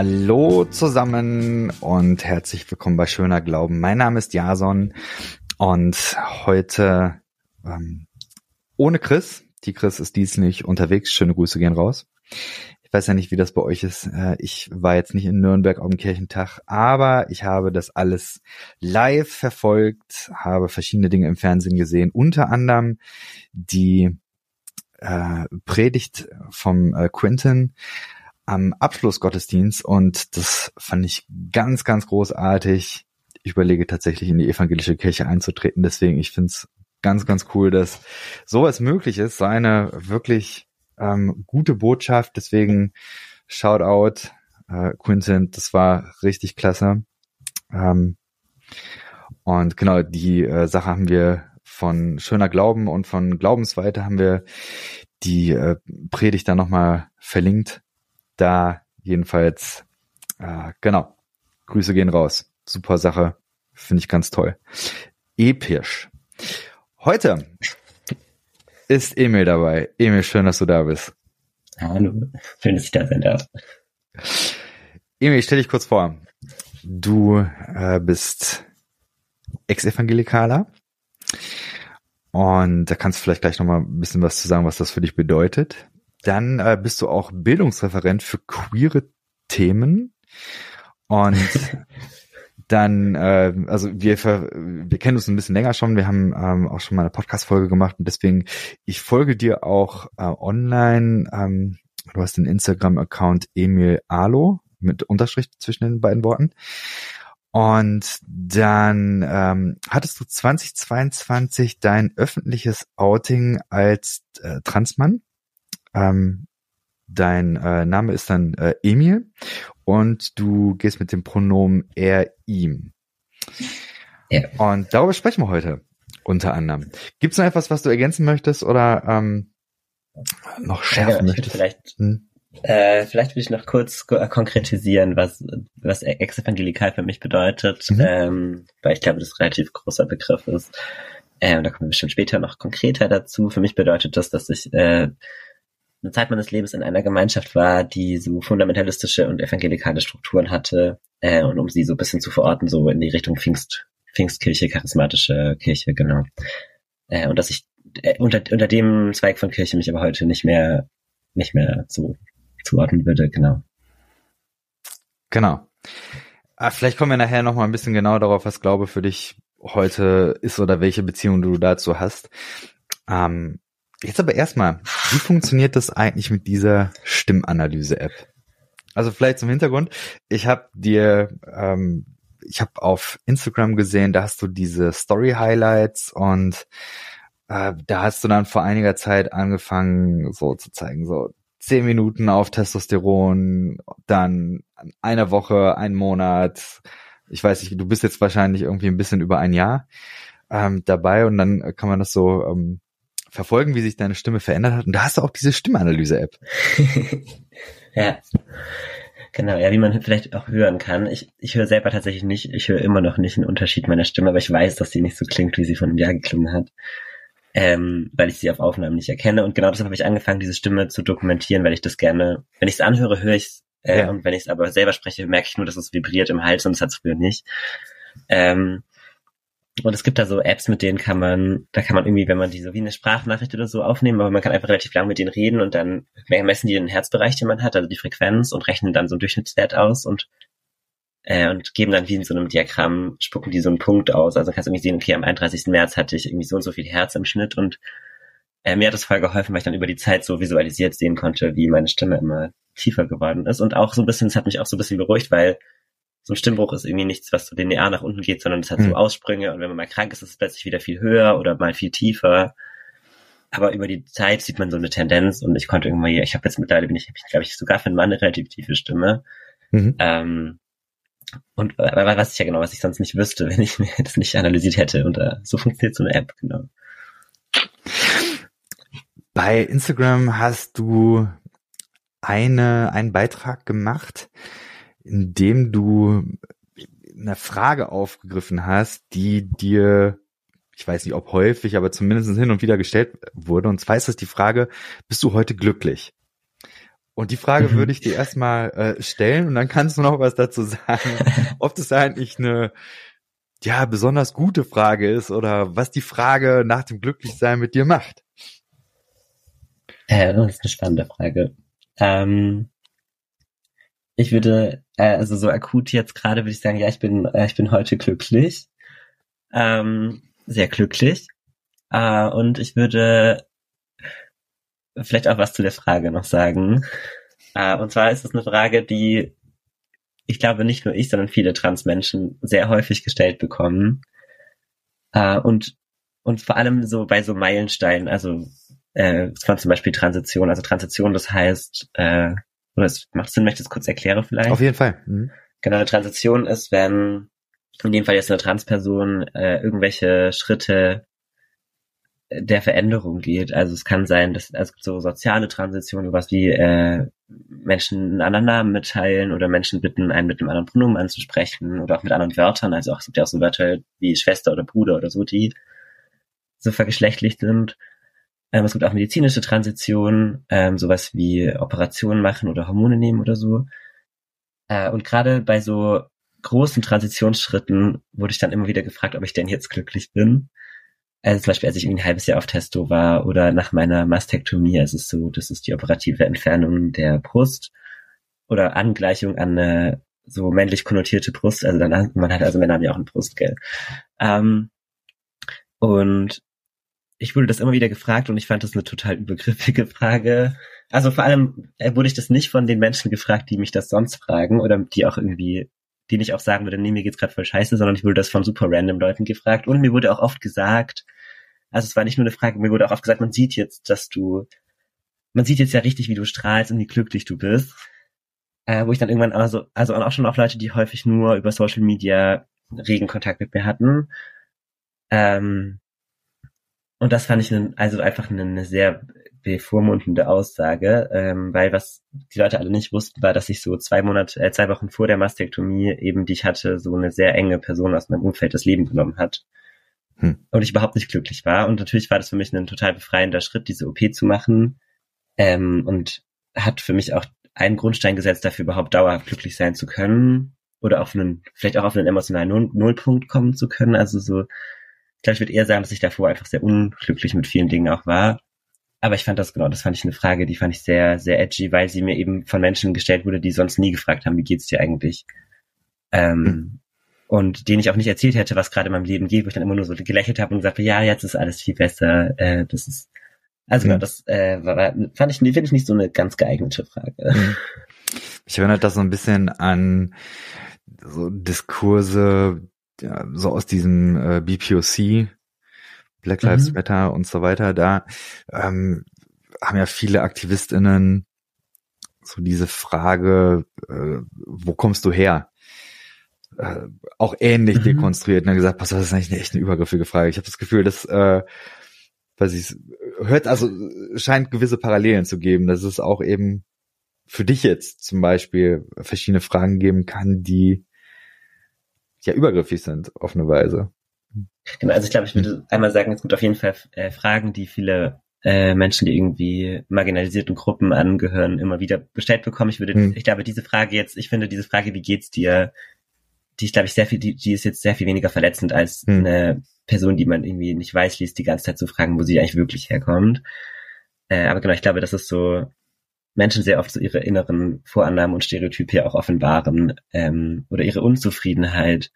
Hallo zusammen und herzlich willkommen bei Schöner Glauben. Mein Name ist Jason und heute ähm, ohne Chris. Die Chris ist diesmal unterwegs. Schöne Grüße gehen raus. Ich weiß ja nicht, wie das bei euch ist. Äh, ich war jetzt nicht in Nürnberg auf dem Kirchentag, aber ich habe das alles live verfolgt, habe verschiedene Dinge im Fernsehen gesehen, unter anderem die äh, Predigt vom äh, Quentin am Abschlussgottesdienst und das fand ich ganz, ganz großartig. Ich überlege tatsächlich in die evangelische Kirche einzutreten, deswegen ich finde es ganz, ganz cool, dass sowas möglich ist, so eine wirklich ähm, gute Botschaft, deswegen Shoutout äh, Quinton, das war richtig klasse. Ähm, und genau, die äh, Sache haben wir von Schöner Glauben und von Glaubensweite haben wir die äh, Predigt da nochmal verlinkt. Da jedenfalls, äh, genau, Grüße gehen raus. Super Sache, finde ich ganz toll. Episch. Heute ist Emil dabei. Emil, schön, dass du da bist. Hallo, schön, dass ich da sein darf. Emil, stell dich kurz vor. Du äh, bist Ex-Evangelikaler und da kannst du vielleicht gleich nochmal ein bisschen was zu sagen, was das für dich bedeutet. Dann äh, bist du auch Bildungsreferent für queere Themen und dann, äh, also wir, wir kennen uns ein bisschen länger schon, wir haben ähm, auch schon mal eine Podcast-Folge gemacht und deswegen, ich folge dir auch äh, online. Ähm, du hast den Instagram-Account Emil Alo mit Unterstrich zwischen den beiden Worten. Und dann ähm, hattest du 2022 dein öffentliches Outing als äh, Transmann. Ähm, dein äh, Name ist dann äh, Emil und du gehst mit dem Pronomen er, ihm. Ja. Und darüber sprechen wir heute unter anderem. Gibt es noch etwas, was du ergänzen möchtest oder ähm, noch schärfen ja, möchtest? Vielleicht, hm? äh, vielleicht will ich noch kurz konkretisieren, was, was ex-evangelikal für mich bedeutet, mhm. ähm, weil ich glaube, das ein relativ großer Begriff ist. Ähm, da kommen wir bestimmt später noch konkreter dazu. Für mich bedeutet das, dass ich äh, eine Zeit meines Lebens in einer Gemeinschaft war, die so fundamentalistische und evangelikale Strukturen hatte, äh, und um sie so ein bisschen zu verorten, so in die Richtung Pfingst, Pfingstkirche, charismatische Kirche, genau. Äh, und dass ich äh, unter, unter dem Zweig von Kirche mich aber heute nicht mehr, nicht mehr so zuordnen würde, genau. Genau. Ah, vielleicht kommen wir nachher noch mal ein bisschen genauer darauf, was Glaube für dich heute ist oder welche Beziehung du dazu hast. Ähm, Jetzt aber erstmal, wie funktioniert das eigentlich mit dieser Stimmanalyse-App? Also vielleicht zum Hintergrund, ich habe dir, ähm, ich habe auf Instagram gesehen, da hast du diese Story-Highlights und äh, da hast du dann vor einiger Zeit angefangen, so zu zeigen, so zehn Minuten auf Testosteron, dann eine Woche, ein Monat, ich weiß nicht, du bist jetzt wahrscheinlich irgendwie ein bisschen über ein Jahr ähm, dabei und dann kann man das so ähm, verfolgen, wie sich deine Stimme verändert hat. Und da hast du auch diese Stimmanalyse-App. ja. Genau, ja, wie man vielleicht auch hören kann. Ich, ich höre selber tatsächlich nicht, ich höre immer noch nicht einen Unterschied meiner Stimme, aber ich weiß, dass sie nicht so klingt, wie sie von einem Jahr geklungen hat. Ähm, weil ich sie auf Aufnahmen nicht erkenne. Und genau deshalb habe ich angefangen, diese Stimme zu dokumentieren, weil ich das gerne, wenn ich es anhöre, höre ich es. Äh, ja. Und wenn ich es aber selber spreche, merke ich nur, dass es vibriert im Hals und das hat es früher nicht. Ähm, und es gibt da so Apps, mit denen kann man, da kann man irgendwie, wenn man die so wie eine Sprachnachricht oder so aufnehmen, aber man kann einfach relativ lang mit denen reden und dann messen die den Herzbereich, den man hat, also die Frequenz und rechnen dann so einen Durchschnittswert aus und äh, und geben dann wie in so einem Diagramm, spucken die so einen Punkt aus. Also kannst du irgendwie sehen, okay, am 31. März hatte ich irgendwie so und so viel Herz im Schnitt und äh, mir hat das voll geholfen, weil ich dann über die Zeit so visualisiert sehen konnte, wie meine Stimme immer tiefer geworden ist. Und auch so ein bisschen, es hat mich auch so ein bisschen beruhigt, weil so ein Stimmbruch ist irgendwie nichts, was so linear nach unten geht, sondern es hat mhm. so Aussprünge und wenn man mal krank ist, ist es plötzlich wieder viel höher oder mal viel tiefer. Aber über die Zeit sieht man so eine Tendenz und ich konnte irgendwie, ich habe jetzt mittlerweile bin ich, glaube ich, sogar für einen Mann eine relativ tiefe Stimme. Mhm. Ähm, und was ich ja genau, was ich sonst nicht wüsste, wenn ich mir das nicht analysiert hätte. Und uh, so funktioniert so eine App, genau. Bei Instagram hast du eine, einen Beitrag gemacht, indem du eine Frage aufgegriffen hast, die dir, ich weiß nicht, ob häufig, aber zumindest hin und wieder gestellt wurde. Und zwar ist das die Frage, bist du heute glücklich? Und die Frage würde ich dir erstmal äh, stellen und dann kannst du noch was dazu sagen, ob das eigentlich eine ja besonders gute Frage ist oder was die Frage nach dem Glücklichsein mit dir macht. Äh, das ist eine spannende Frage. Ähm, ich würde, äh, also so akut jetzt gerade würde ich sagen, ja, ich bin, äh, ich bin heute glücklich. Ähm, sehr glücklich. Äh, und ich würde vielleicht auch was zu der Frage noch sagen. Äh, und zwar ist es eine Frage, die ich glaube nicht nur ich, sondern viele Transmenschen sehr häufig gestellt bekommen. Äh, und, und vor allem so bei so Meilensteinen, also äh, von zum Beispiel Transition. Also Transition, das heißt, äh, oder es macht Sinn, wenn ich das kurz erkläre vielleicht? Auf jeden Fall. Mhm. Genau, eine Transition ist, wenn in dem Fall jetzt eine Transperson äh, irgendwelche Schritte der Veränderung geht. Also es kann sein, dass also so soziale Transitionen, was wie äh, Menschen einen anderen Namen mitteilen oder Menschen bitten, einen mit einem anderen Pronomen anzusprechen oder auch mit anderen Wörtern. Also auch, es gibt ja auch so Wörter wie Schwester oder Bruder oder so, die so vergeschlechtlicht sind. Ähm, es gibt auch medizinische Transitionen, ähm, sowas wie Operationen machen oder Hormone nehmen oder so. Äh, und gerade bei so großen Transitionsschritten wurde ich dann immer wieder gefragt, ob ich denn jetzt glücklich bin. Also zum Beispiel, als ich ein halbes Jahr auf Testo war oder nach meiner Mastektomie, also so, das ist die operative Entfernung der Brust oder Angleichung an eine so männlich konnotierte Brust. Also dann, man hat also Männer haben ja auch eine Brust, gell. Ähm, und ich wurde das immer wieder gefragt und ich fand das eine total übergriffige Frage. Also vor allem äh, wurde ich das nicht von den Menschen gefragt, die mich das sonst fragen oder die auch irgendwie, die nicht auch sagen würde, nee, mir geht's gerade voll scheiße, sondern ich wurde das von super random Leuten gefragt und mir wurde auch oft gesagt, also es war nicht nur eine Frage, mir wurde auch oft gesagt, man sieht jetzt, dass du, man sieht jetzt ja richtig, wie du strahlst und wie glücklich du bist. Äh, wo ich dann irgendwann also, also auch schon auch Leute, die häufig nur über Social Media regen Kontakt mit mir hatten, ähm, und das fand ich also einfach eine, eine sehr bevormundende Aussage, ähm, weil was die Leute alle nicht wussten, war, dass ich so zwei Monate, äh, zwei Wochen vor der Mastektomie eben, die ich hatte, so eine sehr enge Person aus meinem Umfeld das Leben genommen hat. Hm. Und ich überhaupt nicht glücklich war. Und natürlich war das für mich ein total befreiender Schritt, diese OP zu machen. Ähm, und hat für mich auch einen Grundstein gesetzt, dafür überhaupt dauerhaft glücklich sein zu können. Oder auf einen, vielleicht auch auf einen emotionalen Nullpunkt kommen zu können. Also so ich glaube, ich würde eher sagen, dass ich davor einfach sehr unglücklich mit vielen Dingen auch war. Aber ich fand das genau, das fand ich eine Frage, die fand ich sehr, sehr edgy, weil sie mir eben von Menschen gestellt wurde, die sonst nie gefragt haben, wie geht's dir eigentlich? Ähm, mhm. Und denen ich auch nicht erzählt hätte, was gerade in meinem Leben geht, wo ich dann immer nur so gelächelt habe und gesagt, ja, jetzt ist alles viel besser. Äh, das ist, also mhm. genau, das äh, war, fand ich, finde ich nicht so eine ganz geeignete Frage. Mhm. Ich erinnert das so ein bisschen an so Diskurse, ja, so aus diesem äh, BPOC, Black Lives mhm. Matter und so weiter, da ähm, haben ja viele AktivistInnen so diese Frage, äh, wo kommst du her? Äh, auch ähnlich mhm. dekonstruiert und dann gesagt, pass auf, das ist eigentlich eine echt eine übergriffige Frage. Ich habe das Gefühl, dass äh, was ich hört, also scheint gewisse Parallelen zu geben, dass es auch eben für dich jetzt zum Beispiel verschiedene Fragen geben kann, die ja übergriffig sind auf eine Weise. Genau, also ich glaube, ich würde einmal sagen, es gibt auf jeden Fall äh, Fragen, die viele äh, Menschen, die irgendwie marginalisierten Gruppen angehören, immer wieder bestellt bekommen. Ich würde, hm. ich glaube, diese Frage jetzt, ich finde diese Frage, wie geht's dir, die ist, glaube ich, sehr viel, die, die ist jetzt sehr viel weniger verletzend als hm. eine Person, die man irgendwie nicht weiß, liest, die ganze Zeit zu fragen, wo sie eigentlich wirklich herkommt. Äh, aber genau, ich glaube, das ist so Menschen sehr oft so ihre inneren Vorannahmen und Stereotype auch offenbaren ähm, oder ihre Unzufriedenheit,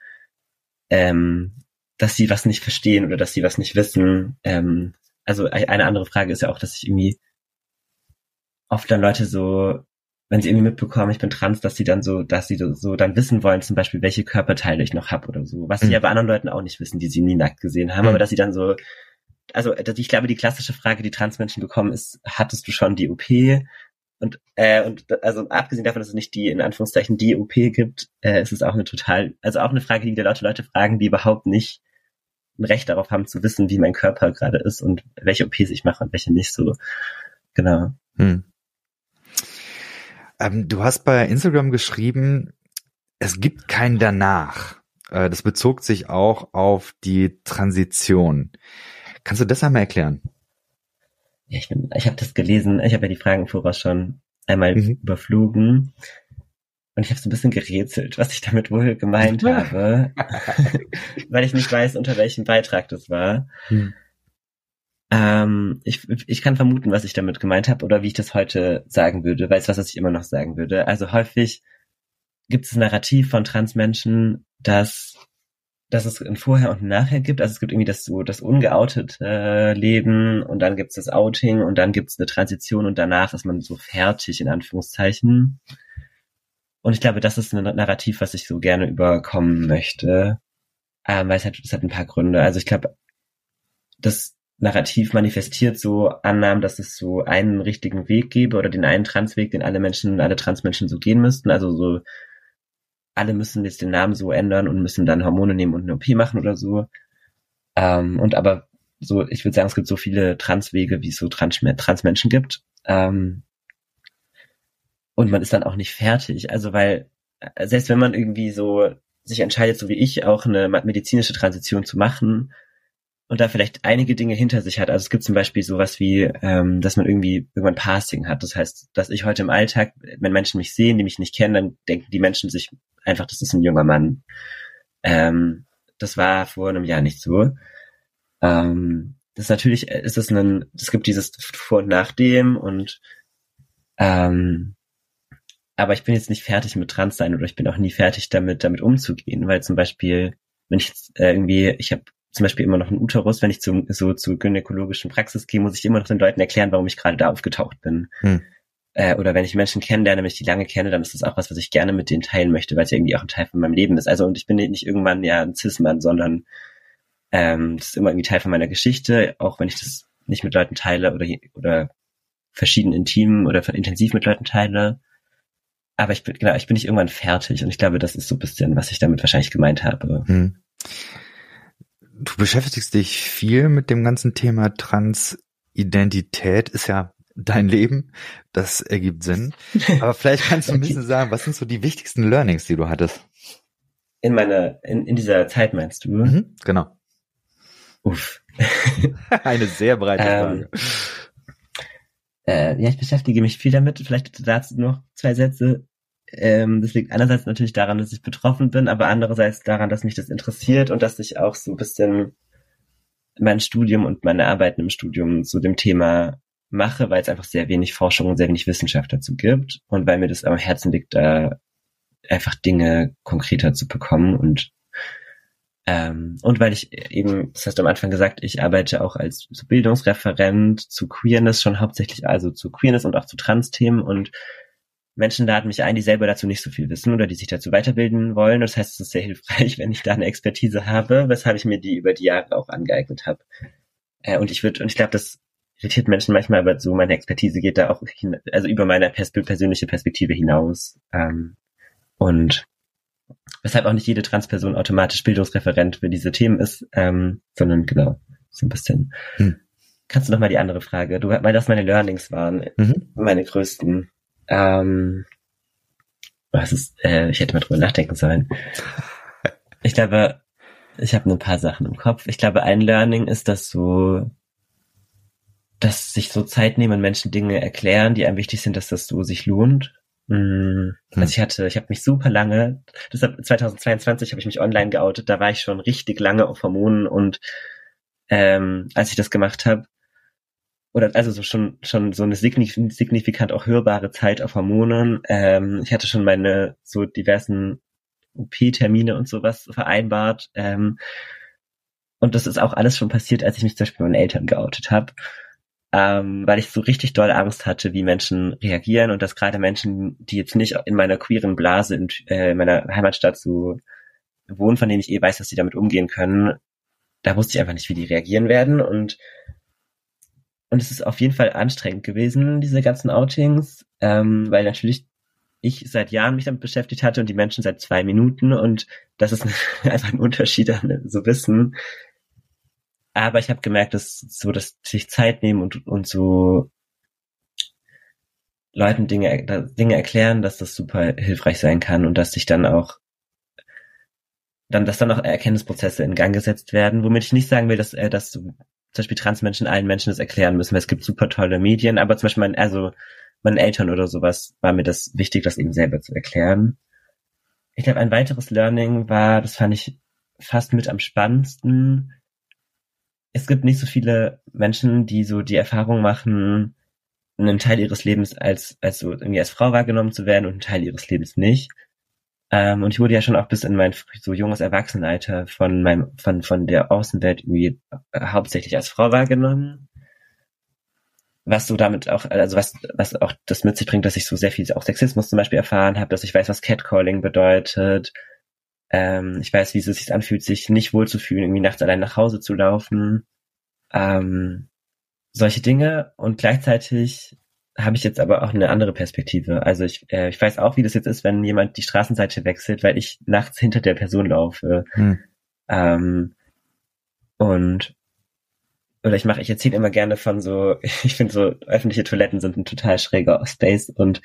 ähm, dass sie was nicht verstehen oder dass sie was nicht wissen. Ähm, also eine andere Frage ist ja auch, dass ich irgendwie oft dann Leute so, wenn sie irgendwie mitbekommen, ich bin trans, dass sie dann so, dass sie so dann wissen wollen, zum Beispiel, welche Körperteile ich noch habe oder so, was mhm. sie ja bei anderen Leuten auch nicht wissen, die sie nie nackt gesehen haben, mhm. aber dass sie dann so, also ich glaube, die klassische Frage, die Transmenschen bekommen, ist, hattest du schon die OP? Und, äh, und also abgesehen davon, dass es nicht die, in Anführungszeichen, die OP gibt, äh, ist es auch eine total, also auch eine Frage, die wieder Leute, Leute fragen, die überhaupt nicht ein Recht darauf haben zu wissen, wie mein Körper gerade ist und welche OPs ich mache und welche nicht so. Genau. Hm. Ähm, du hast bei Instagram geschrieben, es gibt kein danach. Äh, das bezog sich auch auf die Transition. Kannst du das einmal erklären? Ja, ich bin, ich habe das gelesen, ich habe ja die Fragen voraus schon einmal mhm. überflogen. Und ich habe so ein bisschen gerätselt, was ich damit wohl gemeint habe, weil ich nicht weiß, unter welchem Beitrag das war. Mhm. Ähm, ich, ich kann vermuten, was ich damit gemeint habe oder wie ich das heute sagen würde, weil es was, was ich immer noch sagen würde. Also häufig gibt es ein Narrativ von Transmenschen, dass dass es ein Vorher und ein Nachher gibt. Also es gibt irgendwie das so das ungeoutete äh, Leben und dann gibt es das Outing und dann gibt es eine Transition und danach ist man so fertig in Anführungszeichen. Und ich glaube, das ist ein Narrativ, was ich so gerne überkommen möchte, ähm, weil es hat, es hat ein paar Gründe. Also ich glaube, das Narrativ manifestiert so Annahmen, dass es so einen richtigen Weg gäbe oder den einen Transweg, den alle Menschen, alle Transmenschen so gehen müssten. Also so alle müssen jetzt den Namen so ändern und müssen dann Hormone nehmen und eine OP machen oder so. Ähm, und aber so, ich würde sagen, es gibt so viele Transwege, wie es so Trans Transmenschen gibt. Ähm, und man ist dann auch nicht fertig. Also weil, äh, selbst wenn man irgendwie so sich entscheidet, so wie ich, auch eine medizinische Transition zu machen, und da vielleicht einige Dinge hinter sich hat. Also es gibt zum Beispiel sowas wie, ähm, dass man irgendwie irgendwann Passing hat. Das heißt, dass ich heute im Alltag, wenn Menschen mich sehen, die mich nicht kennen, dann denken die Menschen sich einfach, das ist ein junger Mann. Ähm, das war vor einem Jahr nicht so. Ähm, das ist natürlich, ist es ein, es gibt dieses Vor- und Nachdem und ähm, aber ich bin jetzt nicht fertig mit Trans sein oder ich bin auch nie fertig damit, damit umzugehen, weil zum Beispiel, wenn ich jetzt äh, irgendwie, ich habe zum Beispiel immer noch einen Uterus, wenn ich zum, so zur gynäkologischen Praxis gehe, muss ich immer noch den Leuten erklären, warum ich gerade da aufgetaucht bin. Hm. Äh, oder wenn ich Menschen kennenlerne, wenn ich die lange kenne, dann ist das auch was, was ich gerne mit denen teilen möchte, weil es ja irgendwie auch ein Teil von meinem Leben ist. Also und ich bin nicht irgendwann ja ein Cis-Mann, sondern ähm, das ist immer irgendwie Teil von meiner Geschichte, auch wenn ich das nicht mit Leuten teile oder oder verschieden intim oder intensiv mit Leuten teile. Aber ich bin, genau, ich bin nicht irgendwann fertig und ich glaube, das ist so ein bisschen, was ich damit wahrscheinlich gemeint habe. Hm. Du beschäftigst dich viel mit dem ganzen Thema Transidentität, ist ja dein Leben, das ergibt Sinn. Aber vielleicht kannst du ein bisschen sagen, was sind so die wichtigsten Learnings, die du hattest? In meiner, in, in dieser Zeit meinst du? Mhm, genau. Uff. Eine sehr breite ähm, Frage. Äh, ja, ich beschäftige mich viel damit. Vielleicht dazu noch zwei Sätze. Ähm, das liegt einerseits natürlich daran, dass ich betroffen bin, aber andererseits daran, dass mich das interessiert und dass ich auch so ein bisschen mein Studium und meine Arbeiten im Studium zu dem Thema mache, weil es einfach sehr wenig Forschung und sehr wenig Wissenschaft dazu gibt und weil mir das am Herzen liegt, da einfach Dinge konkreter zu bekommen und ähm, und weil ich eben, das hast du am Anfang gesagt, ich arbeite auch als Bildungsreferent zu Queerness schon hauptsächlich, also zu Queerness und auch zu Trans-Themen und Menschen laden mich ein, die selber dazu nicht so viel wissen oder die sich dazu weiterbilden wollen. Das heißt, es ist sehr hilfreich, wenn ich da eine Expertise habe, weshalb ich mir die über die Jahre auch angeeignet habe. Äh, und ich würde, und ich glaube, das irritiert Menschen manchmal, aber so meine Expertise geht da auch hin, also über meine pers persönliche Perspektive hinaus. Ähm, und weshalb auch nicht jede Transperson automatisch Bildungsreferent für diese Themen ist, ähm, sondern genau, so ein bisschen. Hm. Kannst du noch mal die andere Frage, du, weil das meine Learnings waren, mhm. meine größten ähm, was ist, äh, ich hätte mal drüber nachdenken sollen. Ich glaube, ich habe ein paar Sachen im Kopf. Ich glaube, ein Learning ist, dass so, dass sich so Zeit nehmen und Menschen Dinge erklären, die einem wichtig sind, dass das so sich lohnt. Mhm. Also ich hatte, ich habe mich super lange, deshalb 2022 habe ich mich online geoutet, da war ich schon richtig lange auf Hormonen und ähm, als ich das gemacht habe, oder also so schon schon so eine signifikant auch hörbare Zeit auf Hormonen. Ähm, ich hatte schon meine so diversen OP-Termine und sowas vereinbart. Ähm, und das ist auch alles schon passiert, als ich mich zum Beispiel meinen Eltern geoutet habe. Ähm, weil ich so richtig doll Angst hatte, wie Menschen reagieren und dass gerade Menschen, die jetzt nicht in meiner queeren Blase in, äh, in meiner Heimatstadt so wohnen, von denen ich eh weiß, dass sie damit umgehen können, da wusste ich einfach nicht, wie die reagieren werden und und es ist auf jeden Fall anstrengend gewesen, diese ganzen Outings, ähm, weil natürlich ich seit Jahren mich damit beschäftigt hatte und die Menschen seit zwei Minuten und das ist einfach ein Unterschied an so Wissen. Aber ich habe gemerkt, dass so, dass sich Zeit nehmen und, und so Leuten Dinge, Dinge erklären, dass das super hilfreich sein kann und dass sich dann auch dann, dass dann auch Erkenntnisprozesse in Gang gesetzt werden, womit ich nicht sagen will, dass, äh, dass zum Beispiel Transmenschen allen Menschen das erklären müssen, weil es gibt super tolle Medien, aber zum Beispiel mein, also meinen Eltern oder sowas war mir das wichtig, das eben selber zu erklären. Ich glaube, ein weiteres Learning war, das fand ich fast mit am spannendsten. Es gibt nicht so viele Menschen, die so die Erfahrung machen, einen Teil ihres Lebens als, als so irgendwie als Frau wahrgenommen zu werden und einen Teil ihres Lebens nicht. Ähm, und ich wurde ja schon auch bis in mein so junges Erwachsenenalter von meinem, von, von der Außenwelt irgendwie äh, hauptsächlich als Frau wahrgenommen. Was so damit auch, also was, was auch das mit sich bringt, dass ich so sehr viel auch Sexismus zum Beispiel erfahren habe, dass ich weiß, was Catcalling bedeutet. Ähm, ich weiß, wie es sich anfühlt, sich nicht wohlzufühlen, irgendwie nachts allein nach Hause zu laufen. Ähm, solche Dinge und gleichzeitig habe ich jetzt aber auch eine andere Perspektive. Also ich, äh, ich weiß auch, wie das jetzt ist, wenn jemand die Straßenseite wechselt, weil ich nachts hinter der Person laufe. Hm. Ähm, und oder ich mache, ich erzähle immer gerne von so, ich finde so öffentliche Toiletten sind ein total schräger Space und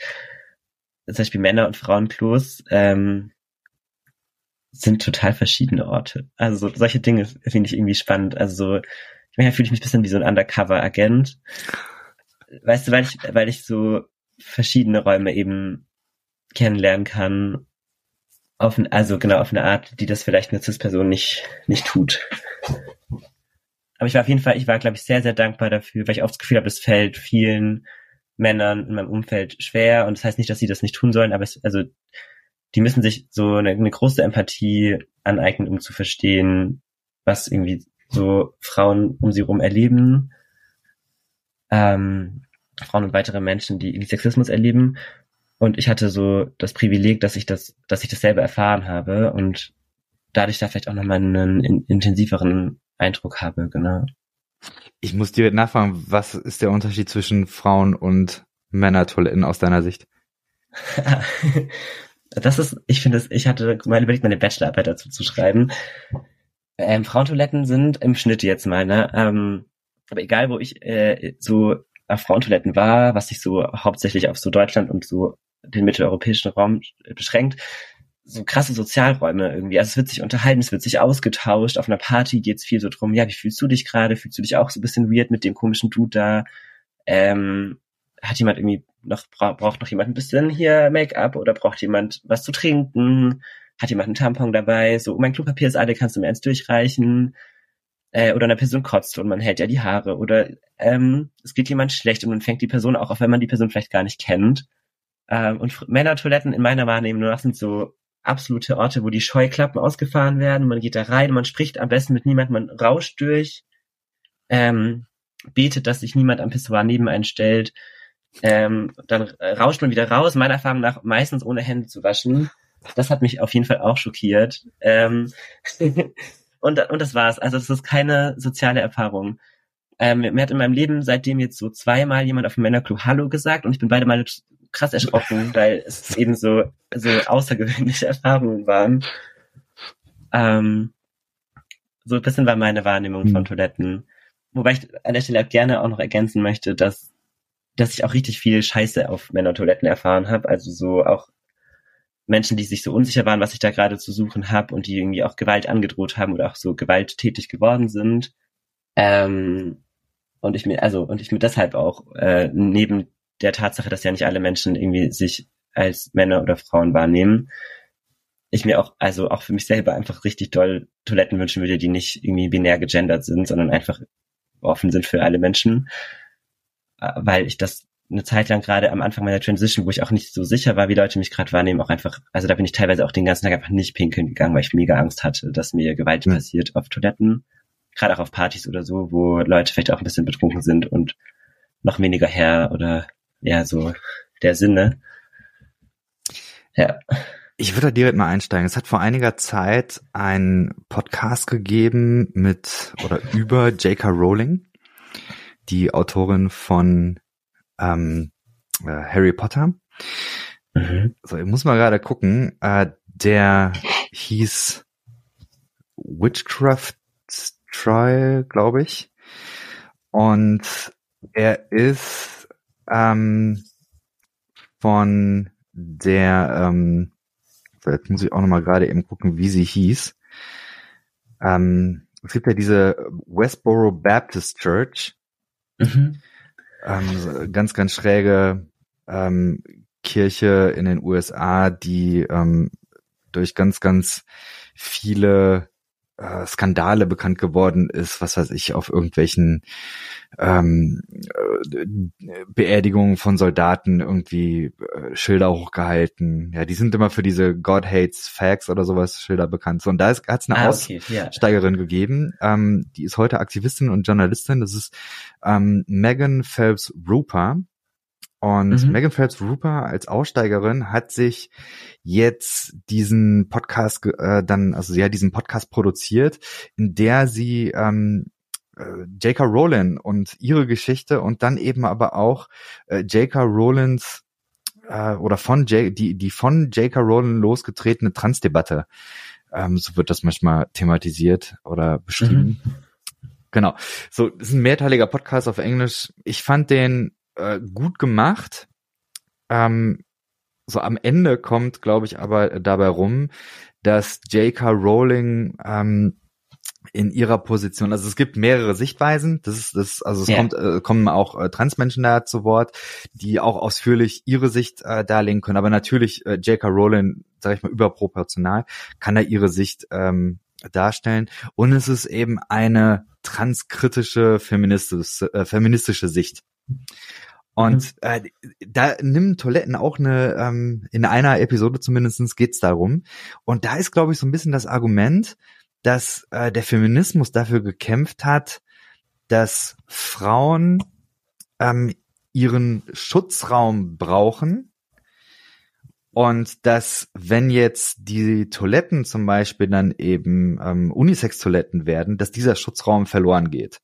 zum Beispiel Männer- und Frauenklos ähm, sind total verschiedene Orte. Also so, solche Dinge finde ich irgendwie spannend. Also so, ich meine, fühle ich mich ein bisschen wie so ein Undercover-Agent weißt du, weil ich, weil ich so verschiedene Räume eben kennenlernen kann, auf, also genau auf eine Art, die das vielleicht eine Cis-Person nicht, nicht tut. Aber ich war auf jeden Fall, ich war, glaube ich, sehr, sehr dankbar dafür, weil ich oft das Gefühl habe, es fällt vielen Männern in meinem Umfeld schwer. Und das heißt nicht, dass sie das nicht tun sollen, aber es, also die müssen sich so eine, eine große Empathie aneignen, um zu verstehen, was irgendwie so Frauen um sie herum erleben ähm, Frauen und weitere Menschen, die Sexismus erleben. Und ich hatte so das Privileg, dass ich das, dass ich das selber erfahren habe und dadurch da vielleicht auch nochmal einen intensiveren Eindruck habe, genau. Ich muss dir nachfragen, was ist der Unterschied zwischen Frauen und Männertoiletten aus deiner Sicht? das ist, ich finde es, ich hatte mal überlegt, meine Bachelorarbeit dazu zu schreiben. Ähm, Frauentoiletten sind im Schnitt jetzt mal, ne, ähm, aber egal, wo ich äh, so auf Frauentoiletten war, was sich so hauptsächlich auf so Deutschland und so den mitteleuropäischen Raum beschränkt, so krasse Sozialräume irgendwie. Also es wird sich unterhalten, es wird sich ausgetauscht. Auf einer Party geht's viel so drum, ja, wie fühlst du dich gerade? Fühlst du dich auch so ein bisschen weird mit dem komischen Dude da? Ähm, hat jemand irgendwie noch, bra braucht noch jemand ein bisschen hier Make-up oder braucht jemand was zu trinken? Hat jemand einen Tampon dabei? So, oh, mein Klopapier ist alle, kannst du mir eins durchreichen? Äh, oder eine Person kotzt und man hält ja die Haare oder ähm, es geht jemand schlecht und man fängt die Person auch, auch wenn man die Person vielleicht gar nicht kennt. Ähm, und Männertoiletten in meiner Wahrnehmung sind so absolute Orte, wo die Scheuklappen ausgefahren werden. Man geht da rein, man spricht am besten mit niemandem, man rauscht durch, ähm, betet, dass sich niemand am Pissoir neben einstellt. Ähm, dann rauscht man wieder raus, meiner Erfahrung nach meistens ohne Hände zu waschen. Das hat mich auf jeden Fall auch schockiert. Ähm, Und, und das war's. Also das ist keine soziale Erfahrung. Ähm, mir hat in meinem Leben seitdem jetzt so zweimal jemand auf dem Männerclub Hallo gesagt und ich bin beide Mal krass erschrocken, weil es eben so, so außergewöhnliche Erfahrungen waren. Ähm, so ein bisschen war meine Wahrnehmung mhm. von Toiletten. Wobei ich an der Stelle gerne auch noch ergänzen möchte, dass, dass ich auch richtig viel Scheiße auf Männertoiletten erfahren habe. Also so auch Menschen, die sich so unsicher waren, was ich da gerade zu suchen habe und die irgendwie auch Gewalt angedroht haben oder auch so gewalttätig geworden sind. Ähm, und ich mir, also, und ich mir deshalb auch, äh, neben der Tatsache, dass ja nicht alle Menschen irgendwie sich als Männer oder Frauen wahrnehmen, ich mir auch, also auch für mich selber einfach richtig doll Toiletten wünschen würde, die nicht irgendwie binär gegendert sind, sondern einfach offen sind für alle Menschen, äh, weil ich das eine Zeit lang gerade am Anfang meiner Transition, wo ich auch nicht so sicher war, wie Leute mich gerade wahrnehmen, auch einfach, also da bin ich teilweise auch den ganzen Tag einfach nicht pinkeln gegangen, weil ich mega Angst hatte, dass mir Gewalt mhm. passiert auf Toiletten, gerade auch auf Partys oder so, wo Leute vielleicht auch ein bisschen betrunken sind und noch weniger her oder ja, so der Sinne. Ja. Ich würde da direkt mal einsteigen. Es hat vor einiger Zeit einen Podcast gegeben mit oder über J.K. Rowling, die Autorin von ähm, äh, Harry Potter. Mhm. So, ich muss mal gerade gucken. Äh, der hieß Witchcraft Trial, glaube ich. Und er ist ähm, von der, ähm, so jetzt muss ich auch noch mal gerade eben gucken, wie sie hieß. Ähm, es gibt ja diese Westboro Baptist Church. Mhm ähm, ganz, ganz schräge ähm, Kirche in den USA, die ähm, durch ganz, ganz viele äh, Skandale bekannt geworden ist, was weiß ich, auf irgendwelchen ähm, äh, Beerdigungen von Soldaten irgendwie äh, Schilder hochgehalten. Ja, die sind immer für diese God Hates Facts oder sowas Schilder bekannt. So, und da hat es eine ah, okay, Aussteigerin ja. gegeben, ähm, die ist heute Aktivistin und Journalistin. Das ist ähm, Megan Phelps Ruper. Und mhm. Megan Phelps Ruper als Aussteigerin hat sich jetzt diesen Podcast äh, dann, also sie hat diesen Podcast produziert, in der sie ähm, äh, J.K. Rowling und ihre Geschichte und dann eben aber auch äh, J.K. Rowlings äh, oder von J die die von J.K. Rowling losgetretene Transdebatte, ähm, so wird das manchmal thematisiert oder beschrieben. Mhm. Genau. So, das ist ein mehrteiliger Podcast auf Englisch. Ich fand den äh, gut gemacht. Ähm, so am Ende kommt, glaube ich, aber dabei rum, dass J.K. Rowling ähm, in ihrer Position, also es gibt mehrere Sichtweisen, das ist das, also es yeah. kommt, äh, kommen auch äh, Transmenschen da zu Wort, die auch ausführlich ihre Sicht äh, darlegen können, aber natürlich äh, J.K. Rowling, sage ich mal, überproportional, kann da ihre Sicht ähm, darstellen und es ist eben eine transkritische feministische, äh, feministische Sicht. Und mhm. äh, da nimmt Toiletten auch eine, ähm, in einer Episode zumindestens geht's darum. Und da ist, glaube ich, so ein bisschen das Argument, dass äh, der Feminismus dafür gekämpft hat, dass Frauen ähm, ihren Schutzraum brauchen und dass wenn jetzt die Toiletten zum Beispiel dann eben ähm, Unisex-Toiletten werden, dass dieser Schutzraum verloren geht.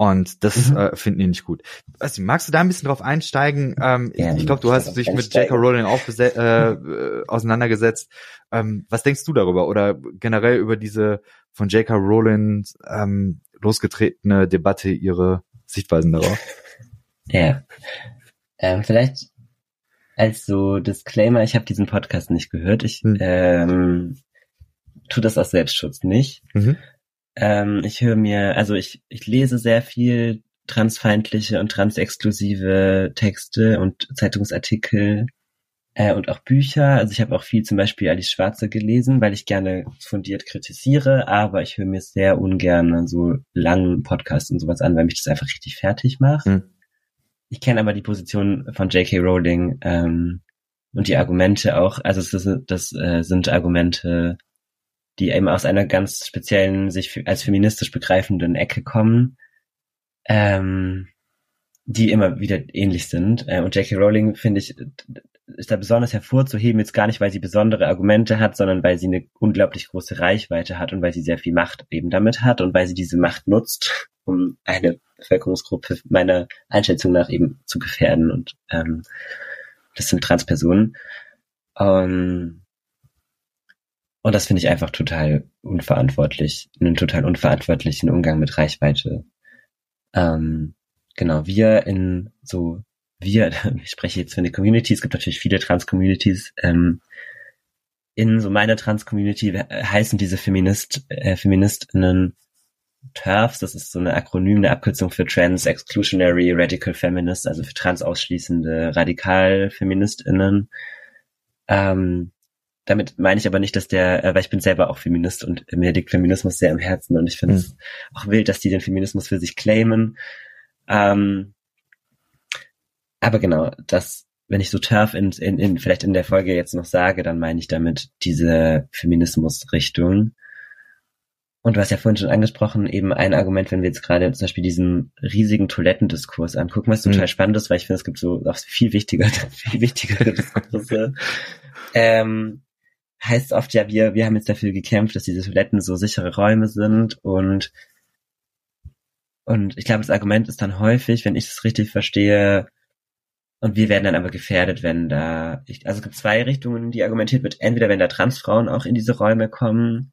Und das mhm. äh, finden die nicht gut. Du, magst du da ein bisschen drauf einsteigen? Ähm, ja, ich glaube, du hast dich mit J.K. Rowling auch äh, äh, auseinandergesetzt. Ähm, was denkst du darüber? Oder generell über diese von J.K. Rowling ähm, losgetretene Debatte, ihre Sichtweisen darauf? Ja. Ähm, vielleicht als so Disclaimer, ich habe diesen Podcast nicht gehört. Ich hm. ähm, tu das aus Selbstschutz nicht. Mhm. Ähm, ich höre mir, also ich, ich lese sehr viel transfeindliche und transexklusive Texte und Zeitungsartikel äh, und auch Bücher. Also ich habe auch viel zum Beispiel Alice Schwarze gelesen, weil ich gerne fundiert kritisiere, aber ich höre mir sehr ungern so langen Podcasts und sowas an, weil mich das einfach richtig fertig macht. Hm. Ich kenne aber die Position von J.K. Rowling ähm, und die Argumente auch. Also das, das äh, sind Argumente, die eben aus einer ganz speziellen, sich als feministisch begreifenden Ecke kommen, ähm, die immer wieder ähnlich sind. Äh, und J.K. Rowling, finde ich, ist da besonders hervorzuheben, jetzt gar nicht, weil sie besondere Argumente hat, sondern weil sie eine unglaublich große Reichweite hat und weil sie sehr viel Macht eben damit hat und weil sie diese Macht nutzt, um eine Bevölkerungsgruppe meiner Einschätzung nach eben zu gefährden. Und ähm, das sind Transpersonen. Ähm, und das finde ich einfach total unverantwortlich, einen total unverantwortlichen Umgang mit Reichweite. Ähm, genau, wir in so, wir, ich spreche jetzt für eine Community, es gibt natürlich viele Trans-Communities, ähm, in so meiner Trans-Community heißen diese Feminist, äh, Feministinnen TERFs, das ist so eine Akronym, eine Abkürzung für Trans Exclusionary Radical Feminist, also für trans ausschließende Radikal-FeministInnen. Ähm, damit meine ich aber nicht, dass der, äh, weil ich bin selber auch Feminist und mir liegt Feminismus sehr am Herzen und ich finde es mhm. auch wild, dass die den Feminismus für sich claimen. Ähm, aber genau, das, wenn ich so TERF in, in, in, vielleicht in der Folge jetzt noch sage, dann meine ich damit diese Feminismusrichtung. Und du hast ja vorhin schon angesprochen, eben ein Argument, wenn wir jetzt gerade zum Beispiel diesen riesigen Toilettendiskurs angucken, was total mhm. spannend ist, weil ich finde, es gibt so auch viel wichtiger, viel wichtigere Diskurse. ähm, heißt oft ja, wir, wir haben jetzt dafür gekämpft, dass diese Toiletten so sichere Räume sind und und ich glaube, das Argument ist dann häufig, wenn ich es richtig verstehe, und wir werden dann aber gefährdet, wenn da, ich, also es gibt zwei Richtungen, die argumentiert wird. Entweder wenn da Transfrauen auch in diese Räume kommen,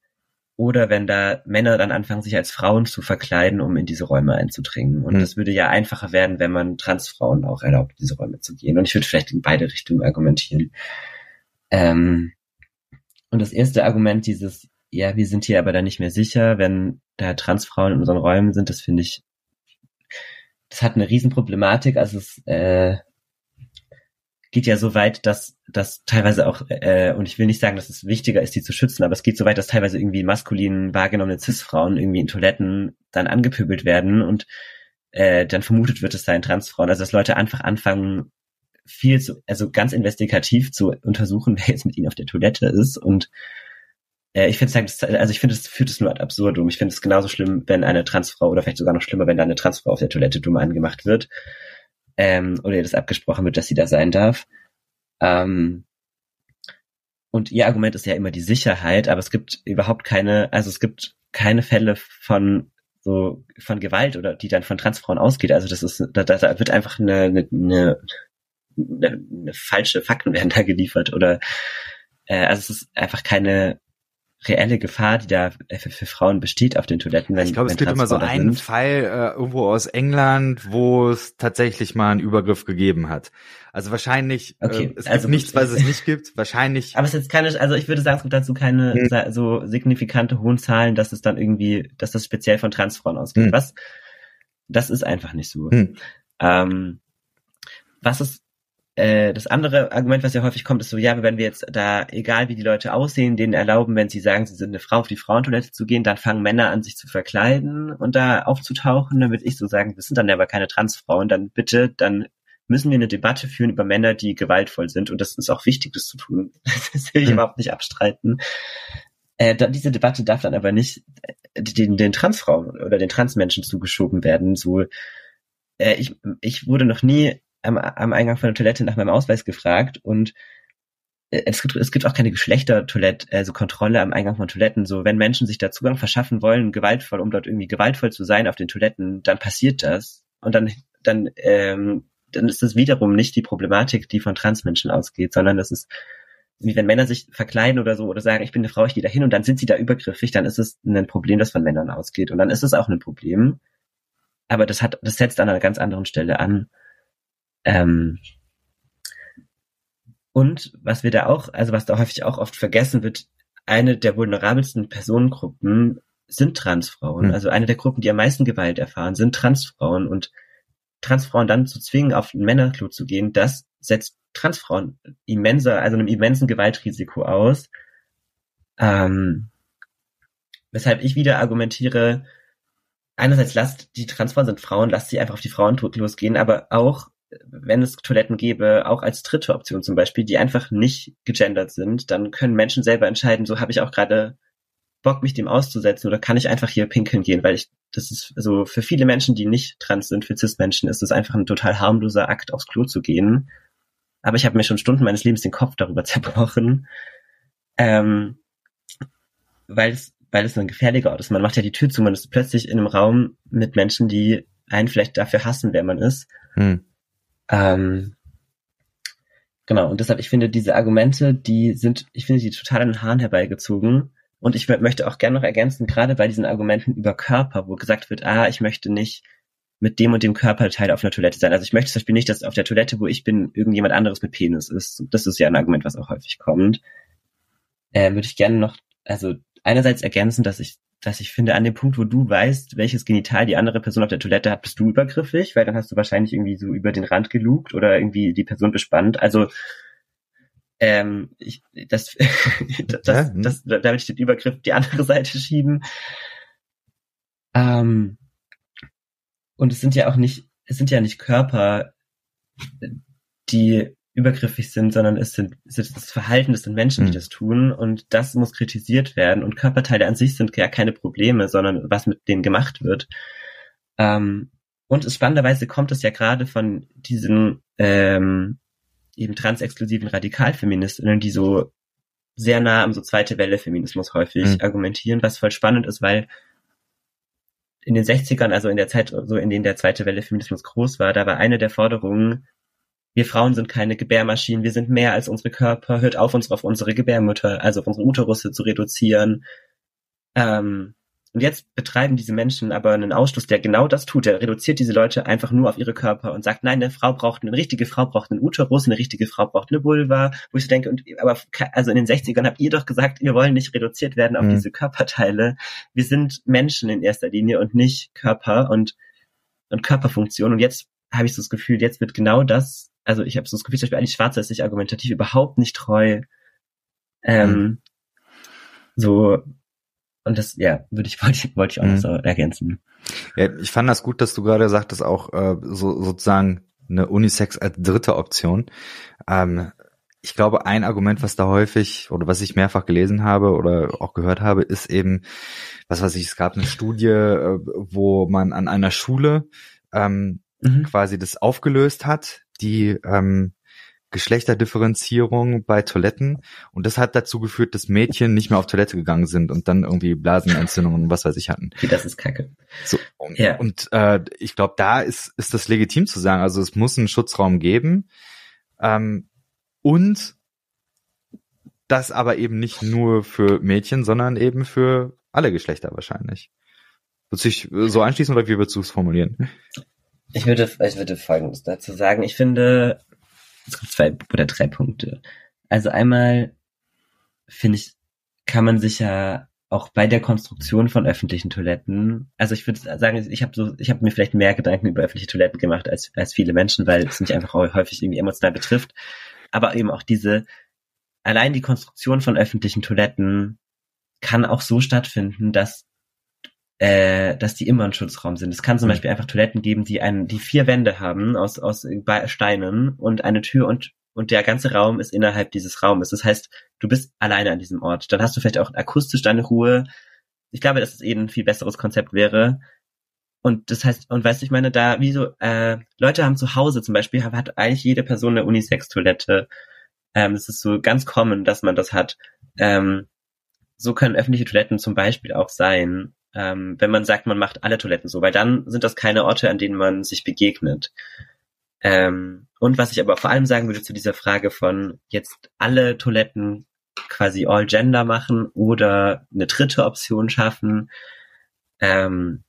oder wenn da Männer dann anfangen, sich als Frauen zu verkleiden, um in diese Räume einzudringen. Und mhm. das würde ja einfacher werden, wenn man Transfrauen auch erlaubt, in diese Räume zu gehen. Und ich würde vielleicht in beide Richtungen argumentieren. Ähm, und das erste Argument dieses, ja, wir sind hier aber da nicht mehr sicher, wenn da Transfrauen in unseren Räumen sind, das finde ich, das hat eine Riesenproblematik. Also es, äh, geht ja so weit, dass dass teilweise auch, äh, und ich will nicht sagen, dass es wichtiger ist, die zu schützen, aber es geht so weit, dass teilweise irgendwie maskulin wahrgenommene Cis-Frauen irgendwie in Toiletten dann angepöbelt werden und äh, dann vermutet wird, es seien Transfrauen. Also dass Leute einfach anfangen, viel zu, also ganz investigativ zu untersuchen, wer jetzt mit ihnen auf der Toilette ist und äh, ich finde es also ich finde es führt es nur ad absurdum. Ich finde es genauso schlimm, wenn eine Transfrau oder vielleicht sogar noch schlimmer, wenn da eine Transfrau auf der Toilette dumm angemacht wird ähm, oder ihr das abgesprochen wird, dass sie da sein darf. Ähm, und ihr Argument ist ja immer die Sicherheit, aber es gibt überhaupt keine, also es gibt keine Fälle von so von Gewalt oder die dann von Transfrauen ausgeht. Also das ist, da, da wird einfach eine, eine, eine, eine falsche Fakten werden da geliefert oder äh, also es ist einfach keine reelle Gefahr, die da für, für Frauen besteht auf den Toiletten. Wenn, ich glaube, es gibt immer so einen sind. Fall äh, irgendwo aus England, wo es tatsächlich mal einen Übergriff gegeben hat. Also wahrscheinlich, äh, okay, äh, es also gibt nichts, was es nicht gibt. Wahrscheinlich. Aber es ist jetzt keine, also ich würde sagen, es gibt dazu keine hm. so signifikante hohen Zahlen, dass es dann irgendwie, dass das speziell von Transfrauen ausgeht. Hm. Was? Das ist einfach nicht so. Hm. Ähm, was ist äh, das andere Argument, was ja häufig kommt, ist so, ja, wenn wir jetzt da, egal wie die Leute aussehen, denen erlauben, wenn sie sagen, sie sind eine Frau, auf die Frauentoilette zu gehen, dann fangen Männer an, sich zu verkleiden und da aufzutauchen. Dann würde ich so sagen, das sind dann aber keine Transfrauen, dann bitte, dann müssen wir eine Debatte führen über Männer, die gewaltvoll sind. Und das ist auch wichtig, das zu tun. Das will ich mhm. überhaupt nicht abstreiten. Äh, da, diese Debatte darf dann aber nicht äh, den, den Transfrauen oder den Transmenschen zugeschoben werden. So, äh, ich, ich wurde noch nie am, am Eingang von der Toilette nach meinem Ausweis gefragt und äh, es gibt, es gibt auch keine Geschlechtertoilette, also Kontrolle am Eingang von Toiletten. So, wenn Menschen sich da Zugang verschaffen wollen, gewaltvoll, um dort irgendwie gewaltvoll zu sein auf den Toiletten, dann passiert das. Und dann, dann, ähm, dann ist das wiederum nicht die Problematik, die von Transmenschen ausgeht, sondern das ist, wie wenn Männer sich verkleiden oder so oder sagen, ich bin eine Frau, ich gehe da hin und dann sind sie da übergriffig, dann ist es ein Problem, das von Männern ausgeht. Und dann ist es auch ein Problem. Aber das hat, das setzt an einer ganz anderen Stelle an. Ähm, und was wir da auch, also was da häufig auch oft vergessen wird, eine der vulnerabelsten Personengruppen sind Transfrauen. Mhm. Also eine der Gruppen, die am meisten Gewalt erfahren, sind Transfrauen. Und Transfrauen dann zu zwingen, auf ein Männerklo zu gehen, das setzt Transfrauen immenser, also einem immensen Gewaltrisiko aus. Ähm, weshalb ich wieder argumentiere, einerseits lasst die Transfrauen sind Frauen, lasst sie einfach auf die Frauen losgehen, aber auch wenn es Toiletten gäbe, auch als dritte Option zum Beispiel, die einfach nicht gegendert sind, dann können Menschen selber entscheiden, so habe ich auch gerade Bock, mich dem auszusetzen oder kann ich einfach hier pinkeln gehen, weil ich, das ist, also für viele Menschen, die nicht trans sind, für Cis-Menschen, ist es einfach ein total harmloser Akt, aufs Klo zu gehen. Aber ich habe mir schon Stunden meines Lebens den Kopf darüber zerbrochen, ähm, weil es, weil es ein gefährlicher Ort ist. Man macht ja die Tür zu, man ist plötzlich in einem Raum mit Menschen, die einen vielleicht dafür hassen, wer man ist. Hm. Ähm, genau, und deshalb, ich finde diese Argumente, die sind, ich finde die total an den Haaren herbeigezogen. Und ich möchte auch gerne noch ergänzen, gerade bei diesen Argumenten über Körper, wo gesagt wird, ah, ich möchte nicht mit dem und dem Körperteil auf einer Toilette sein. Also ich möchte zum Beispiel nicht, dass auf der Toilette, wo ich bin, irgendjemand anderes mit Penis ist. Das ist ja ein Argument, was auch häufig kommt. Äh, würde ich gerne noch, also einerseits ergänzen, dass ich dass ich finde, an dem Punkt, wo du weißt, welches Genital die andere Person auf der Toilette hat, bist du übergriffig, weil dann hast du wahrscheinlich irgendwie so über den Rand gelugt oder irgendwie die Person bespannt. Also ähm, ich, das, das, das, das, da will ich den Übergriff die andere Seite schieben. Ähm, und es sind ja auch nicht, es sind ja nicht Körper, die übergriffig sind, sondern es sind, es ist das Verhalten, das sind Menschen, die mhm. das tun und das muss kritisiert werden und Körperteile an sich sind ja keine Probleme, sondern was mit denen gemacht wird. Ähm, und es, spannenderweise kommt es ja gerade von diesen ähm, eben transexklusiven Radikalfeministinnen, die so sehr nah am so zweite Welle Feminismus häufig mhm. argumentieren, was voll spannend ist, weil in den 60ern, also in der Zeit, so in denen der zweite Welle Feminismus groß war, da war eine der Forderungen, wir Frauen sind keine Gebärmaschinen, wir sind mehr als unsere Körper, hört auf, uns auf unsere Gebärmütter, also auf unsere Uterusse zu reduzieren. Ähm, und jetzt betreiben diese Menschen aber einen Ausschluss, der genau das tut. Der reduziert diese Leute einfach nur auf ihre Körper und sagt, nein, eine Frau braucht, eine richtige Frau braucht einen Uterus, eine richtige Frau braucht eine Vulva. Wo ich so denke, und, aber also in den 60ern habt ihr doch gesagt, wir wollen nicht reduziert werden auf mhm. diese Körperteile. Wir sind Menschen in erster Linie und nicht Körper und, und Körperfunktion. Und jetzt habe ich so das Gefühl, jetzt wird genau das also ich habe so das Gefühl, zum Beispiel Alice Schwarzer ist sich argumentativ überhaupt nicht treu. Ähm, mhm. So, und das, ja, würde ich, wollte ich, wollte ich auch mhm. noch so ergänzen. Ja, ich fand das gut, dass du gerade sagtest, auch äh, so sozusagen eine Unisex als dritte Option. Ähm, ich glaube, ein Argument, was da häufig oder was ich mehrfach gelesen habe oder auch gehört habe, ist eben, was weiß ich, es gab eine Studie, äh, wo man an einer Schule ähm, mhm. quasi das aufgelöst hat, die ähm, Geschlechterdifferenzierung bei Toiletten und das hat dazu geführt, dass Mädchen nicht mehr auf Toilette gegangen sind und dann irgendwie Blasenentzündungen und was weiß ich hatten. Das ist Kacke. So, und, ja. und äh, ich glaube, da ist ist das legitim zu sagen. Also es muss einen Schutzraum geben ähm, und das aber eben nicht nur für Mädchen, sondern eben für alle Geschlechter wahrscheinlich. Würdest du dich so anschließen oder wie würdest du es formulieren? Ich würde, ich würde Folgendes dazu sagen. Ich finde, es gibt zwei oder drei Punkte. Also einmal finde ich, kann man sich ja auch bei der Konstruktion von öffentlichen Toiletten, also ich würde sagen, ich habe so, ich habe mir vielleicht mehr Gedanken über öffentliche Toiletten gemacht als als viele Menschen, weil es mich einfach häufig irgendwie emotional betrifft. Aber eben auch diese, allein die Konstruktion von öffentlichen Toiletten kann auch so stattfinden, dass äh, dass die immer ein Schutzraum sind. Es kann zum mhm. Beispiel einfach Toiletten geben, die einen, die vier Wände haben aus, aus Steinen und eine Tür und, und der ganze Raum ist innerhalb dieses Raumes. Das heißt, du bist alleine an diesem Ort. Dann hast du vielleicht auch akustisch deine Ruhe. Ich glaube, dass es eben ein viel besseres Konzept wäre. Und das heißt, und weißt du, ich meine, da, wie so, äh, Leute haben zu Hause zum Beispiel, hat eigentlich jede Person eine Unisex-Toilette. Ähm, es ist so ganz common, dass man das hat. Ähm, so können öffentliche Toiletten zum Beispiel auch sein ähm, wenn man sagt, man macht alle Toiletten so, weil dann sind das keine Orte, an denen man sich begegnet. Ähm, und was ich aber vor allem sagen würde zu dieser Frage von jetzt alle Toiletten quasi all gender machen oder eine dritte Option schaffen. Ähm,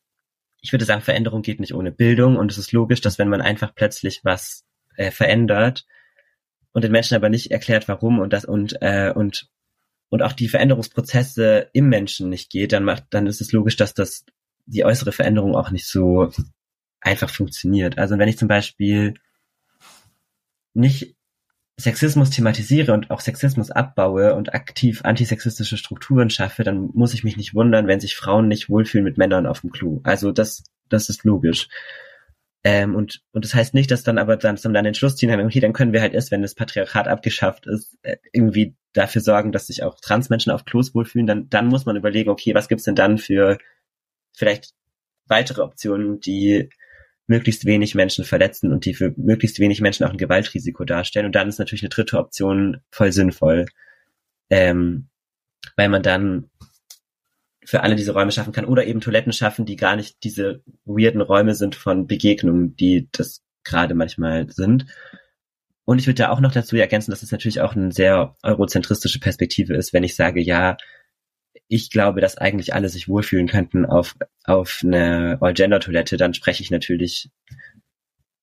ich würde sagen, Veränderung geht nicht ohne Bildung und es ist logisch, dass wenn man einfach plötzlich was äh, verändert und den Menschen aber nicht erklärt, warum und das und äh, und und auch die Veränderungsprozesse im Menschen nicht geht, dann macht, dann ist es logisch, dass das die äußere Veränderung auch nicht so einfach funktioniert. Also wenn ich zum Beispiel nicht Sexismus thematisiere und auch Sexismus abbaue und aktiv antisexistische Strukturen schaffe, dann muss ich mich nicht wundern, wenn sich Frauen nicht wohlfühlen mit Männern auf dem Klo. Also das, das ist logisch. Ähm, und, und das heißt nicht, dass dann aber dann, dann den Schluss ziehen, okay, dann können wir halt erst, wenn das Patriarchat abgeschafft ist, äh, irgendwie dafür sorgen, dass sich auch Transmenschen auf Klos wohlfühlen, dann, dann muss man überlegen, okay, was gibt's denn dann für vielleicht weitere Optionen, die möglichst wenig Menschen verletzen und die für möglichst wenig Menschen auch ein Gewaltrisiko darstellen. Und dann ist natürlich eine dritte Option voll sinnvoll, ähm, weil man dann für alle diese Räume schaffen kann oder eben Toiletten schaffen, die gar nicht diese weirden Räume sind von Begegnungen, die das gerade manchmal sind. Und ich würde da auch noch dazu ergänzen, dass es natürlich auch eine sehr eurozentristische Perspektive ist, wenn ich sage, ja, ich glaube, dass eigentlich alle sich wohlfühlen könnten auf, auf eine All-Gender-Toilette, dann spreche ich natürlich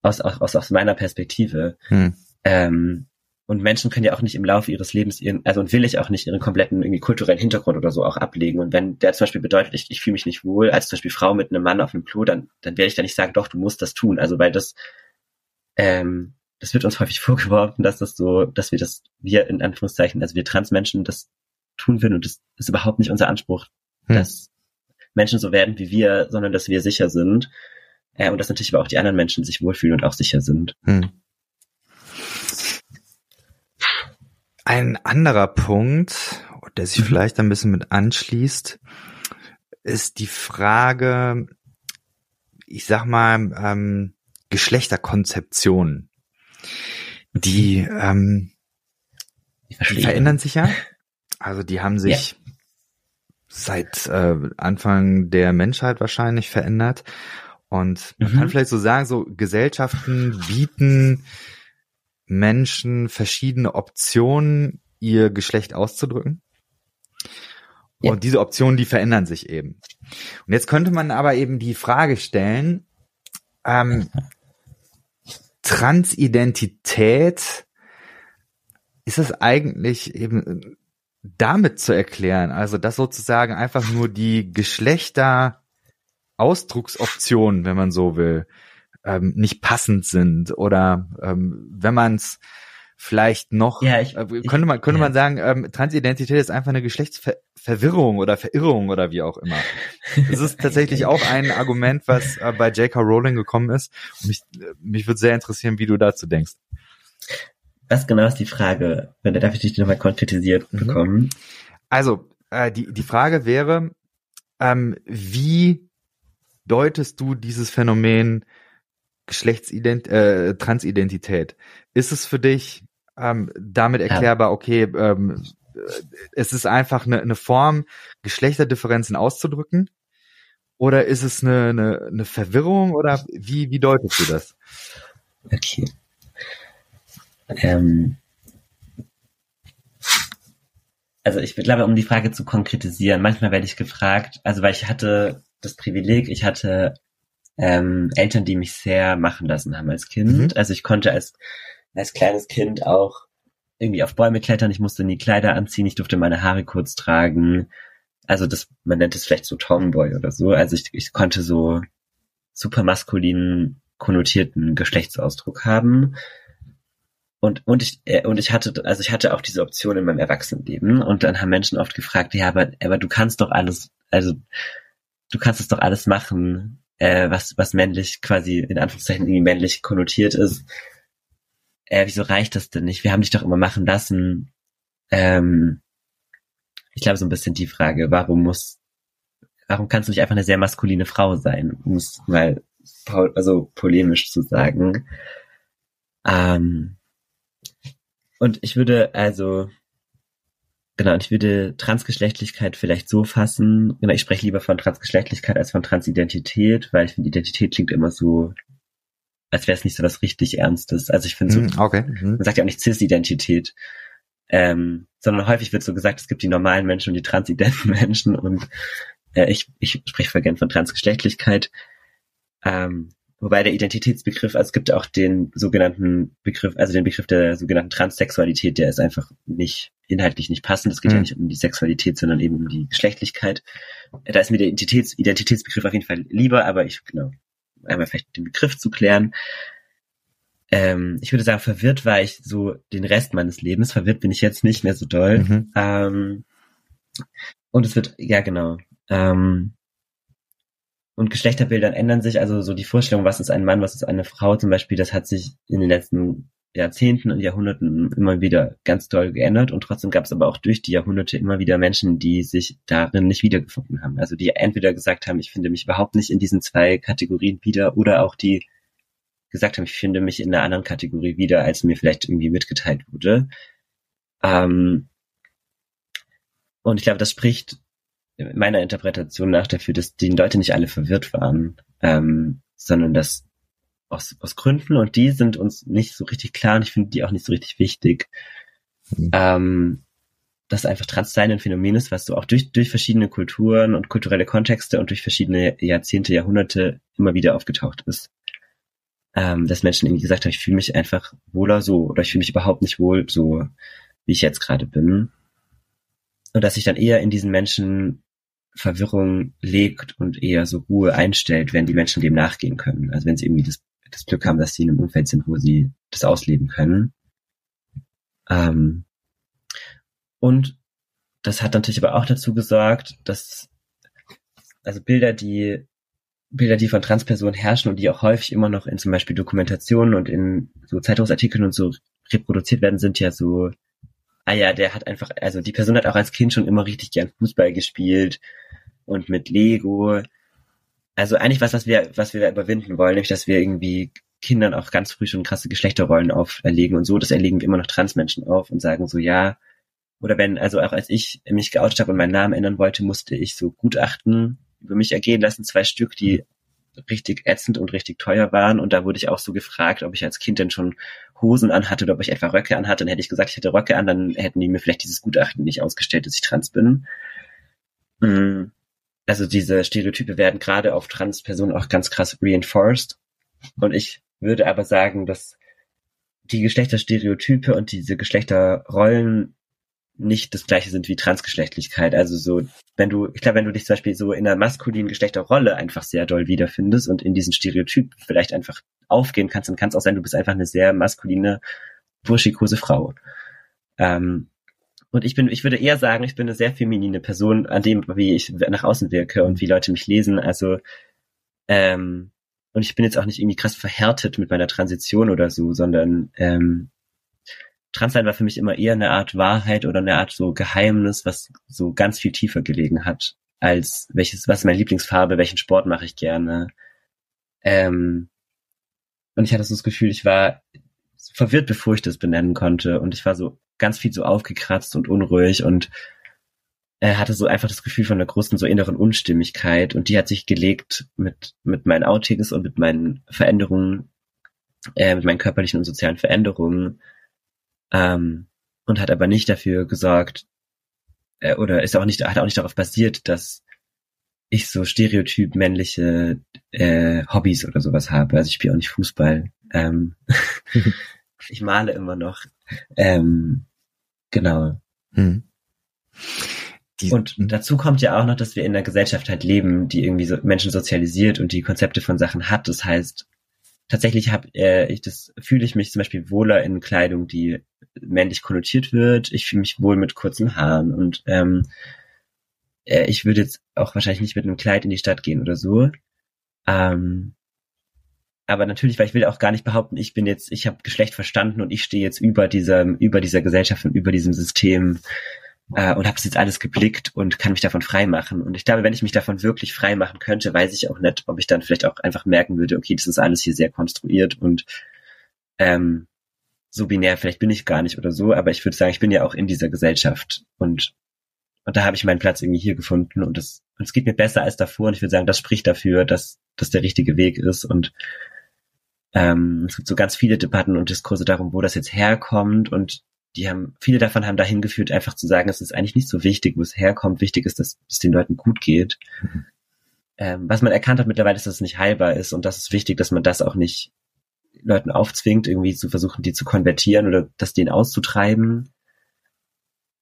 aus, aus, aus meiner Perspektive. Hm. Ähm, und Menschen können ja auch nicht im Laufe ihres Lebens ihren, also und will ich auch nicht ihren kompletten irgendwie kulturellen Hintergrund oder so auch ablegen. Und wenn der zum Beispiel bedeutet, ich, ich fühle mich nicht wohl, als zum Beispiel Frau mit einem Mann auf dem Klo, dann, dann werde ich da nicht sagen, doch, du musst das tun. Also weil das, ähm, das wird uns häufig vorgeworfen, dass das so, dass wir das, wir in Anführungszeichen, also wir Transmenschen das tun würden und das ist überhaupt nicht unser Anspruch, hm. dass Menschen so werden wie wir, sondern dass wir sicher sind. Äh, und dass natürlich aber auch die anderen Menschen sich wohlfühlen und auch sicher sind. Hm. Ein anderer Punkt, der sich mhm. vielleicht ein bisschen mit anschließt, ist die Frage, ich sag mal, ähm, Geschlechterkonzeption. Die, ähm, die verändern sich ja. Also die haben sich ja. seit äh, Anfang der Menschheit wahrscheinlich verändert. Und man mhm. kann vielleicht so sagen, so Gesellschaften bieten Menschen verschiedene Optionen, ihr Geschlecht auszudrücken. Ja. Und diese Optionen, die verändern sich eben. Und jetzt könnte man aber eben die Frage stellen, ähm, Transidentität, ist es eigentlich eben damit zu erklären, also dass sozusagen einfach nur die Geschlechterausdrucksoptionen, wenn man so will, ähm, nicht passend sind oder ähm, wenn man es vielleicht noch Ja, ich- äh, könnte man könnte ja. man sagen ähm, Transidentität ist einfach eine Geschlechtsverwirrung oder Verirrung oder wie auch immer das ist tatsächlich auch ein Argument was äh, bei J.K. Rowling gekommen ist und mich äh, mich würde sehr interessieren wie du dazu denkst Was genau ist die Frage? Wenn da darf ich dich nochmal konkretisiert Mhm. bekommen. Also, äh, die, die Frage wäre, ähm, wie deutest du dieses Phänomen Geschlechtsident äh, Transidentität? Ist es für dich ähm, damit erklärbar, okay, ähm, äh, es ist einfach eine, eine Form, Geschlechterdifferenzen auszudrücken? Oder ist es eine, eine, eine Verwirrung oder wie, wie deutest du das? Okay. Ähm, also ich glaube, um die Frage zu konkretisieren, manchmal werde ich gefragt, also weil ich hatte das Privileg, ich hatte ähm, Eltern, die mich sehr machen lassen haben als Kind. Mhm. Also ich konnte als, als kleines Kind auch irgendwie auf Bäume klettern, ich musste nie Kleider anziehen, ich durfte meine Haare kurz tragen. Also das, man nennt es vielleicht so Tomboy oder so. Also ich, ich konnte so super maskulinen konnotierten Geschlechtsausdruck haben. Und, und ich, äh, und ich hatte, also ich hatte auch diese Option in meinem Erwachsenenleben. Und dann haben Menschen oft gefragt, ja, aber, aber du kannst doch alles, also, du kannst es doch alles machen, äh, was, was männlich quasi, in Anführungszeichen, irgendwie männlich konnotiert ist. Äh, wieso reicht das denn nicht? Wir haben dich doch immer machen lassen. Ähm, ich glaube, so ein bisschen die Frage, warum muss, warum kannst du nicht einfach eine sehr maskuline Frau sein? Um es mal, also polemisch zu sagen. Ähm, und ich würde also, genau, und ich würde Transgeschlechtlichkeit vielleicht so fassen, genau, ich spreche lieber von Transgeschlechtlichkeit als von Transidentität, weil ich finde, Identität klingt immer so, als wäre es nicht so was richtig Ernstes. Also ich finde so, Hm, okay. Mhm. man sagt ja auch nicht Cis-Identität, ähm, sondern häufig wird so gesagt, es gibt die normalen Menschen und die transidenten Menschen und äh, ich, ich spreche voll gern von Transgeschlechtlichkeit. Ähm, wobei der Identitätsbegriff, also es gibt auch den sogenannten Begriff, also den Begriff der sogenannten Transsexualität, der ist einfach nicht inhaltlich nicht passend. Es geht ja Mhm. nicht um die Sexualität, sondern eben um die Geschlechtlichkeit. Da ist mir der Identitäts Identitätsbegriff auf jeden Fall lieber, aber ich, genau, einmal vielleicht den Begriff zu klären ähm, ich würde sagen, verwirrt war ich so den Rest meines Lebens. Verwirrt bin ich jetzt nicht mehr so doll. Mhm. Ähm, und es wird, ja genau. Ähm, und Geschlechterbildern ändern sich, also so die Vorstellung, was ist ein Mann, was ist eine Frau zum Beispiel, das hat sich in den letzten Jahrzehnten und Jahrhunderten immer wieder ganz doll geändert und trotzdem gab es aber auch durch die Jahrhunderte immer wieder Menschen, die sich darin nicht wiedergefunden haben. Also die entweder gesagt haben, ich finde mich überhaupt nicht in diesen zwei Kategorien wieder oder auch die gesagt haben, ich finde mich in einer anderen Kategorie wieder, als mir vielleicht irgendwie mitgeteilt wurde. Ähm, und ich glaube, das spricht meiner Interpretation nach dafür, dass die Leute nicht alle verwirrt waren, ähm, sondern dass aus, aus Gründen, und die sind uns nicht so richtig klar und ich finde die auch nicht so richtig wichtig, Mhm. ähm, dass einfach Transsein ein Phänomen ist, was so auch durch, durch verschiedene Kulturen und kulturelle Kontexte und durch verschiedene Jahrzehnte, Jahrhunderte immer wieder aufgetaucht ist ähm, dass Menschen irgendwie gesagt haben, ich fühle mich einfach wohler so oder ich fühle mich überhaupt nicht wohl so, wie ich jetzt gerade bin. Und dass sich dann eher in diesen Menschen Verwirrung legt und eher so Ruhe einstellt, wenn die Menschen dem nachgehen können. Also wenn sie irgendwie das, das Glück haben, dass sie in einem Umfeld sind, wo sie das ausleben können. Ähm, und das hat natürlich aber auch dazu gesorgt, dass also Bilder, die Bilder, die von Transpersonen herrschen und die auch häufig immer noch in zum Beispiel Dokumentationen und in so Zeitungsartikeln und so reproduziert werden, sind ja so, ah ja, der hat einfach, also die Person hat auch als Kind schon immer richtig gern Fußball gespielt und mit Lego. Also eigentlich was, was wir, was wir überwinden wollen, nämlich, dass wir irgendwie Kindern auch ganz früh schon krasse Geschlechterrollen auferlegen und so, das erlegen wir immer noch Transmenschen auf und sagen so, ja, oder wenn, also auch als ich mich geoutet habe und meinen Namen ändern wollte, musste ich so Gutachten über mich ergehen lassen, zwei Stück, die richtig ätzend und richtig teuer waren. Und da wurde ich auch so gefragt, ob ich als Kind denn schon Hosen anhatte oder ob ich etwa Röcke anhatte. Dann hätte ich gesagt, ich hätte Röcke an, dann hätten die mir vielleicht dieses Gutachten nicht ausgestellt, dass ich trans bin. Mm, Also diese Stereotype werden gerade auf Transpersonen auch ganz krass reinforced. Und ich würde aber sagen, dass die Geschlechterstereotype und diese Geschlechterrollen nicht das gleiche sind wie Transgeschlechtlichkeit. Also so, wenn du, ich glaube, wenn du dich zum Beispiel so in einer maskulinen Geschlechterrolle einfach sehr doll wiederfindest und in diesen Stereotyp vielleicht einfach aufgehen kannst, dann kann es auch sein, du bist einfach eine sehr maskuline, burschikose Frau. Ähm, und ich bin, ich würde eher sagen, ich bin eine sehr feminine Person an dem, wie ich nach außen wirke und wie Leute mich lesen. Also, ähm, und ich bin jetzt auch nicht irgendwie krass verhärtet mit meiner Transition oder so, sondern ähm, Transsein war für mich immer eher eine Art Wahrheit oder eine Art so Geheimnis, was so ganz viel tiefer gelegen hat, als welches, was ist meine Lieblingsfarbe, welchen Sport mache ich gerne. Ähm, und ich hatte so das Gefühl, ich war verwirrt, bevor ich das benennen konnte. Und ich war so ganz viel so aufgekratzt und unruhig und er hatte so einfach das Gefühl von einer großen so inneren Unstimmigkeit und die hat sich gelegt mit mit meinen Outings und mit meinen Veränderungen, äh, mit meinen körperlichen und sozialen Veränderungen ähm, und hat aber nicht dafür gesorgt äh, oder ist auch nicht hat auch nicht darauf basiert, dass ich so stereotyp männliche äh, Hobbys oder sowas habe. Also ich spiele auch nicht Fußball. Ähm, ich male immer noch. Ähm, genau. Hm. Die, und dazu kommt ja auch noch, dass wir in einer Gesellschaft halt leben, die irgendwie so Menschen sozialisiert und die Konzepte von Sachen hat. Das heißt, tatsächlich habe äh, ich das fühle ich mich zum Beispiel wohler in Kleidung, die männlich konnotiert wird. Ich fühle mich wohl mit kurzen Haaren und ähm, äh, ich würde jetzt auch wahrscheinlich nicht mit einem Kleid in die Stadt gehen oder so. Ähm, aber natürlich, weil ich will auch gar nicht behaupten, ich bin jetzt, ich habe Geschlecht verstanden und ich stehe jetzt über dieser, über dieser Gesellschaft und über diesem System äh, und habe es jetzt alles geblickt und kann mich davon frei machen. Und ich glaube, wenn ich mich davon wirklich frei machen könnte, weiß ich auch nicht, ob ich dann vielleicht auch einfach merken würde, okay, das ist alles hier sehr konstruiert und ähm, so binär vielleicht bin ich gar nicht oder so, aber ich würde sagen, ich bin ja auch in dieser Gesellschaft und und da habe ich meinen Platz irgendwie hier gefunden und es und es geht mir besser als davor und ich würde sagen, das spricht dafür, dass das der richtige Weg ist und ähm, es gibt so ganz viele Debatten und Diskurse darum, wo das jetzt herkommt und die haben, viele davon haben dahin geführt, einfach zu sagen, es ist eigentlich nicht so wichtig, wo es herkommt. Wichtig ist, dass es den Leuten gut geht. Mhm. Ähm, was man erkannt hat mittlerweile ist, dass es nicht heilbar ist und das ist wichtig, dass man das auch nicht Leuten aufzwingt, irgendwie zu versuchen, die zu konvertieren oder das denen auszutreiben.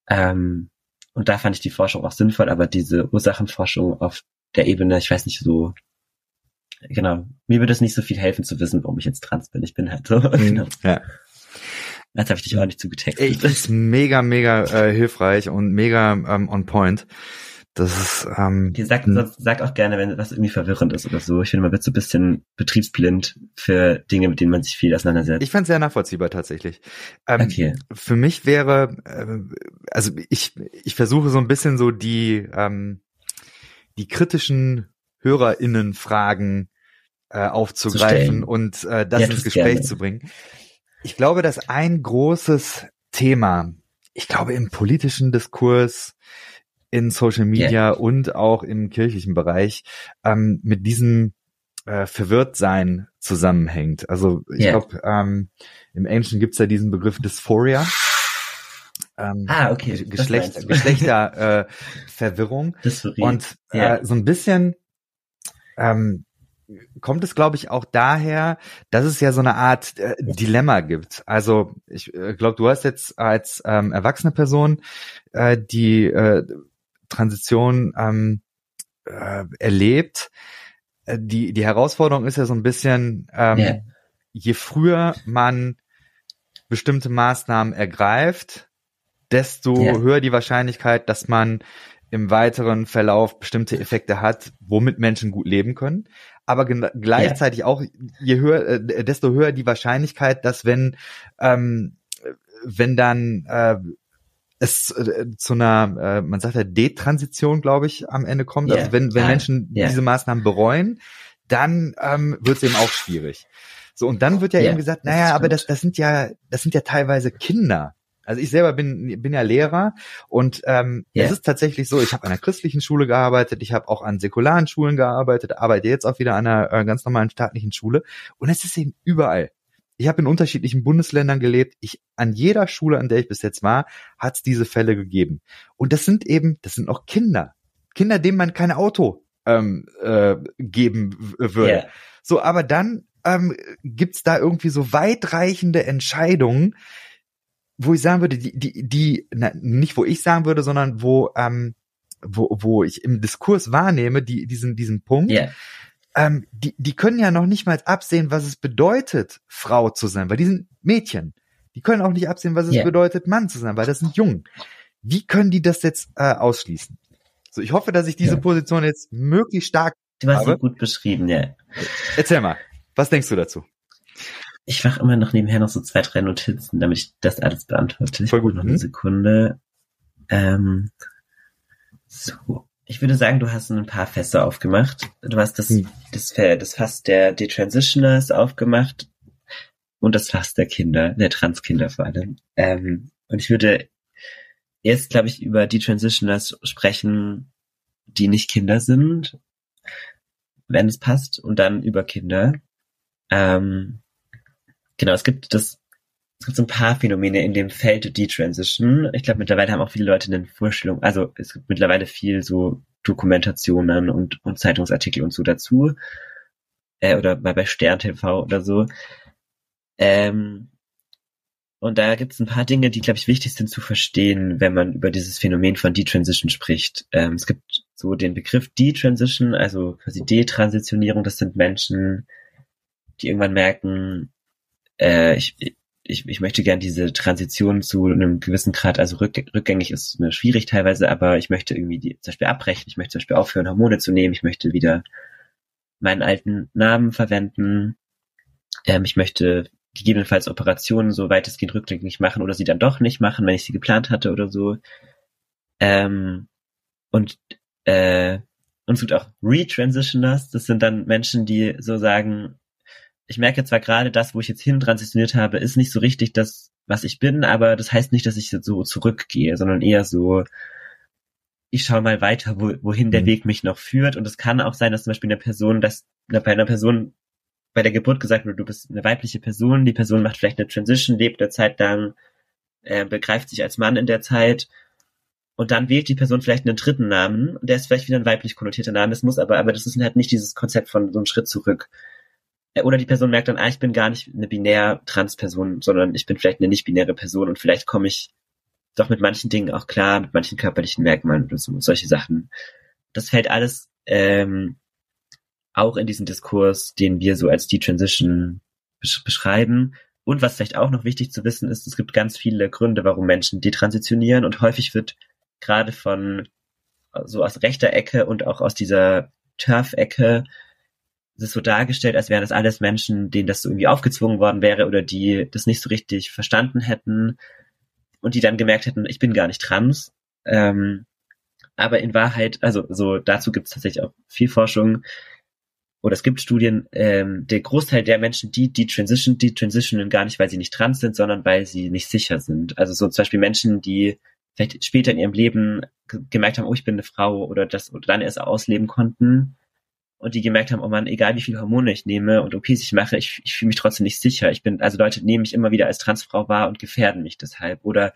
Ähm, und da fand ich die Forschung auch sinnvoll, aber diese Ursachenforschung auf der Ebene, ich weiß nicht, so genau, mir würde es nicht so viel helfen zu wissen, warum ich jetzt trans bin. Ich bin halt so. Mhm, genau. Ja. Jetzt habe ich dich auch nicht zugetextet. Ich finde es mega, mega äh, hilfreich und mega ähm, on point. Das ist, ähm, okay, sag, sonst, sag auch gerne, wenn was irgendwie verwirrend ist oder so. Ich finde, man wird so ein bisschen betriebsblind für Dinge, mit denen man sich viel auseinandersetzt. Ich fand es sehr nachvollziehbar tatsächlich. Ähm, okay. Für mich wäre, äh, also ich, ich versuche so ein bisschen so die, ähm, die kritischen HörerInnen-Fragen äh, aufzugreifen und äh, das ja, ins Gespräch gerne. zu bringen. Ich glaube, dass ein großes Thema, ich glaube im politischen Diskurs, in Social Media yeah. und auch im kirchlichen Bereich ähm, mit diesem äh, Verwirrtsein zusammenhängt. Also ich yeah. glaube, ähm, im Englischen gibt's ja diesen Begriff Dysphoria. Ähm, ah, okay. Geschlecht, Geschlechterverwirrung. Äh, und äh, yeah. so ein bisschen ähm, kommt es, glaube ich, auch daher, dass es ja so eine Art äh, Dilemma gibt. Also ich äh, glaube, du hast jetzt als ähm, erwachsene Person äh, die äh, Transition ähm, äh, erlebt. Äh, die, die Herausforderung ist ja so ein bisschen, ähm, yeah. je früher man bestimmte Maßnahmen ergreift, desto yeah. höher die Wahrscheinlichkeit, dass man im weiteren Verlauf bestimmte Effekte hat, womit Menschen gut leben können. Aber gleichzeitig ja. auch, je höher, äh, desto höher die Wahrscheinlichkeit, dass wenn ähm, wenn dann äh, es äh, zu einer, äh, man sagt ja Detransition, glaube ich, am Ende kommt. Yeah. Also wenn, wenn Menschen yeah. diese Maßnahmen bereuen, dann ähm, wird es eben auch schwierig. So, und dann wird ja yeah. eben gesagt, naja, aber das, das sind ja, das sind ja teilweise Kinder. Also ich selber bin, bin ja Lehrer und ähm, yeah. es ist tatsächlich so, ich habe an einer christlichen Schule gearbeitet, ich habe auch an säkularen Schulen gearbeitet, arbeite jetzt auch wieder an einer äh, ganz normalen staatlichen Schule und es ist eben überall. Ich habe in unterschiedlichen Bundesländern gelebt. Ich an jeder Schule, an der ich bis jetzt war, hat es diese Fälle gegeben. Und das sind eben, das sind auch Kinder, Kinder, denen man kein Auto ähm, äh, geben würde. Yeah. So, aber dann ähm, gibt's da irgendwie so weitreichende Entscheidungen, wo ich sagen würde, die, die, die, na, nicht wo ich sagen würde, sondern wo, ähm, wo, wo ich im Diskurs wahrnehme, die, diesen, diesen Punkt, yeah. ähm, die, die können ja noch nicht mal absehen, was es bedeutet, Frau zu sein, weil die sind Mädchen. Die können auch nicht absehen, was es yeah. bedeutet, Mann zu sein, weil das sind Jungen. Wie können die das jetzt äh, ausschließen? So, ich hoffe, dass ich diese ja. Position jetzt möglichst stark. Du hast sie gut beschrieben, ja. Erzähl mal, was denkst du dazu? Ich mache immer noch nebenher noch so zwei, drei Notizen, damit ich das alles beantworte. Voll gut. Noch eine mhm. Sekunde. Ähm, so. Ich würde sagen, du hast ein paar Fässer aufgemacht. Du hast das, hm. das, das Fass der Detransitioners aufgemacht und das Fass der Kinder, der Transkinder vor allem. Ähm, und ich würde erst, glaube ich, über die Transitioners sprechen, die nicht Kinder sind, wenn es passt, und dann über Kinder. Ähm, genau, es gibt das, es gibt so ein paar Phänomene in dem Feld Detransition. Ich glaube, mittlerweile haben auch viele Leute eine Vorstellung, also es gibt mittlerweile viel so Dokumentationen und, und Zeitungsartikel und so dazu. Äh, oder mal bei Stern TV oder so. Ähm, und da gibt es ein paar Dinge, die, glaube ich, wichtig sind zu verstehen, wenn man über dieses Phänomen von Detransition spricht. Ähm, es gibt so den Begriff Detransition, also quasi Detransitionierung. Das sind Menschen, die irgendwann merken, äh, ich, ich, ich möchte gern diese Transition zu einem gewissen Grad, also rück, rückgängig ist mir schwierig teilweise, aber ich möchte irgendwie die, zum Beispiel abbrechen, ich möchte zum Beispiel aufhören, Hormone zu nehmen, ich möchte wieder meinen alten Namen verwenden, ähm, ich möchte gegebenenfalls Operationen so weitestgehend rückgängig machen oder sie dann doch nicht machen, wenn ich sie geplant hatte oder so. Ähm, und äh, und es gibt auch Retransitioners, das sind dann Menschen, die so sagen, ich merke zwar gerade, das, wo ich jetzt hin transitioniert habe, ist nicht so richtig das, was ich bin, aber das heißt nicht, dass ich jetzt so zurückgehe, sondern eher so, ich schaue mal weiter, wo, wohin der mhm. Weg mich noch führt. Und es kann auch sein, dass zum Beispiel eine Person, dass bei einer Person bei der Geburt gesagt wird, du bist eine weibliche Person, die Person macht vielleicht eine Transition, lebt eine Zeit lang, äh, begreift sich als Mann in der Zeit und dann wählt die Person vielleicht einen dritten Namen, der ist vielleicht wieder ein weiblich konnotierter Name, das muss aber, aber das ist halt nicht dieses Konzept von so einem Schritt zurück. Äh, oder die Person merkt dann, ah, ich bin gar nicht eine binär Trans-Person, sondern ich bin vielleicht eine nicht-binäre Person und vielleicht komme ich doch mit manchen Dingen auch klar, mit manchen körperlichen Merkmalen oder so, solche Sachen. Das fällt alles ähm, auch in diesen Diskurs, den wir so als Detransition besch beschreiben. Und was vielleicht auch noch wichtig zu wissen ist, es gibt ganz viele Gründe, warum Menschen detransitionieren und häufig wird gerade von so aus rechter Ecke und auch aus dieser Turf-Ecke es ist so dargestellt, als wären das alles Menschen, denen das so irgendwie aufgezwungen worden wäre oder die das nicht so richtig verstanden hätten und die dann gemerkt hätten, ich bin gar nicht trans. Ähm, aber in Wahrheit, also so dazu gibt es tatsächlich auch viel Forschung, oder es gibt Studien, ähm, der Großteil der Menschen, die die transition, die transitionen gar nicht, weil sie nicht trans sind, sondern weil sie nicht sicher sind. Also so zum Beispiel Menschen, die vielleicht später in ihrem Leben gemerkt haben, oh, ich bin eine Frau oder das oder dann erst ausleben konnten und die gemerkt haben, oh man, egal wie viele Hormone ich nehme und OPs ich mache, ich, ich fühle mich trotzdem nicht sicher. Ich bin, also Leute nehmen mich immer wieder als Transfrau wahr und gefährden mich deshalb. Oder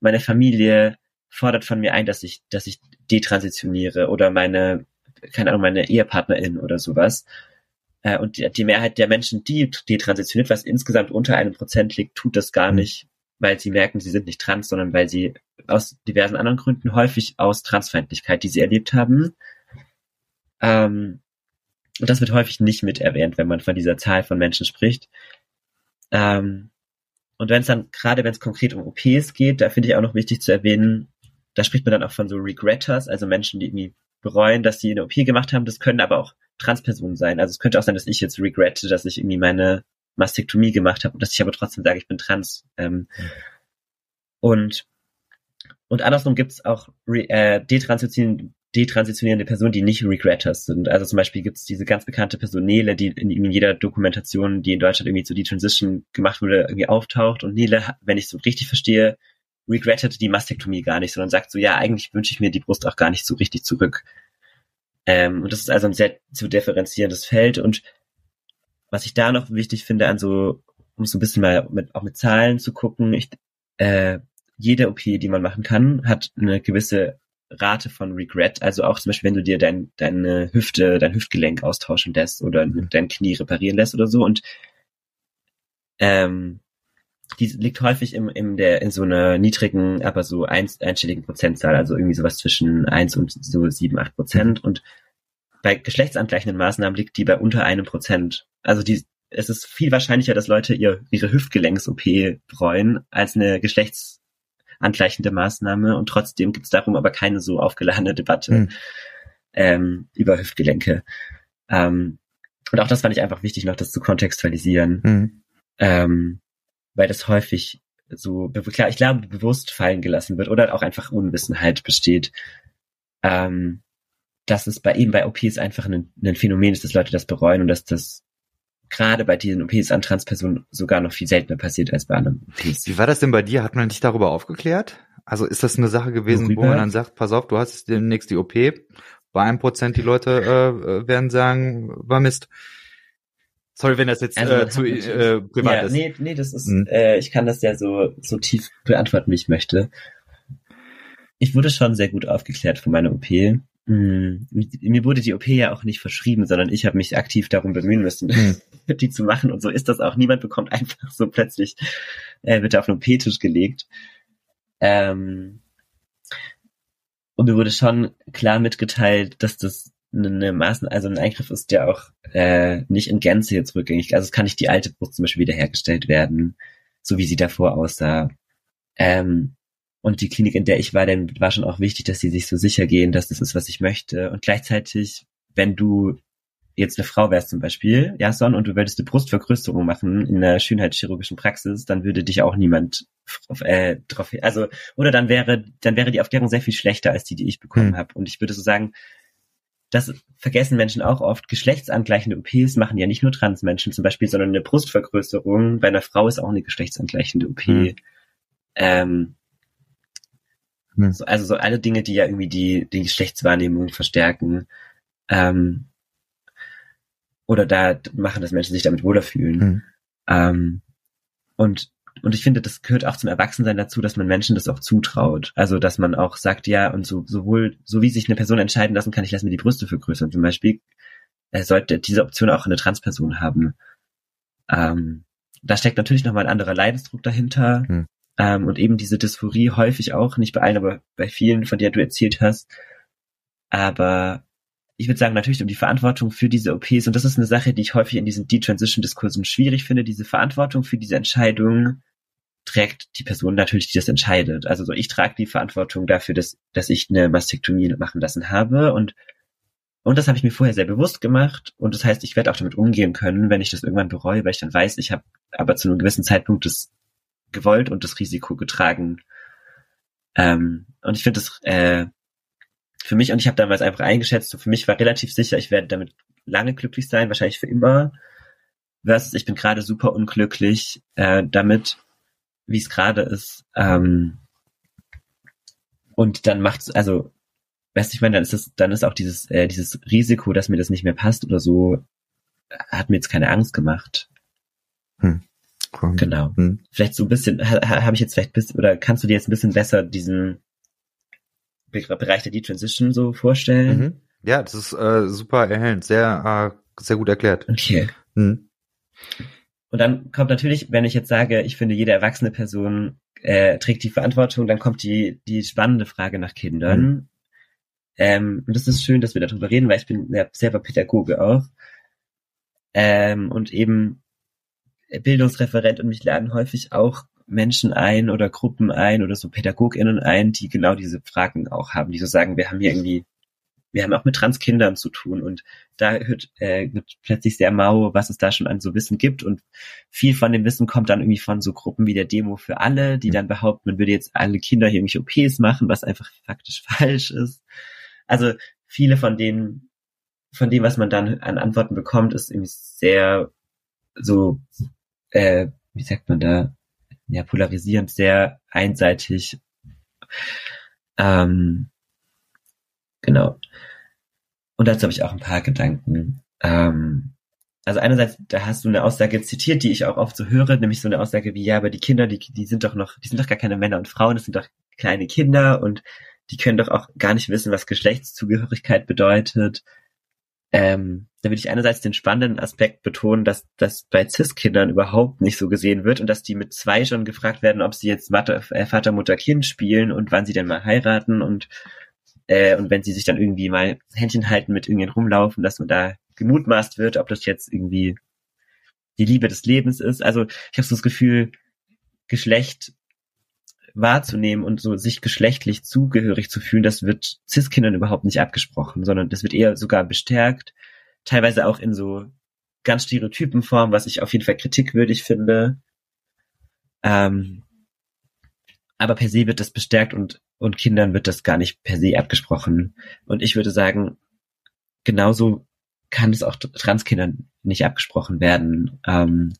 meine Familie fordert von mir ein, dass ich, dass ich detransitioniere oder meine keine Ahnung, meine Ehepartnerin oder sowas. Äh, und die, die Mehrheit der Menschen, die, die transitioniert, was insgesamt unter einem Prozent liegt, tut das gar mhm. nicht, weil sie merken, sie sind nicht trans, sondern weil sie aus diversen anderen Gründen, häufig aus Transfeindlichkeit, die sie erlebt haben. Ähm, und das wird häufig nicht mit erwähnt, wenn man von dieser Zahl von Menschen spricht. Ähm, und wenn es dann, gerade wenn es konkret um OPs geht, da finde ich auch noch wichtig zu erwähnen, da spricht man dann auch von so Regretters, also Menschen, die irgendwie bereuen, dass sie eine OP gemacht haben. Das können aber auch Transpersonen sein. Also es könnte auch sein, dass ich jetzt regrette, dass ich irgendwie meine Mastektomie gemacht habe und dass ich aber trotzdem sage, ich bin trans. Ähm, mhm. Und und andersrum gibt es auch äh, detransitionierende, detransitionierende Personen, die nicht Regretters sind. Also zum Beispiel gibt es diese ganz bekannte Person Nele, die in, in, jeder Dokumentation, die in Deutschland irgendwie zu Detransition gemacht wurde, irgendwie auftaucht. Und Nele, wenn ich so richtig verstehe, regrettet die Mastektomie gar nicht, sondern sagt so, ja, eigentlich wünsche ich mir die Brust auch gar nicht so richtig zurück. Ähm, und das ist also ein sehr zu differenzierendes Feld. Und was ich da noch wichtig finde, an so, um so ein bisschen mal mit, auch mit Zahlen zu gucken, ich, äh, jede OP, die man machen kann, hat eine gewisse Rate von Regret. Also auch zum Beispiel, wenn du dir dein, deine Hüfte, dein Hüftgelenk austauschen lässt oder mhm. dein Knie reparieren lässt oder so. Und ähm, die liegt häufig im, im der, in so einer niedrigen, aber so ein, einstelligen Prozentzahl, also irgendwie sowas zwischen eins und so sieben, acht Prozent. Und bei geschlechtsangleichenden Maßnahmen liegt die bei unter einem Prozent. Also die, es ist viel wahrscheinlicher, dass Leute ihr, ihre Hüftgelenks-OP bereuen, als eine geschlechtsangleichende Maßnahme und trotzdem gibt es darum aber keine so aufgeladene Debatte mhm. ähm, über Hüftgelenke. Ähm, und auch das fand ich einfach wichtig, noch das zu kontextualisieren, mhm. ähm, weil das häufig so, klar, ich glaube, bewusst fallen gelassen wird oder auch einfach Unwissenheit besteht, ähm, dass es bei eben bei OPs einfach ein, ein Phänomen ist, dass Leute das bereuen und dass das gerade bei diesen OPs an Transpersonen sogar noch viel seltener passiert als bei anderen OPs. Wie war das denn bei dir? Hat man dich darüber aufgeklärt? Also ist das eine Sache gewesen, Worüber? wo man dann sagt, pass auf, du hast demnächst die OP, bei einem Prozent die Leute äh, äh werden sagen, war Mist. Sorry, wenn das jetzt also äh, zu äh, privat ja, ist. Nee, nee, das ist, hm. äh, ich kann das ja so, so tief beantworten, wie ich möchte. Ich wurde schon sehr gut aufgeklärt von meiner OP. Hm. Mir wurde die OP ja auch nicht verschrieben, sondern ich habe mich aktiv darum bemühen müssen, hm. die zu machen. Und so ist das auch. Niemand bekommt einfach so plötzlich, äh, wird auf einen OP-Tisch gelegt. Ähm, und mir wurde schon klar mitgeteilt, dass das eine Maßnahme, also ein Eingriff ist ja auch äh, nicht in Gänze jetzt rückgängig. Also es kann nicht die alte Brust zum Beispiel wiederhergestellt werden, so wie sie davor aussah. Ähm, und die Klinik, in der ich war, dann war schon auch wichtig, dass sie sich so sicher gehen, dass das ist, was ich möchte. Und gleichzeitig, wenn du jetzt eine Frau wärst zum Beispiel, ja, Son, und du würdest eine Brustvergrößerung machen in einer schönheitschirurgischen Praxis, dann würde dich auch niemand äh, drauf, also, oder dann wäre, dann wäre die Aufklärung sehr viel schlechter als die, die ich bekommen hm. habe. Und ich würde so sagen, das vergessen Menschen auch oft. Geschlechtsangleichende OPs machen ja nicht nur Transmenschen zum Beispiel, sondern eine Brustvergrößerung bei einer Frau ist auch eine geschlechtsangleichende OP. Hm. Ähm, hm. so, also so alle Dinge, die ja irgendwie die, die Geschlechtswahrnehmung verstärken. Ähm, oder da machen, dass Menschen sich damit wohler fühlen. Hm. Ähm, und und ich finde, das gehört auch zum Erwachsensein dazu, dass man Menschen das auch zutraut. Also, dass man auch sagt, ja, und so, sowohl, so wie sich eine Person entscheiden lassen kann, ich lasse mir die Brüste vergrößern. Zum Beispiel, er sollte diese Option auch eine Transperson haben. Ähm, da steckt natürlich nochmal ein anderer Leidensdruck dahinter. Hm. Ähm, und eben diese Dysphorie häufig auch, nicht bei allen, aber bei vielen, von der du erzählt hast. Aber ich würde sagen, natürlich um die Verantwortung für diese OPs, und das ist eine Sache, die ich häufig in diesen Detransition-Diskursen schwierig finde, diese Verantwortung für diese Entscheidung trägt die Person natürlich, die das entscheidet. Also so, ich trage die Verantwortung dafür, dass, dass ich eine Mastektomie machen lassen habe und und das habe ich mir vorher sehr bewusst gemacht und das heißt, ich werde auch damit umgehen können, wenn ich das irgendwann bereue, weil ich dann weiß, ich habe aber zu einem gewissen Zeitpunkt das gewollt und das Risiko getragen. Ähm, und ich finde das äh, für mich und ich habe damals einfach eingeschätzt, so für mich war relativ sicher, ich werde damit lange glücklich sein, wahrscheinlich für immer. Versus ich bin gerade super unglücklich äh, damit wie es gerade ist. Ähm, und dann macht's, also, weißt du, ich meine, dann ist das, dann ist auch dieses, äh, dieses Risiko, dass mir das nicht mehr passt oder so, hat mir jetzt keine Angst gemacht. Hm. Cool. Genau. Hm. Vielleicht so ein bisschen, ha, habe ich jetzt vielleicht bis, oder kannst du dir jetzt ein bisschen besser diesen Bereich der Detransition so vorstellen? Mhm. Ja, das ist äh, super erhellend, sehr, äh, sehr gut erklärt. Okay. Hm. Und dann kommt natürlich, wenn ich jetzt sage, ich finde, jede erwachsene Person äh, trägt die Verantwortung, dann kommt die, die spannende Frage nach Kindern. Mhm. Ähm, und das ist schön, dass wir darüber reden, weil ich bin ja, selber Pädagoge auch. Ähm, und eben Bildungsreferent und mich laden häufig auch Menschen ein oder Gruppen ein oder so PädagogInnen ein, die genau diese Fragen auch haben, die so sagen, wir haben hier irgendwie wir haben auch mit Transkindern zu tun und da hört, äh, wird plötzlich sehr mau, was es da schon an so Wissen gibt und viel von dem Wissen kommt dann irgendwie von so Gruppen wie der Demo für alle, die mhm. dann behaupten, man würde jetzt alle Kinder hier irgendwelche OPs machen, was einfach faktisch falsch ist. Also viele von denen, von dem, was man dann an Antworten bekommt, ist irgendwie sehr so, äh, wie sagt man da, ja, polarisierend, sehr einseitig. Ähm, Genau. Und dazu habe ich auch ein paar Gedanken. Ähm, also einerseits, da hast du eine Aussage zitiert, die ich auch oft so höre, nämlich so eine Aussage wie, ja, aber die Kinder, die, die sind doch noch, die sind doch gar keine Männer und Frauen, das sind doch kleine Kinder und die können doch auch gar nicht wissen, was Geschlechtszugehörigkeit bedeutet. Ähm, da will ich einerseits den spannenden Aspekt betonen, dass das bei CIS-Kindern überhaupt nicht so gesehen wird und dass die mit zwei schon gefragt werden, ob sie jetzt Vater, äh, Vater Mutter, Kind spielen und wann sie denn mal heiraten und Äh, und wenn sie sich dann irgendwie mal Händchen halten, mit irgendjemand rumlaufen, dass man da gemutmaßt wird, ob das jetzt irgendwie die Liebe des Lebens ist. Also ich habe so das Gefühl, Geschlecht wahrzunehmen und so sich geschlechtlich zugehörig zu fühlen, das wird Cis-Kindern überhaupt nicht abgesprochen, sondern das wird eher sogar bestärkt, teilweise auch in so ganz stereotypen Formen, was ich auf jeden Fall kritikwürdig finde. Ähm, aber per se wird das bestärkt und, und Kindern wird das gar nicht per se abgesprochen. Und ich würde sagen, genauso kann es auch Transkindern nicht abgesprochen werden. Ähm,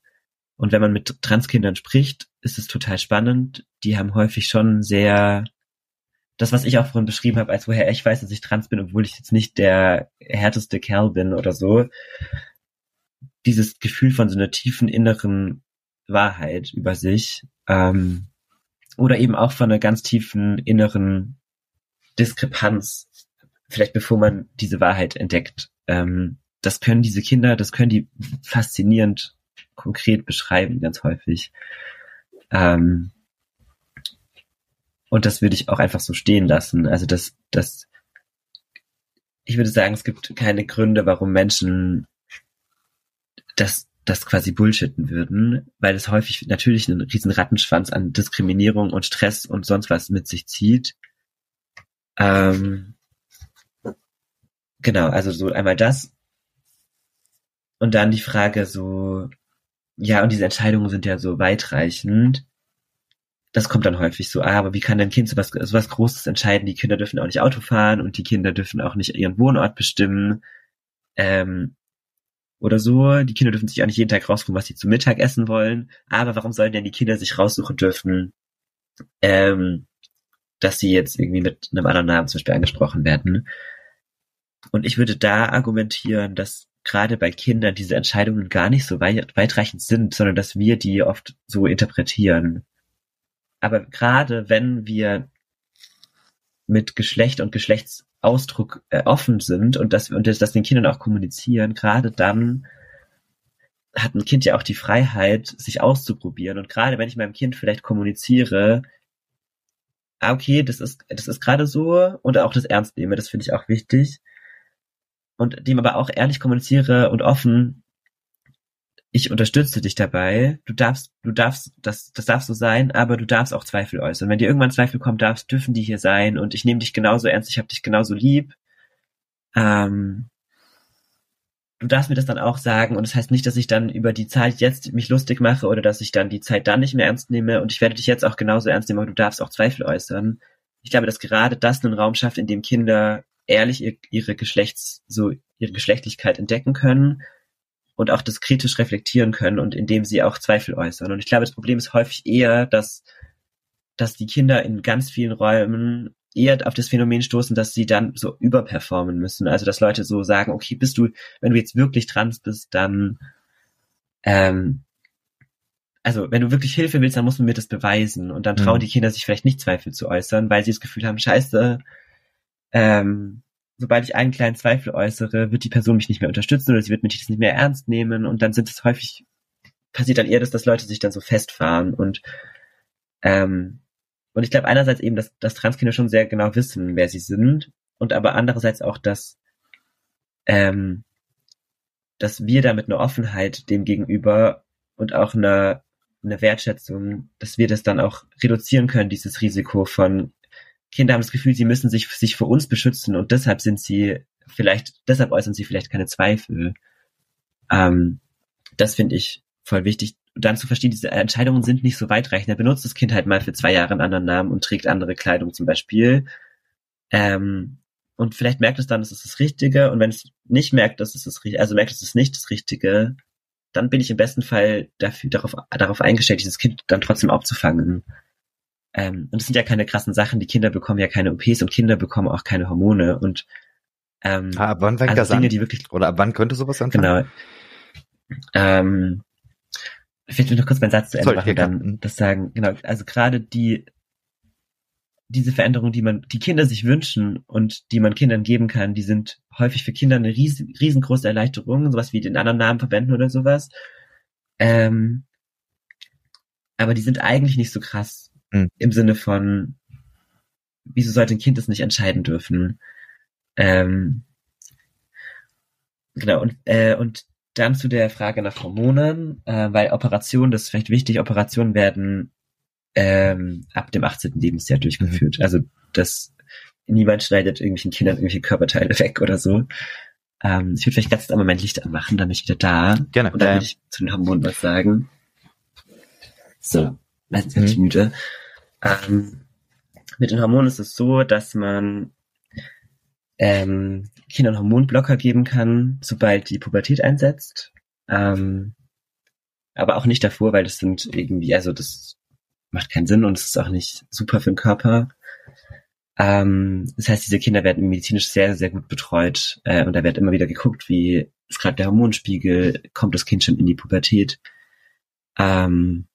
und wenn man mit Transkindern spricht, ist es total spannend. Die haben häufig schon sehr das, was ich auch vorhin beschrieben habe, als woher ich weiß, dass ich trans bin, obwohl ich jetzt nicht der härteste Kerl bin oder so. Dieses Gefühl von so einer tiefen inneren Wahrheit über sich. Ähm, oder eben auch von einer ganz tiefen inneren Diskrepanz, vielleicht bevor man diese Wahrheit entdeckt. Ähm, das können diese Kinder, das können die faszinierend konkret beschreiben, ganz häufig. Ähm, und das würde ich auch einfach so stehen lassen. Also das, das, ich würde sagen, es gibt keine Gründe, warum Menschen das das quasi bullshitten würden, weil es häufig natürlich einen riesen Rattenschwanz an Diskriminierung und Stress und sonst was mit sich zieht. Ähm, genau, also so einmal das. Und dann die Frage so, ja, und diese Entscheidungen sind ja so weitreichend. Das kommt dann häufig so, ah, aber wie kann ein Kind so was, so was Großes entscheiden? Die Kinder dürfen auch nicht Auto fahren und die Kinder dürfen auch nicht ihren Wohnort bestimmen. Ähm, oder so. Die Kinder dürfen sich auch nicht jeden Tag raussuchen, was sie zu Mittag essen wollen. Aber warum sollen denn die Kinder sich raussuchen dürfen, ähm, dass sie jetzt irgendwie mit einem anderen Namen zum Beispiel angesprochen werden? Und ich würde da argumentieren, dass gerade bei Kindern diese Entscheidungen gar nicht so weit, weitreichend sind, sondern dass wir die oft so interpretieren. Aber gerade wenn wir mit Geschlecht und Geschlechtsausdruck äh, offen sind und wir und das, das den Kindern auch kommunizieren, gerade dann hat ein Kind ja auch die Freiheit, sich auszuprobieren. Und gerade wenn ich meinem Kind vielleicht kommuniziere, ah, okay, das ist, das ist gerade so und auch das ernst nehme, das finde ich auch wichtig. Und dem aber auch ehrlich kommuniziere und offen, ich unterstütze dich dabei. Du darfst, du darfst, das, das darf so sein, aber du darfst auch Zweifel äußern. Wenn dir irgendwann Zweifel kommen darfst, dürfen die hier sein und ich nehme dich genauso ernst, ich habe dich genauso lieb. Ähm, du darfst mir das dann auch sagen und das heißt nicht, dass ich dann über die Zeit jetzt mich lustig mache oder dass ich dann die Zeit dann nicht mehr ernst nehme und ich werde dich jetzt auch genauso ernst nehmen, aber du darfst auch Zweifel äußern. Ich glaube, dass gerade das einen Raum schafft, in dem Kinder ehrlich ihre Geschlechts, so ihre Geschlechtlichkeit entdecken können und auch das kritisch reflektieren können und indem sie auch Zweifel äußern. Und ich glaube, das Problem ist häufig eher, dass, dass die Kinder in ganz vielen Räumen eher auf das Phänomen stoßen, dass sie dann so überperformen müssen. Also dass Leute so sagen, okay, bist du, wenn du jetzt wirklich trans bist, dann ähm, also wenn du wirklich Hilfe willst, dann muss man mir das beweisen. Und dann trauen mhm. die Kinder sich vielleicht nicht Zweifel zu äußern, weil sie das Gefühl haben, scheiße, ähm, sobald ich einen kleinen Zweifel äußere, wird die Person mich nicht mehr unterstützen oder sie wird mich nicht mehr ernst nehmen. Und dann sind es häufig, passiert dann eher, dass, dass Leute sich dann so festfahren. Und ähm, und ich glaube einerseits eben, dass, dass Transkinder schon sehr genau wissen, wer sie sind. Und aber andererseits auch, dass ähm, dass wir da mit einer Offenheit dem gegenüber und auch einer eine Wertschätzung, dass wir das dann auch reduzieren können, dieses Risiko von Kinder haben das Gefühl, sie müssen sich, sich vor uns beschützen und deshalb sind sie vielleicht, deshalb äußern sie vielleicht keine Zweifel. Ähm, das finde ich voll wichtig. dann zu verstehen, diese Entscheidungen sind nicht so weitreichend. Er benutzt das Kind halt mal für zwei Jahre einen anderen Namen und trägt andere Kleidung zum Beispiel. Ähm, und vielleicht merkt es dann, es ist das Richtige. Und wenn es nicht merkt, dass es das Richtige, also merkt es ist nicht das Richtige, dann bin ich im besten Fall dafür, darauf, darauf eingestellt, dieses Kind dann trotzdem aufzufangen. Ähm, und es sind ja keine krassen Sachen. Die Kinder bekommen ja keine OPs und Kinder bekommen auch keine Hormone. Und ähm, ah, ab wann fängt also das Dinge, an? Die wirklich, Oder ab wann könnte sowas anfangen? Genau. Ähm, vielleicht will ich noch kurz meinen Satz zu Ende Sorry, machen, dann das sagen. Genau, also gerade die diese Veränderungen, die man, die Kinder sich wünschen und die man Kindern geben kann, die sind häufig für Kinder eine riesen, riesengroße Erleichterung, sowas wie den anderen Namen verwenden oder sowas. Ähm, aber die sind eigentlich nicht so krass Mhm. Im Sinne von, wieso sollte ein Kind das nicht entscheiden dürfen? Ähm, genau, und, äh, und dann zu der Frage nach Hormonen, äh, weil Operationen, das ist vielleicht wichtig, Operationen werden ähm, ab dem 18. Lebensjahr durchgeführt. Mhm. Also das niemand schneidet irgendwelchen Kindern irgendwelche Körperteile weg oder so. Ähm, ich würde vielleicht ganz am Moment Licht anmachen, dann bin ich wieder da. Gerne. Und dann würde ich zu den Hormonen was sagen. So, jetzt bin ich mhm. müde. Ähm, mit den Hormonen ist es so, dass man ähm, Kindern Hormonblocker geben kann, sobald die Pubertät einsetzt. Ähm, aber auch nicht davor, weil das sind irgendwie, also das macht keinen Sinn und es ist auch nicht super für den Körper. Ähm, das heißt, diese Kinder werden medizinisch sehr, sehr gut betreut äh, und da wird immer wieder geguckt, wie ist gerade der Hormonspiegel, kommt das Kind schon in die Pubertät. Ähm,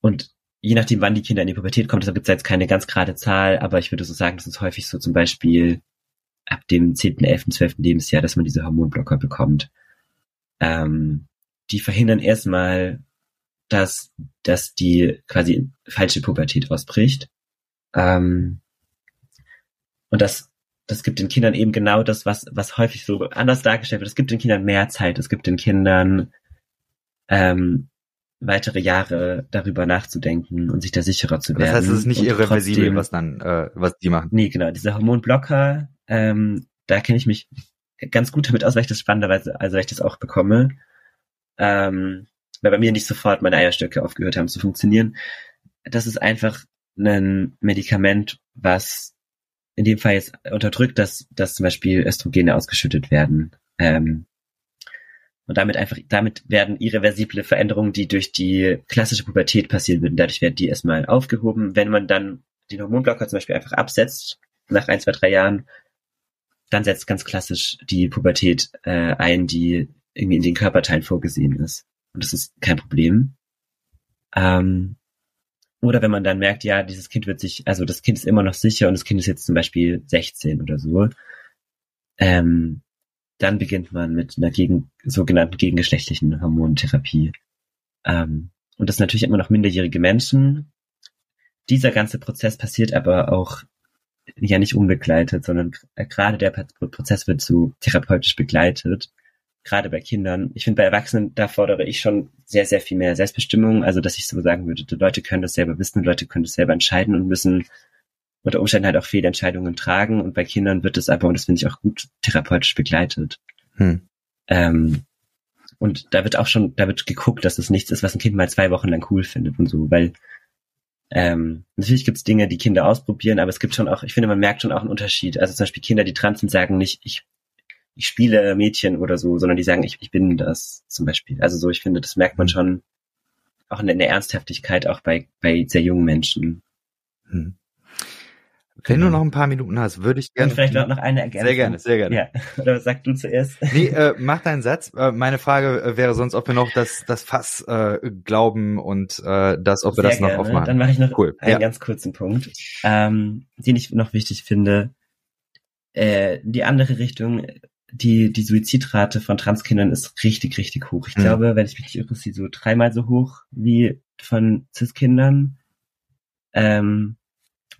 und je nachdem, wann die Kinder in die Pubertät kommen, deshalb gibt es jetzt keine ganz gerade Zahl, aber ich würde so sagen, das ist häufig so zum Beispiel ab dem 10., 11., 12. Lebensjahr, dass man diese Hormonblocker bekommt. Ähm, die verhindern erstmal, dass, dass die quasi falsche Pubertät ausbricht. Ähm, und das, das gibt den Kindern eben genau das, was, was häufig so anders dargestellt wird. Es gibt den Kindern mehr Zeit, es gibt den Kindern ähm, weitere Jahre darüber nachzudenken und sich da sicherer zu werden. Das heißt, es ist nicht irreversibel, trotzdem, was dann, äh, was die machen. Nee, genau. Diese Hormonblocker, ähm, da kenne ich mich ganz gut damit aus, weil ich das spannenderweise, also weil ich das auch bekomme. Ähm, weil bei mir nicht sofort meine Eierstöcke aufgehört haben zu funktionieren. Das ist einfach ein Medikament, was in dem Fall jetzt unterdrückt, dass, dass zum Beispiel Östrogene ausgeschüttet werden. Ähm, und damit einfach, damit werden irreversible Veränderungen, die durch die klassische Pubertät passieren würden, dadurch werden die erstmal aufgehoben. Wenn man dann den Hormonblocker zum Beispiel einfach absetzt, nach ein, zwei, drei Jahren, dann setzt ganz klassisch die Pubertät äh, ein, die irgendwie in den Körperteilen vorgesehen ist. Und das ist kein Problem. Ähm, oder wenn man dann merkt, ja, dieses Kind wird sich, also das Kind ist immer noch sicher und das Kind ist jetzt zum Beispiel 16 oder so, ähm, dann beginnt man mit einer gegen, sogenannten gegengeschlechtlichen Hormontherapie. Ähm, und das natürlich immer noch minderjährige Menschen. Dieser ganze Prozess passiert aber auch ja nicht unbegleitet, sondern gerade der Prozess wird so therapeutisch begleitet. Gerade bei Kindern. Ich finde, bei Erwachsenen, da fordere ich schon sehr, sehr viel mehr Selbstbestimmung. Also, dass ich so sagen würde, die Leute können das selber wissen, Leute können das selber entscheiden und müssen unter Umständen halt auch Fehlentscheidungen tragen und bei Kindern wird es aber, und das finde ich auch gut, therapeutisch begleitet. Hm. Ähm, und da wird auch schon, da wird geguckt, dass das nichts ist, was ein Kind mal zwei Wochen lang cool findet und so, weil ähm, natürlich gibt es Dinge, die Kinder ausprobieren, aber es gibt schon auch, ich finde, man merkt schon auch einen Unterschied. Also zum Beispiel Kinder, die trans sind, sagen nicht, ich, ich spiele Mädchen oder so, sondern die sagen, ich, ich bin das zum Beispiel. Also so, ich finde, das merkt man hm. schon auch in der Ernsthaftigkeit auch bei, bei sehr jungen Menschen. Hm. Wenn genau. du noch ein paar Minuten hast, würde ich gerne. Und vielleicht noch eine Ergänzung. Sehr gerne, sehr gerne. Ja. Oder sag du zuerst. Nee, äh, mach deinen Satz. Äh, meine Frage äh, wäre sonst, ob wir noch das, das Fass äh, glauben und äh, das, ob wir sehr das noch gerne. aufmachen. Dann mache ich noch cool. einen ja. ganz kurzen Punkt, ähm, den ich noch wichtig finde. Äh, die andere Richtung, die, die Suizidrate von Transkindern ist richtig, richtig hoch. Ich mhm. glaube, wenn ich mich nicht irre, ist sie so dreimal so hoch wie von Cis-Kindern. Ähm,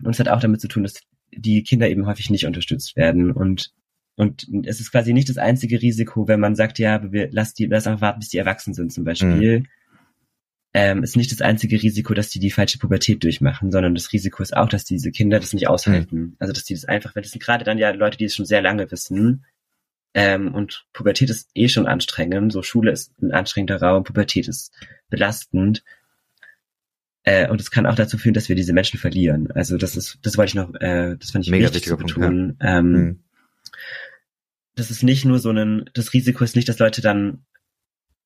und es hat auch damit zu tun, dass die Kinder eben häufig nicht unterstützt werden und und es ist quasi nicht das einzige Risiko, wenn man sagt, ja, wir lass die, lass einfach warten, bis die erwachsen sind zum Beispiel. Mhm. Ähm, ist nicht das einzige Risiko, dass die die falsche Pubertät durchmachen, sondern das Risiko ist auch, dass diese Kinder das nicht aushalten. Mhm. Also dass die das einfach, weil das sind gerade dann ja Leute, die es schon sehr lange wissen. Ähm, und Pubertät ist eh schon anstrengend. So Schule ist ein anstrengender Raum, Pubertät ist belastend. Äh, und es kann auch dazu führen, dass wir diese Menschen verlieren. Also das ist, das wollte ich noch, äh, das fand ich Mega wichtig zu betonen. Punkt, ja. ähm, mhm. Das ist nicht nur so ein, das Risiko ist nicht, dass Leute dann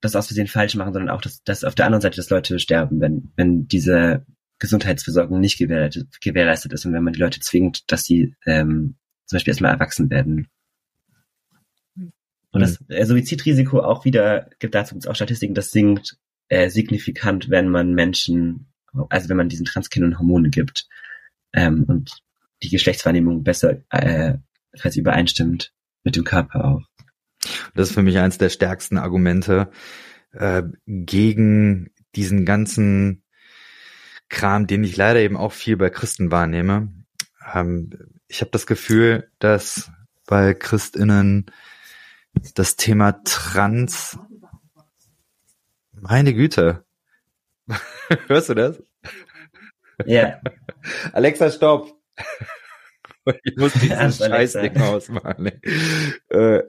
das aus Versehen falsch machen, sondern auch, dass, dass auf der anderen Seite, dass Leute sterben, wenn, wenn diese Gesundheitsversorgung nicht gewährleistet, gewährleistet ist und wenn man die Leute zwingt, dass sie ähm, zum Beispiel erstmal erwachsen werden. Und das äh, Suizidrisiko auch wieder, gibt dazu auch Statistiken, das sinkt äh, signifikant, wenn man Menschen also wenn man diesen Transkindern Hormone gibt ähm, und die Geschlechtswahrnehmung besser äh, quasi übereinstimmt mit dem Körper auch. Das ist für mich eines der stärksten Argumente äh, gegen diesen ganzen Kram, den ich leider eben auch viel bei Christen wahrnehme. ähm, ich habe das Gefühl, dass bei Christinnen das Thema Trans, meine Güte, hörst du das? Ja. Alexa, stopp! ich muss dieses Scheißding ausmachen. Äh,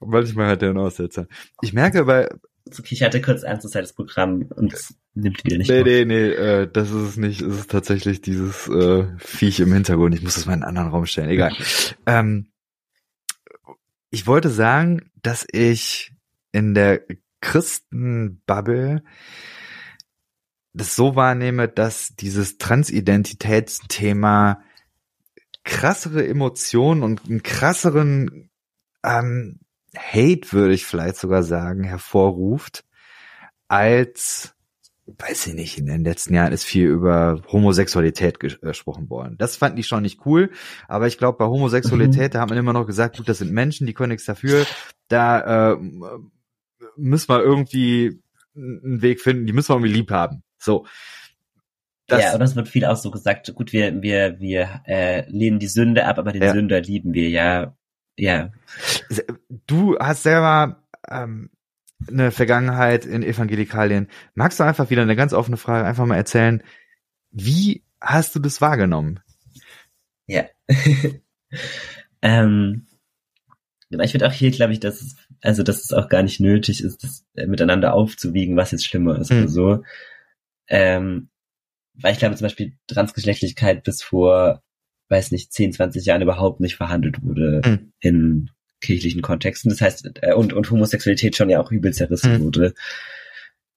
manchmal hat er einen Aussetzer. Ich merke bei... Okay, ich hatte kurz Angst, dass das Programm uns nimmt wieder nicht Nee, nee, nee, äh, das ist es nicht. Es ist tatsächlich dieses äh, Viech im Hintergrund. Ich muss das mal in einen anderen Raum stellen. Egal. ähm, ich wollte sagen, dass ich in der Christenbubble das so wahrnehme, dass dieses Transidentitätsthema krassere Emotionen und einen krasseren ähm, Hate, würde ich vielleicht sogar sagen, hervorruft, als, weiß ich nicht, in den letzten Jahren ist viel über Homosexualität ges gesprochen worden. Das fand ich schon nicht cool, aber ich glaube, bei Homosexualität, mhm. da hat man immer noch gesagt, gut, das sind Menschen, die können nichts dafür, da äh, müssen wir irgendwie einen Weg finden, die müssen wir irgendwie lieb haben. So. Das, ja, und das wird viel auch so gesagt, gut, wir, wir, wir äh, lehnen die Sünde ab, aber den ja. Sünder lieben wir, ja. Ja. Du hast selber ähm, eine Vergangenheit in Evangelikalien. Magst du einfach wieder eine ganz offene Frage einfach mal erzählen, wie hast du das wahrgenommen? Ja. ähm, ich finde auch hier, glaube ich, dass es, also dass es auch gar nicht nötig ist, das miteinander aufzuwiegen, was jetzt schlimmer ist hm. oder so. Ähm, weil ich glaube zum Beispiel Transgeschlechtlichkeit bis vor, weiß nicht, 10, 20 Jahren überhaupt nicht verhandelt wurde mhm. in kirchlichen Kontexten. Das heißt, äh, und, und Homosexualität schon ja auch übel zerrissen mhm. wurde.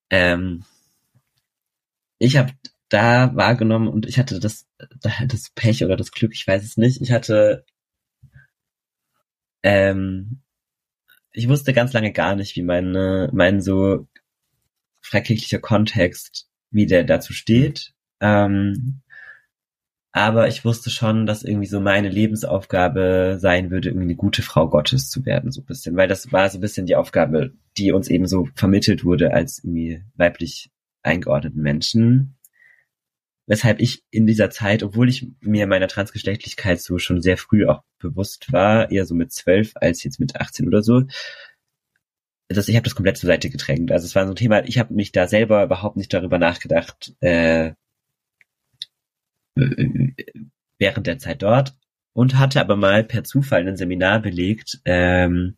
Ähm, ich habe da wahrgenommen und ich hatte das, das Pech oder das Glück, ich weiß es nicht. Ich hatte, ähm, ich wusste ganz lange gar nicht, wie meine, mein so freikirchlicher Kontext, wie der dazu steht. Ähm, aber ich wusste schon, dass irgendwie so meine Lebensaufgabe sein würde, irgendwie eine gute Frau Gottes zu werden, so ein bisschen. Weil das war so ein bisschen die Aufgabe, die uns eben so vermittelt wurde als irgendwie weiblich eingeordneten Menschen. Weshalb ich in dieser Zeit, obwohl ich mir meiner Transgeschlechtlichkeit so schon sehr früh auch bewusst war, eher so mit zwölf als jetzt mit 18 oder so, dass ich habe das komplett zur Seite gedrängt. Also es war so ein Thema, ich habe mich da selber überhaupt nicht darüber nachgedacht, äh, während der Zeit dort und hatte aber mal per Zufall ein Seminar belegt ähm,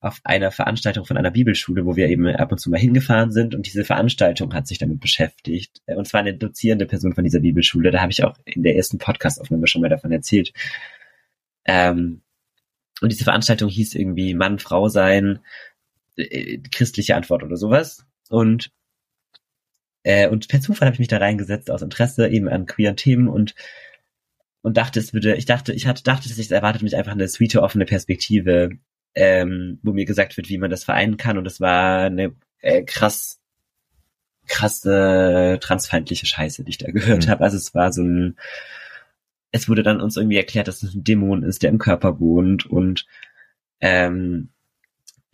auf einer Veranstaltung von einer Bibelschule, wo wir eben ab und zu mal hingefahren sind und diese Veranstaltung hat sich damit beschäftigt. Und zwar eine dozierende Person von dieser Bibelschule, da habe ich auch in der ersten Podcast-Aufnahme schon mal davon erzählt. Ähm, und diese Veranstaltung hieß irgendwie Mann, Frau sein, äh, christliche Antwort oder sowas. Und äh, und per Zufall habe ich mich da reingesetzt aus Interesse eben an queeren Themen und und dachte, es würde, ich dachte, ich hatte, dachte, dass ich erwartet mich einfach eine sweete, offene Perspektive, ähm, wo mir gesagt wird, wie man das vereinen kann. Und es war eine äh, krass, krasse transfeindliche Scheiße, die ich da gehört mhm. habe. Also es war so ein, es wurde dann uns irgendwie erklärt, dass es ein Dämon ist, der im Körper wohnt und ähm,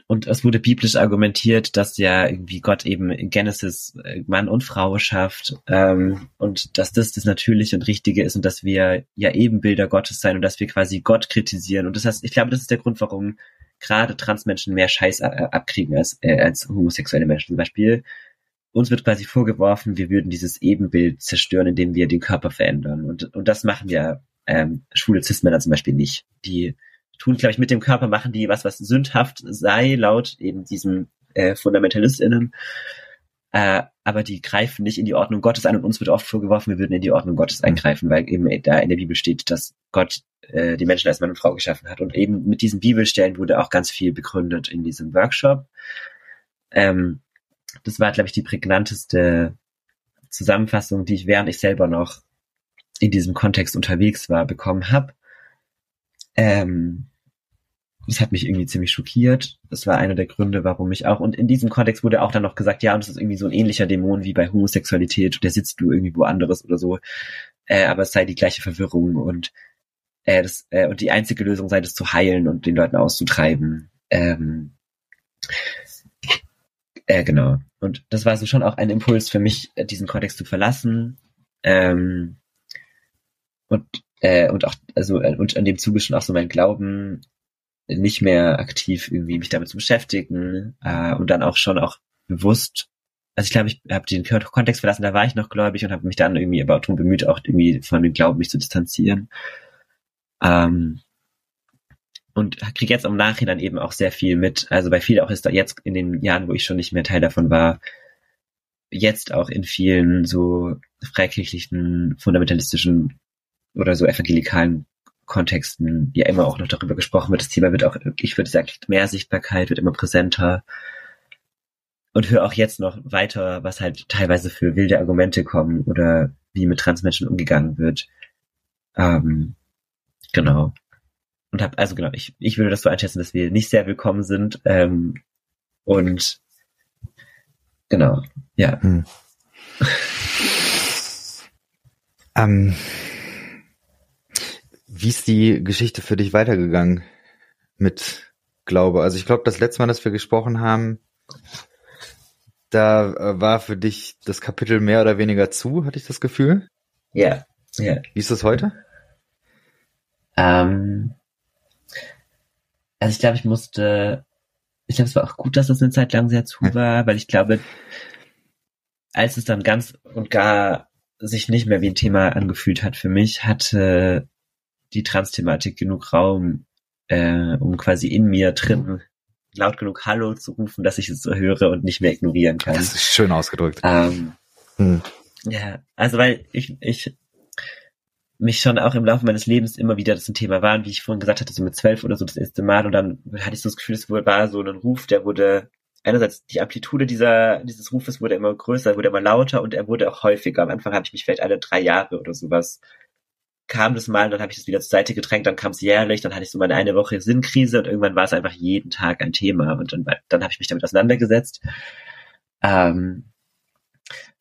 und es wurde biblisch argumentiert, dass ja irgendwie Gott eben in Genesis äh, Mann und Frau schafft ähm, und dass das das Natürliche und Richtige ist und dass wir ja Ebenbilder Gottes sein und dass wir quasi Gott kritisieren. Und das heißt, ich glaube, das ist der Grund, warum gerade Transmenschen mehr Scheiß äh, abkriegen als, äh, als homosexuelle Menschen zum Beispiel. Uns wird quasi vorgeworfen, wir würden dieses Ebenbild zerstören, indem wir den Körper verändern. Und, und das machen ja ähm, schwule Cis-Männer zum Beispiel nicht. Die tun, glaube ich, mit dem Körper machen die was, was sündhaft sei, laut eben diesem äh, FundamentalistInnen. Äh, aber die greifen nicht in die Ordnung Gottes ein und uns wird oft vorgeworfen, wir würden in die Ordnung Gottes mhm. eingreifen, weil eben da in der Bibel steht, dass Gott äh, die Menschen als Mann und Frau geschaffen hat. Und eben mit diesen Bibelstellen wurde auch ganz viel begründet in diesem Workshop. Ähm, das war, glaube ich, die prägnanteste Zusammenfassung, die ich während ich selber noch in diesem Kontext unterwegs war, bekommen habe. Ähm, das hat mich irgendwie ziemlich schockiert. Das war einer der Gründe, warum ich auch, und in diesem Kontext wurde auch dann noch gesagt, ja, und das ist irgendwie so ein ähnlicher Dämon wie bei Homosexualität, der sitzt du irgendwie woanders oder so, äh, aber es sei die gleiche Verwirrung und äh, das, äh, und die einzige Lösung sei, das zu heilen und den Leuten auszutreiben. Ähm, äh, genau. Und das war so schon auch ein Impuls für mich, diesen Kontext zu verlassen. Ähm, und äh, und auch, also, äh, und an dem Zuge schon auch so mein Glauben nicht mehr aktiv irgendwie mich damit zu beschäftigen äh, und dann auch schon auch bewusst also ich glaube, ich habe den Kontext verlassen, da war ich noch gläubig und habe mich dann irgendwie aber darum bemüht, auch irgendwie von dem Glauben mich zu distanzieren. Ähm, und kriege jetzt im Nachhinein eben auch sehr viel mit. Also bei vielen auch ist da jetzt in den Jahren, wo ich schon nicht mehr Teil davon war, jetzt auch in vielen so freikirchlichen, fundamentalistischen oder so evangelikalen Kontexten ja immer auch noch darüber gesprochen wird. Das Thema wird auch, ich würde sagen, mehr Sichtbarkeit, wird immer präsenter. Und höre auch jetzt noch weiter, was halt teilweise für wilde Argumente kommen oder wie mit Transmenschen umgegangen wird. Ähm, genau. Und hab, also genau, ich, ich würde das so einschätzen, dass wir nicht sehr willkommen sind. Ähm, und genau, ja. Hm. ähm, wie ist die Geschichte für dich weitergegangen mit Glaube? Also ich glaube, das letzte Mal, dass wir gesprochen haben, da äh, war für dich das Kapitel mehr oder weniger zu, hatte ich das Gefühl. Ja, ja. Wie ist das heute? Ähm, also ich glaube, ich musste, ich glaube, es war auch gut, dass das eine Zeit lang sehr zu war, weil ich glaube, als es dann ganz und gar sich nicht mehr wie ein Thema angefühlt hat für mich, hatte die Trans-Thematik genug Raum, äh, um quasi in mir drin laut genug Hallo zu rufen, dass ich es so höre und nicht mehr ignorieren kann. Das ist schön ausgedrückt. Ähm, hm. Ja, also weil ich, ich mich schon auch im Laufe meines Lebens immer wieder das ein Thema war, und wie ich vorhin gesagt hatte, so mit zwölf oder so das erste Mal und dann hatte ich so das Gefühl, es war so ein Ruf, der wurde einerseits die Amplitude dieser dieses Rufes wurde immer größer, wurde immer lauter und er wurde auch häufiger. Am Anfang habe ich mich vielleicht alle drei Jahre oder sowas kam das mal, dann habe ich das wieder zur Seite gedrängt, dann kam es jährlich, dann hatte ich so meine eine Woche Sinnkrise und irgendwann war es einfach jeden Tag ein Thema und dann, dann habe ich mich damit auseinandergesetzt. Ähm,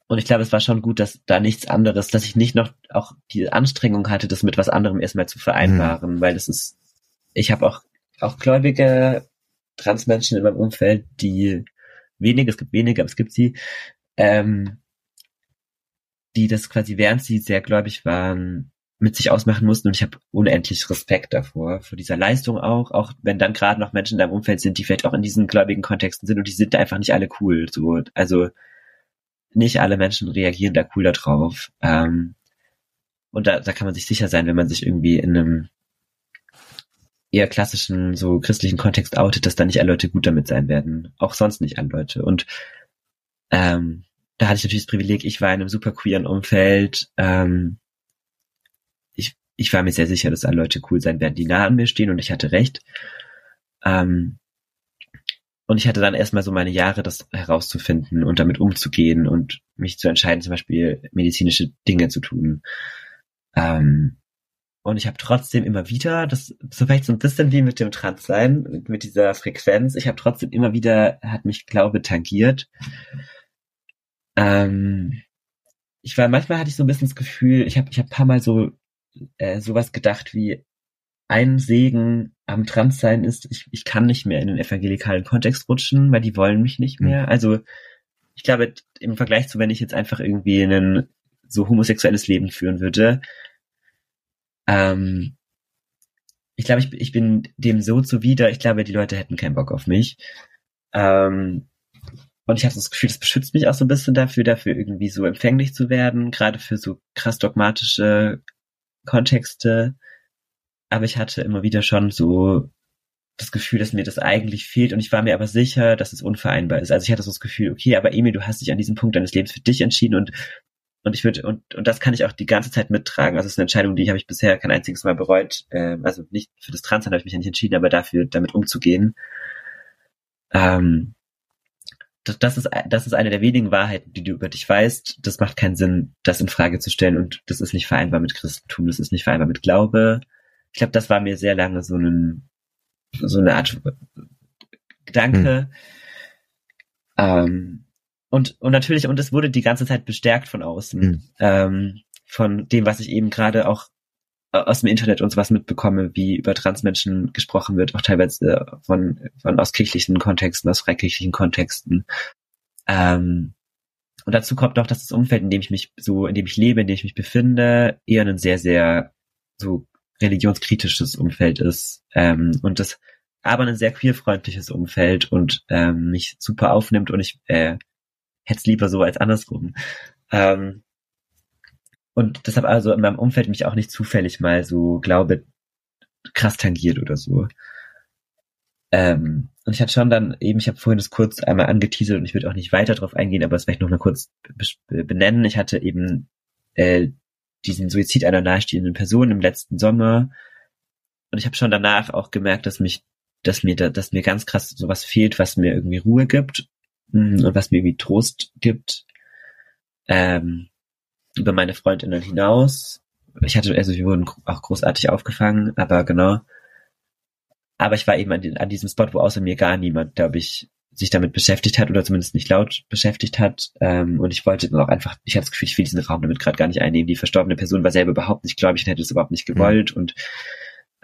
und ich glaube, es war schon gut, dass da nichts anderes, dass ich nicht noch auch die Anstrengung hatte, das mit was anderem erstmal zu vereinbaren, mhm. weil es ist, ich habe auch, auch gläubige Transmenschen in meinem Umfeld, die wenige, es gibt wenige, aber es gibt sie, ähm, die das quasi, während sie sehr gläubig waren, mit sich ausmachen mussten und ich habe unendlich Respekt davor, vor dieser Leistung auch, auch wenn dann gerade noch Menschen in deinem Umfeld sind, die vielleicht auch in diesen gläubigen Kontexten sind und die sind da einfach nicht alle cool. So, also nicht alle Menschen reagieren da cool darauf. Ähm, und da, da kann man sich sicher sein, wenn man sich irgendwie in einem eher klassischen, so christlichen Kontext outet, dass da nicht alle Leute gut damit sein werden. Auch sonst nicht alle Leute. Und ähm, da hatte ich natürlich das Privileg, ich war in einem super queeren Umfeld, ähm, ich war mir sehr sicher, dass alle Leute cool sein werden, die nah an mir stehen und ich hatte recht. Ähm, und ich hatte dann erstmal so meine Jahre, das herauszufinden und damit umzugehen und mich zu entscheiden, zum Beispiel medizinische Dinge zu tun. Ähm, und ich habe trotzdem immer wieder, das so vielleicht so ein bisschen wie mit dem Transsein, mit dieser Frequenz, ich habe trotzdem immer wieder, hat mich Glaube tangiert. Ähm, ich war, manchmal hatte ich so ein bisschen das Gefühl, ich habe ich hab paar Mal so äh, sowas gedacht wie ein Segen am Transsein ist, ich, ich kann nicht mehr in den evangelikalen Kontext rutschen, weil die wollen mich nicht mehr. Mhm. Also ich glaube, im Vergleich zu, wenn ich jetzt einfach irgendwie ein so homosexuelles Leben führen würde, ähm, ich glaube, ich, ich bin dem so zuwider, ich glaube, die Leute hätten keinen Bock auf mich. Ähm, und ich hatte das Gefühl, das beschützt mich auch so ein bisschen dafür, dafür irgendwie so empfänglich zu werden, gerade für so krass dogmatische Kontexte, aber ich hatte immer wieder schon so das Gefühl, dass mir das eigentlich fehlt und ich war mir aber sicher, dass es unvereinbar ist. Also ich hatte so das Gefühl, okay, aber Emil, du hast dich an diesem Punkt deines Lebens für dich entschieden und und ich würde und und das kann ich auch die ganze Zeit mittragen. Also es ist eine Entscheidung, die habe ich bisher kein einziges Mal bereut. Ähm, also nicht für das Transsein habe ich mich ja nicht entschieden, aber dafür damit umzugehen. Ähm, das, das, ist, das ist eine der wenigen Wahrheiten, die du über dich weißt. Das macht keinen Sinn, das in Frage zu stellen und das ist nicht vereinbar mit Christentum, das ist nicht vereinbar mit Glaube. Ich glaube, das war mir sehr lange so, ein, so eine Art Gedanke. Hm. Ähm, und, und natürlich, und es wurde die ganze Zeit bestärkt von außen, hm. ähm, von dem, was ich eben gerade auch aus dem Internet und sowas mitbekomme, wie über Transmenschen gesprochen wird, auch teilweise äh, von, von aus kirchlichen Kontexten, aus freikirchlichen Kontexten. Ähm, und dazu kommt noch, dass das Umfeld, in dem ich mich so, in dem ich lebe, in dem ich mich befinde, eher ein sehr, sehr so religionskritisches Umfeld ist ähm, und das aber ein sehr queerfreundliches Umfeld und ähm, mich super aufnimmt und ich äh, hätte es lieber so als andersrum. Ähm, und deshalb also in meinem Umfeld mich auch nicht zufällig mal so Glaube krass tangiert oder so. Ähm, und ich hatte schon dann eben, ich habe vorhin das kurz einmal angeteasert und ich würde auch nicht weiter drauf eingehen, aber es vielleicht noch mal kurz benennen. Ich hatte eben äh, diesen Suizid einer nahestehenden Person im letzten Sommer und ich habe schon danach auch gemerkt, dass mich, dass mir da, dass mir ganz krass sowas fehlt, was mir irgendwie Ruhe gibt mh, und was mir irgendwie Trost gibt ähm, über meine Freundinnen hinaus. Ich hatte, also wir wurden auch großartig aufgefangen, aber genau aber ich war eben an, den, an diesem Spot, wo außer mir gar niemand, glaube ich, sich damit beschäftigt hat oder zumindest nicht laut beschäftigt hat. Ähm, und ich wollte dann auch einfach, ich habe das Gefühl, ich will diesen Raum damit gerade gar nicht einnehmen. Die verstorbene Person war selber überhaupt nicht gläubig und hätte es überhaupt nicht gewollt. Mhm. Und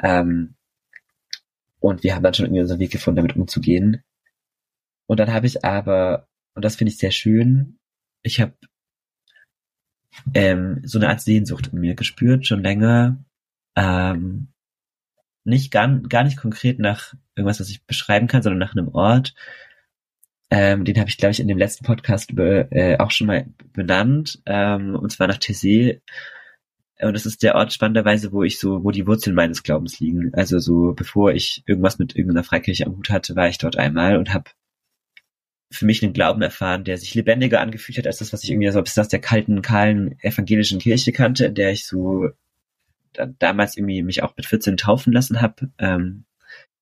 ähm, und wir haben dann schon irgendwie unseren Weg gefunden, damit umzugehen. Und dann habe ich aber, und das finde ich sehr schön, ich habe ähm, so eine Art Sehnsucht in mir gespürt, schon länger, ähm, nicht gar, gar nicht konkret nach irgendwas, was ich beschreiben kann, sondern nach einem Ort. Ähm, den habe ich, glaube ich, in dem letzten Podcast be, äh, auch schon mal benannt, ähm, und zwar nach Tessé. Und das ist der Ort spannenderweise, wo ich so, wo die Wurzeln meines Glaubens liegen. Also so, bevor ich irgendwas mit irgendeiner Freikirche am Hut hatte, war ich dort einmal und habe für mich einen Glauben erfahren, der sich lebendiger angefühlt hat als das, was ich irgendwie so bis aus der kalten, kahlen evangelischen Kirche kannte, in der ich so damals irgendwie mich auch mit 14 taufen lassen habe, ähm,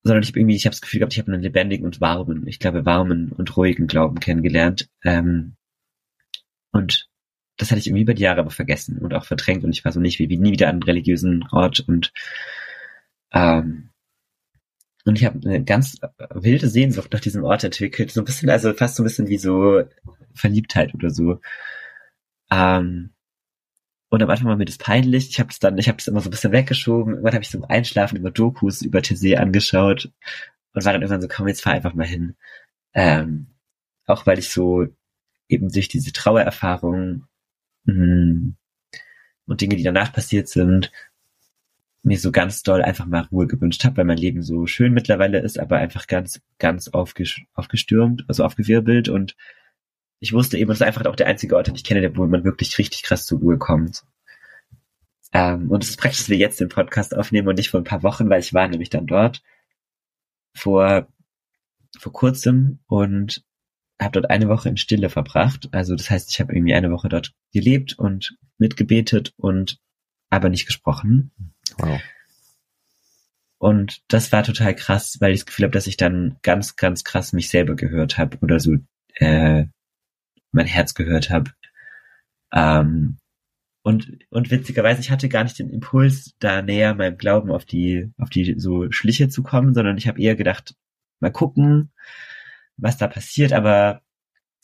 sondern ich habe irgendwie, ich habe das Gefühl gehabt, ich habe einen lebendigen und warmen, ich glaube warmen und ruhigen Glauben kennengelernt. Ähm, und das hatte ich irgendwie über die Jahre aber vergessen und auch verdrängt und ich war so nicht wie, wie nie wieder an einem religiösen Ort und ähm, und ich habe eine ganz wilde Sehnsucht nach diesem Ort entwickelt, so ein bisschen, also fast so ein bisschen wie so Verliebtheit oder so. Ähm, und am Anfang war mir das peinlich. Ich habe es dann, ich habe es immer so ein bisschen weggeschoben. Irgendwann habe ich zum Einschlafen über Dokus über TC angeschaut und war dann irgendwann so, komm, jetzt fahr einfach mal hin. Ähm, auch weil ich so eben durch diese Trauererfahrung mh, hm, und Dinge, die danach passiert sind, mir so ganz doll einfach mal Ruhe gewünscht habe, weil mein Leben so schön mittlerweile ist, aber einfach ganz, ganz aufgestürmt, also aufgewirbelt und ich wusste eben, es ist einfach auch der einzige Ort, den ich kenne, wo man wirklich richtig krass zur Ruhe kommt. Ähm, und es ist praktisch, dass wir jetzt den Podcast aufnehmen und nicht vor ein paar Wochen, weil ich war nämlich dann dort vor, vor kurzem und habe dort eine Woche in Stille verbracht. Also das heißt, ich habe irgendwie eine Woche dort gelebt und mitgebetet und aber nicht gesprochen. Wow. Und das war total krass, weil ich das Gefühl habe, dass ich dann ganz, ganz krass mich selber gehört habe oder so äh, mein Herz gehört habe. Ähm, und, und witzigerweise, ich hatte gar nicht den Impuls, da näher meinem Glauben auf die, auf die so Schliche zu kommen, sondern ich habe eher gedacht, mal gucken, was da passiert, aber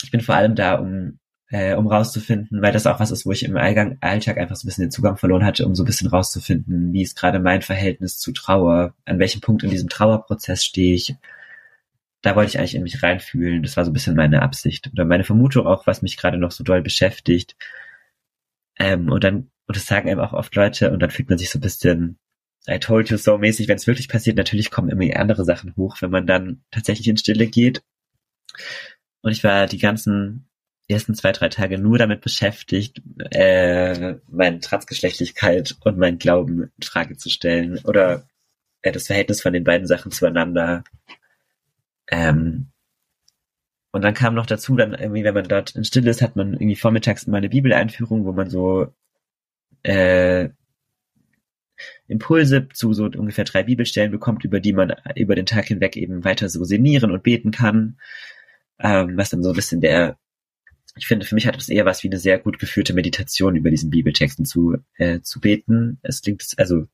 ich bin vor allem da, um, äh, um rauszufinden, weil das auch was ist, wo ich im Allgang, Alltag einfach so ein bisschen den Zugang verloren hatte, um so ein bisschen rauszufinden, wie ist gerade mein Verhältnis zu Trauer, an welchem Punkt in diesem Trauerprozess stehe ich, da wollte ich eigentlich in mich reinfühlen. Das war so ein bisschen meine Absicht oder meine Vermutung auch, was mich gerade noch so doll beschäftigt. Ähm, und dann, und das sagen eben auch oft Leute, und dann fühlt man sich so ein bisschen I told you so mäßig, wenn es wirklich passiert. Natürlich kommen immer andere Sachen hoch, wenn man dann tatsächlich in Stille geht. Und ich war die ganzen ersten zwei, drei Tage nur damit beschäftigt, äh, meine Transgeschlechtlichkeit und meinen Glauben in Frage zu stellen oder äh, das Verhältnis von den beiden Sachen zueinander ähm, und dann kam noch dazu, dann irgendwie, wenn man dort in Stille ist, hat man irgendwie vormittags immer eine Bibeleinführung, wo man so äh, Impulse zu so ungefähr drei Bibelstellen bekommt, über die man über den Tag hinweg eben weiter so sinnieren und beten kann. Ähm, was dann so ein bisschen der, ich finde, für mich hat es eher was wie eine sehr gut geführte Meditation über diesen Bibeltexten zu, äh, zu beten. Es klingt, also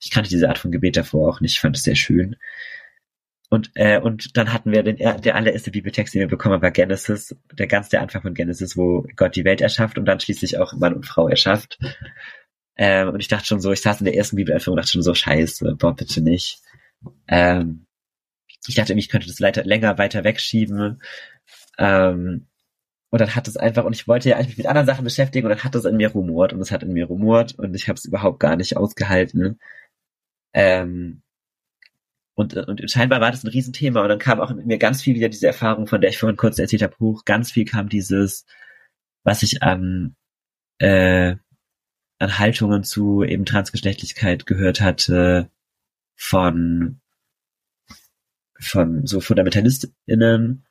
ich kannte diese Art von Gebet davor auch nicht, ich fand es sehr schön. Und, äh, und dann hatten wir den, der allererste Bibeltext, den wir bekommen, war Genesis, der ganz der Anfang von Genesis, wo Gott die Welt erschafft und dann schließlich auch Mann und Frau erschafft. Ähm, und ich dachte schon so, ich saß in der ersten Bibeleinführung und dachte schon so, scheiße, boah, bitte nicht. Ähm, ich dachte, ich könnte das leider länger weiter wegschieben. Ähm, und dann hat es einfach, und ich wollte ja eigentlich mich mit anderen Sachen beschäftigen und dann hat es in mir rumort und es hat in mir rumort und ich habe es überhaupt gar nicht ausgehalten. Ähm, und, und scheinbar war das ein Riesenthema und dann kam auch in mir ganz viel wieder diese Erfahrung, von der ich vorhin kurz erzählt habe, hoch. Ganz viel kam dieses, was ich an, äh, an Haltungen zu eben Transgeschlechtlichkeit gehört hatte von, von so FundamentalistInnen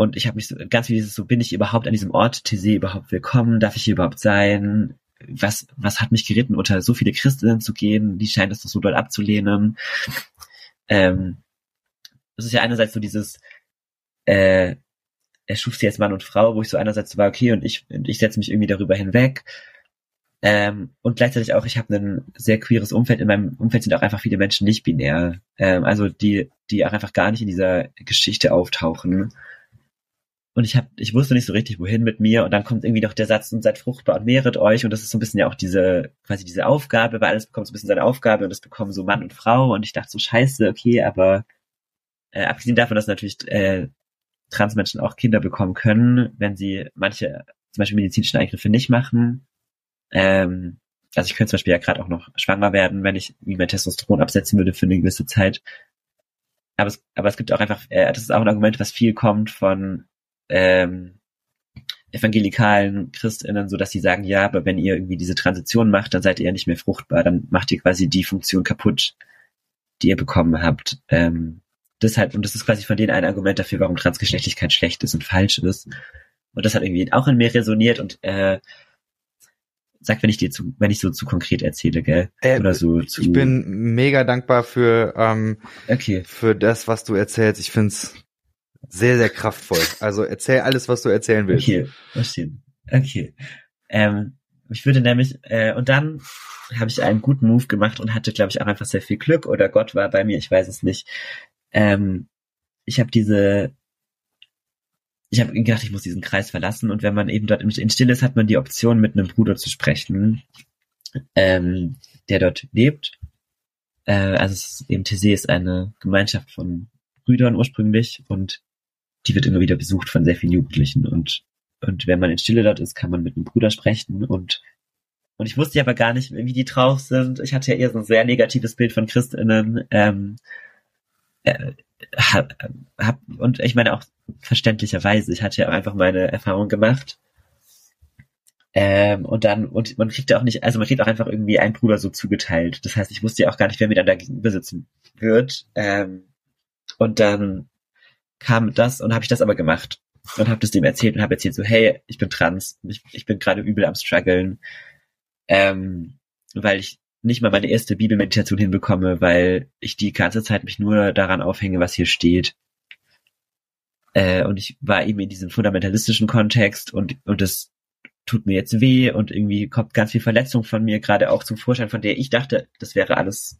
und ich habe mich so, ganz wie dieses so, bin ich überhaupt an diesem Ort TC überhaupt willkommen? Darf ich hier überhaupt sein? Was, was hat mich geritten, unter so viele Christinnen zu gehen? Die scheint es doch so doll abzulehnen. Ähm, das ist ja einerseits so dieses, äh, er schuf sie als Mann und Frau, wo ich so einerseits so war, okay, und ich, und ich setze mich irgendwie darüber hinweg. Ähm, und gleichzeitig auch, ich habe ein sehr queeres Umfeld. In meinem Umfeld sind auch einfach viele Menschen nicht binär. Ähm, also die, die auch einfach gar nicht in dieser Geschichte auftauchen. Und ich hab, ich wusste nicht so richtig, wohin mit mir. Und dann kommt irgendwie noch der Satz, und seid fruchtbar und mehret euch. Und das ist so ein bisschen ja auch diese, quasi diese Aufgabe, weil alles bekommt so ein bisschen seine Aufgabe und das bekommen so Mann und Frau. Und ich dachte so, scheiße, okay, aber äh, abgesehen davon, dass natürlich äh, Transmenschen auch Kinder bekommen können, wenn sie manche, zum Beispiel medizinische Eingriffe nicht machen. Ähm, also ich könnte zum Beispiel ja gerade auch noch schwanger werden, wenn ich wie mein Testosteron absetzen würde für eine gewisse Zeit. Aber es, aber es gibt auch einfach, äh, das ist auch ein Argument, was viel kommt von ähm, evangelikalen Christinnen, so dass sie sagen, ja, aber wenn ihr irgendwie diese Transition macht, dann seid ihr ja nicht mehr fruchtbar, dann macht ihr quasi die Funktion kaputt, die ihr bekommen habt. Ähm, deshalb, und das ist quasi von denen ein Argument dafür, warum Transgeschlechtlichkeit schlecht ist und falsch ist. Und das hat irgendwie auch in mir resoniert und äh, sag, wenn ich dir zu, wenn ich so zu konkret erzähle, gell? Äh, Oder so zu. Ich bin mega dankbar für, ähm, okay. für das, was du erzählst. Ich find's sehr, sehr kraftvoll. Also erzähl alles, was du erzählen willst. Okay, verstehe. Okay. Ähm, ich würde nämlich, äh, und dann habe ich einen guten Move gemacht und hatte, glaube ich, auch einfach sehr viel Glück oder Gott war bei mir, ich weiß es nicht. Ähm, ich habe diese, ich habe gedacht, ich muss diesen Kreis verlassen und wenn man eben dort in Stille ist, hat man die Option, mit einem Bruder zu sprechen, ähm, der dort lebt. Äh, also es ist, eben TC ist eine Gemeinschaft von Brüdern ursprünglich und die wird immer wieder besucht von sehr vielen Jugendlichen und und wenn man in Stille dort ist, kann man mit einem Bruder sprechen und und ich wusste aber gar nicht, wie die drauf sind. Ich hatte ja eher so ein sehr negatives Bild von Christinnen. Ähm, äh, hab, hab, und ich meine auch verständlicherweise, ich hatte ja einfach meine Erfahrung gemacht. Ähm, und dann, und man kriegt ja auch nicht, also man kriegt auch einfach irgendwie einen Bruder so zugeteilt. Das heißt, ich wusste ja auch gar nicht, wer mir dann da gegenüber sitzen wird. Ähm, und dann kam das und habe ich das aber gemacht und habe das dem erzählt und habe erzählt so, hey, ich bin trans, ich, ich bin gerade übel am struggeln, ähm, weil ich nicht mal meine erste Bibelmeditation hinbekomme, weil ich die ganze Zeit mich nur daran aufhänge, was hier steht. Äh, und ich war eben in diesem fundamentalistischen Kontext und, und das tut mir jetzt weh und irgendwie kommt ganz viel Verletzung von mir gerade auch zum Vorschein, von der ich dachte, das wäre alles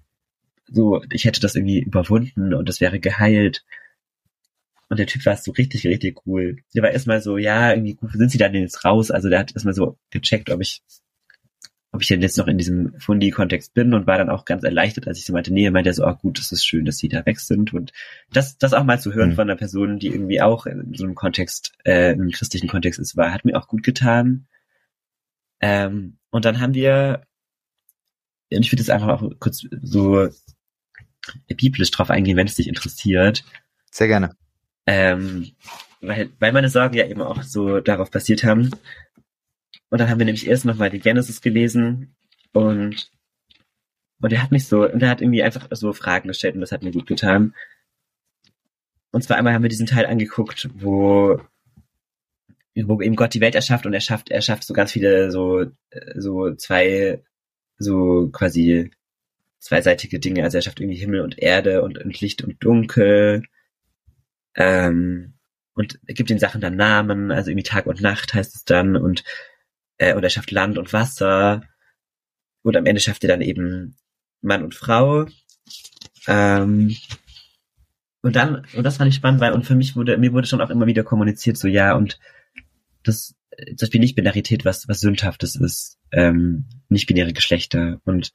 so, ich hätte das irgendwie überwunden und das wäre geheilt. Und der Typ war so richtig, richtig cool. Der war erstmal so, ja, irgendwie, gut, sind sie dann jetzt raus? Also der hat erstmal so gecheckt, ob ich, ob ich denn jetzt noch in diesem Fundi-Kontext bin und war dann auch ganz erleichtert, als ich so meinte, nee, meinte er so, oh gut, das ist schön, dass sie da weg sind. Und das, das auch mal zu hören mhm. von einer Person, die irgendwie auch in so einem Kontext, äh, einem christlichen Kontext ist, war, hat mir auch gut getan. Ähm, und dann haben wir, und ich würde jetzt einfach auch kurz so biblisch drauf eingehen, wenn es dich interessiert. Sehr gerne. Ähm, weil, weil meine Sorgen ja eben auch so darauf basiert haben. Und dann haben wir nämlich erst nochmal die Genesis gelesen und und er hat mich so, und er hat irgendwie einfach so Fragen gestellt und das hat mir gut getan. Und zwar einmal haben wir diesen Teil angeguckt, wo, wo eben Gott die Welt erschafft und er schafft, er schafft so ganz viele so, so zwei, so quasi zweiseitige Dinge. Also er schafft irgendwie Himmel und Erde und, und Licht und Dunkel ähm, und gibt den Sachen dann Namen, also irgendwie Tag und Nacht heißt es dann und äh, und er schafft Land und Wasser und am Ende schafft er dann eben Mann und Frau. Ähm, und dann, und das fand ich spannend, weil, und für mich wurde, mir wurde schon auch immer wieder kommuniziert, so ja, und das, zum Beispiel Nicht-Binarität, was, was sündhaftes ist, ähm, nicht-binäre Geschlechter und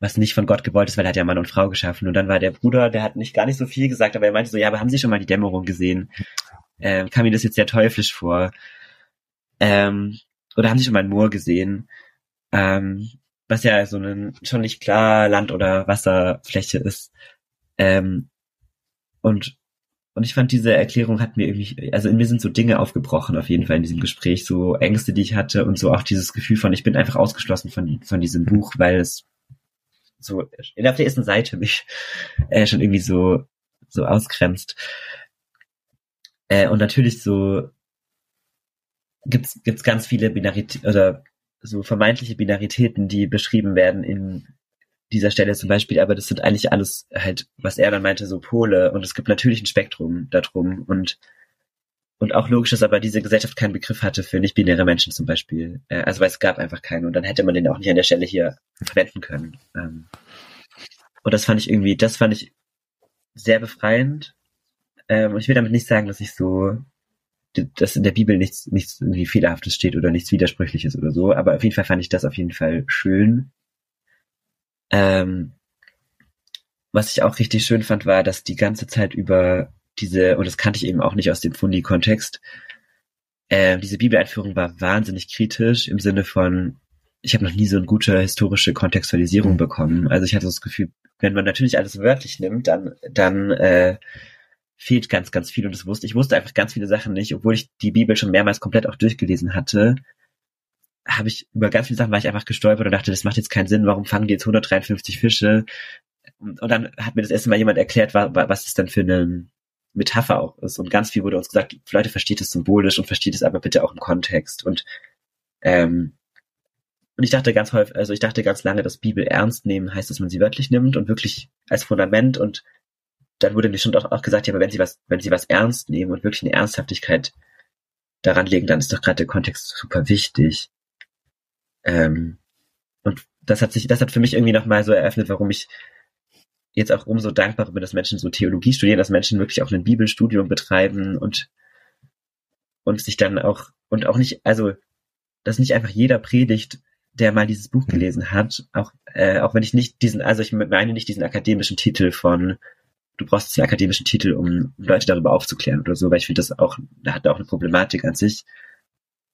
was nicht von Gott gewollt ist, weil er hat ja Mann und Frau geschaffen. Und dann war der Bruder, der hat nicht gar nicht so viel gesagt, aber er meinte so, ja, aber haben Sie schon mal die Dämmerung gesehen? äh, kam mir das jetzt sehr teuflisch vor. Ähm, oder haben Sie schon mal ein Moor gesehen? Ähm, was ja so ein schon nicht klar Land- oder Wasserfläche ist. Ähm, und und ich fand, diese Erklärung hat mir irgendwie, also in mir sind so Dinge aufgebrochen auf jeden Fall in diesem Gespräch, so Ängste, die ich hatte und so auch dieses Gefühl von, ich bin einfach ausgeschlossen von, von diesem Buch, weil es so auf der ersten Seite mich äh, schon irgendwie so, so ausgrenzt. Äh, und natürlich so gibt's, gibt's ganz viele Binaritäten oder so vermeintliche Binaritäten, die beschrieben werden in dieser Stelle zum Beispiel, aber das sind eigentlich alles halt, was er dann meinte, so Pole. Und es gibt natürlich ein Spektrum darum und und auch logisch ist aber diese Gesellschaft keinen Begriff hatte für nicht-binäre Menschen zum Beispiel. Äh, also weil es gab einfach keinen und dann hätte man den auch nicht an der Stelle hier verwenden können. Ähm, und das fand ich irgendwie, das fand ich sehr befreiend. Ähm, und ich will damit nicht sagen, dass ich so, dass in der Bibel nichts, nichts irgendwie Fehlerhaftes steht oder nichts Widersprüchliches oder so, aber auf jeden Fall fand ich das auf jeden Fall schön ähm, was ich auch richtig schön fand, war, dass die ganze Zeit über diese, und das kannte ich eben auch nicht aus dem Fundi-Kontext, äh, diese Bibeleinführung war wahnsinnig kritisch im Sinne von, ich habe noch nie so eine gute historische Kontextualisierung mhm. bekommen. Also ich hatte das Gefühl, wenn man natürlich alles wörtlich nimmt, dann, dann äh, fehlt ganz, ganz viel. Und das wusste ich wusste einfach ganz viele Sachen nicht, obwohl ich die Bibel schon mehrmals komplett auch durchgelesen hatte habe ich über ganz viele Sachen war ich einfach gestolpert und dachte, das macht jetzt keinen Sinn, warum fangen die jetzt 153 Fische? Und, und dann hat mir das erste Mal jemand erklärt, was, was das denn für eine Metapher auch ist. Und ganz viel wurde uns gesagt, Leute, versteht es symbolisch und versteht es aber bitte auch im Kontext. Und ähm, und ich dachte ganz häufig, also ich dachte ganz lange, dass Bibel ernst nehmen heißt, dass man sie wörtlich nimmt und wirklich als Fundament und dann wurde mir schon auch, auch gesagt, ja, aber wenn sie was, wenn sie was ernst nehmen und wirklich eine Ernsthaftigkeit daran legen, dann ist doch gerade der Kontext super wichtig. Ähm, und das hat sich, das hat für mich irgendwie nochmal so eröffnet, warum ich jetzt auch umso dankbarer bin, dass Menschen so Theologie studieren, dass Menschen wirklich auch ein Bibelstudium betreiben und, und sich dann auch, und auch nicht, also, dass nicht einfach jeder predigt, der mal dieses Buch gelesen hat, auch, äh, auch wenn ich nicht diesen, also ich meine nicht diesen akademischen Titel von, du brauchst den akademischen Titel, um Leute darüber aufzuklären oder so, weil ich finde das auch, da hat auch eine Problematik an sich.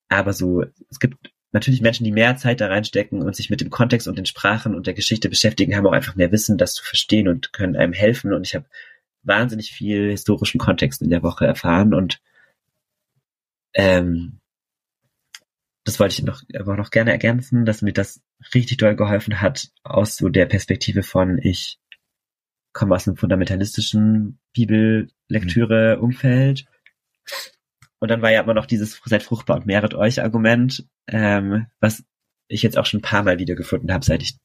Aber so, es gibt natürlich Menschen, die mehr Zeit da reinstecken und sich mit dem Kontext und den Sprachen und der Geschichte beschäftigen, haben auch einfach mehr Wissen, das zu verstehen und können einem helfen. Und ich habe wahnsinnig viel historischen Kontext in der Woche erfahren und ähm, das wollte ich noch, aber noch gerne ergänzen, dass mir das richtig doll geholfen hat aus so der Perspektive von ich komme aus einem fundamentalistischen Bibellektüre-Umfeld und dann war ja immer noch dieses seid fruchtbar und mehret euch Argument, ähm, was ich jetzt auch schon ein paar Mal wieder gefunden habe, seit ich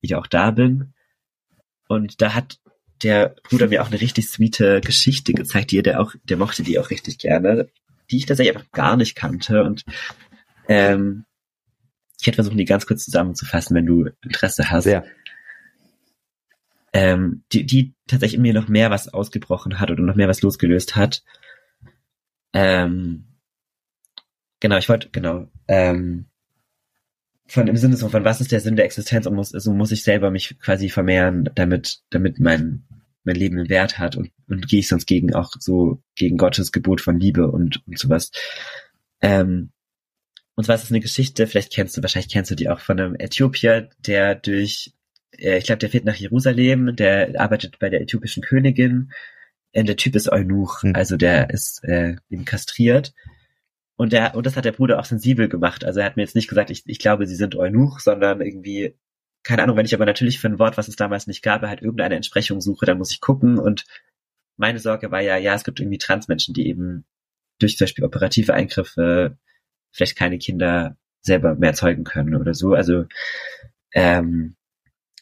wieder auch da bin. Und da hat der Bruder mir auch eine richtig sweete Geschichte gezeigt, die er der auch, der mochte die auch richtig gerne, die ich tatsächlich einfach gar nicht kannte. Und ähm, ich hätte versuchen, die ganz kurz zusammenzufassen, wenn du Interesse hast. Ja. Ähm, die, die tatsächlich in mir noch mehr was ausgebrochen hat oder noch mehr was losgelöst hat. Ähm, genau, ich wollte, genau, ähm, von im Sinne von, was ist der Sinn der Existenz und muss, also muss ich selber mich quasi vermehren, damit, damit mein, mein Leben einen Wert hat und, und gehe ich sonst gegen auch so gegen Gottes Gebot von Liebe und, und sowas. Ähm, und zwar ist es eine Geschichte, vielleicht kennst du, wahrscheinlich kennst du die auch von einem Äthiopier, der durch, äh, ich glaube, der fährt nach Jerusalem, der arbeitet bei der äthiopischen Königin äh, der Typ ist Eunuch, mhm. also der ist äh, eben kastriert. Und der, und das hat der Bruder auch sensibel gemacht. Also er hat mir jetzt nicht gesagt, ich, ich glaube, sie sind Eunuch, sondern irgendwie, keine Ahnung, wenn ich aber natürlich für ein Wort, was es damals nicht gab, halt irgendeine Entsprechung suche, dann muss ich gucken. Und meine Sorge war ja, ja, es gibt irgendwie Transmenschen, die eben durch zum Beispiel operative Eingriffe vielleicht keine Kinder selber mehr zeugen können oder so. Also ähm,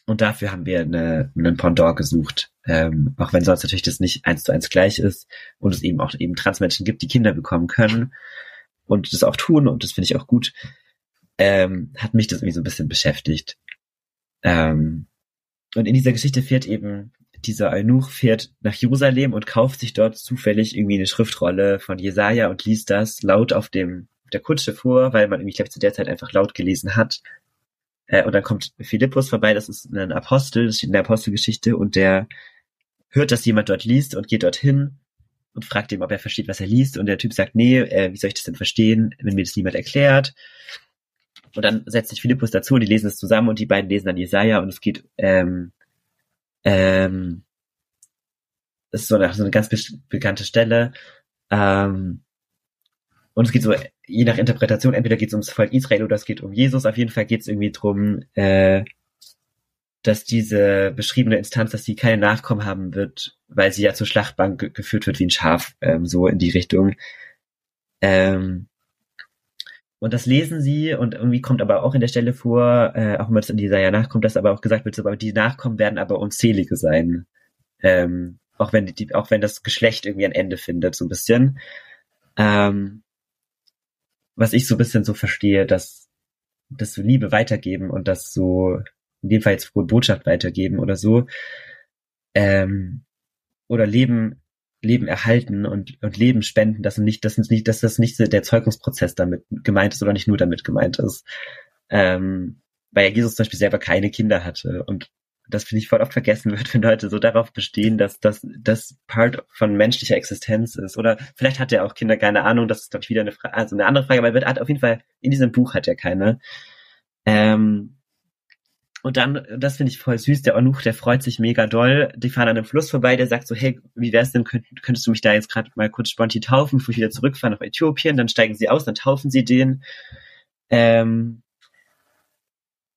und dafür haben wir eine, einen Pendant gesucht. Ähm, auch wenn sonst natürlich das nicht eins zu eins gleich ist und es eben auch eben Transmenschen gibt, die Kinder bekommen können und das auch tun und das finde ich auch gut, ähm, hat mich das irgendwie so ein bisschen beschäftigt. Ähm, und in dieser Geschichte fährt eben dieser Eunuch fährt nach Jerusalem und kauft sich dort zufällig irgendwie eine Schriftrolle von Jesaja und liest das laut auf dem der Kutsche vor, weil man irgendwie, glaube zu der Zeit einfach laut gelesen hat äh, und dann kommt Philippus vorbei, das ist ein Apostel, das steht in der Apostelgeschichte, und der hört, dass jemand dort liest und geht dorthin und fragt ihm, ob er versteht, was er liest. Und der Typ sagt, nee, äh, wie soll ich das denn verstehen, wenn mir das niemand erklärt? Und dann setzt sich Philippus dazu und die lesen es zusammen und die beiden lesen dann Jesaja und es geht, ähm, ähm, das ist so eine, so eine ganz be bekannte Stelle. Ähm, und es geht so, je nach Interpretation, entweder geht es ums Volk Israel oder es geht um Jesus. Auf jeden Fall geht es irgendwie drum, äh, dass diese beschriebene Instanz, dass sie keine Nachkommen haben wird, weil sie ja zur Schlachtbank ge geführt wird wie ein Schaf, ähm, so in die Richtung. Ähm, und das lesen sie und irgendwie kommt aber auch in der Stelle vor, äh, auch wenn das in dieser ja nachkommt, dass aber auch gesagt wird, aber die Nachkommen werden aber unzählige sein. Ähm, auch wenn die, auch wenn das Geschlecht irgendwie ein Ende findet, so ein bisschen. Ähm, was ich so bisschen so verstehe, dass, dass so Liebe weitergeben und das so in dem Fall jetzt frohe Botschaft weitergeben oder so, ähm, oder Leben, Leben erhalten und, und Leben spenden, dass nicht, dass nicht, dass das nicht der Zeugungsprozess damit gemeint ist oder nicht nur damit gemeint ist. Ähm, weil Jesus zum Beispiel selber keine Kinder hatte und das finde ich voll oft vergessen wird, wenn Leute so darauf bestehen, dass das das Part von menschlicher Existenz ist. Oder vielleicht hat er auch Kinder, keine Ahnung, das ist, glaube ich, wieder eine Frage, also eine andere Frage, aber er hat auf jeden Fall, in diesem Buch hat er keine. Ähm, und dann, das finde ich voll süß, der Onuch, der freut sich mega doll. Die fahren an einem Fluss vorbei, der sagt so, hey, wie wär's denn, könnt, könntest du mich da jetzt gerade mal kurz spontan taufen, bevor ich wieder zurückfahre nach Äthiopien? Dann steigen sie aus, dann taufen sie den. Ähm,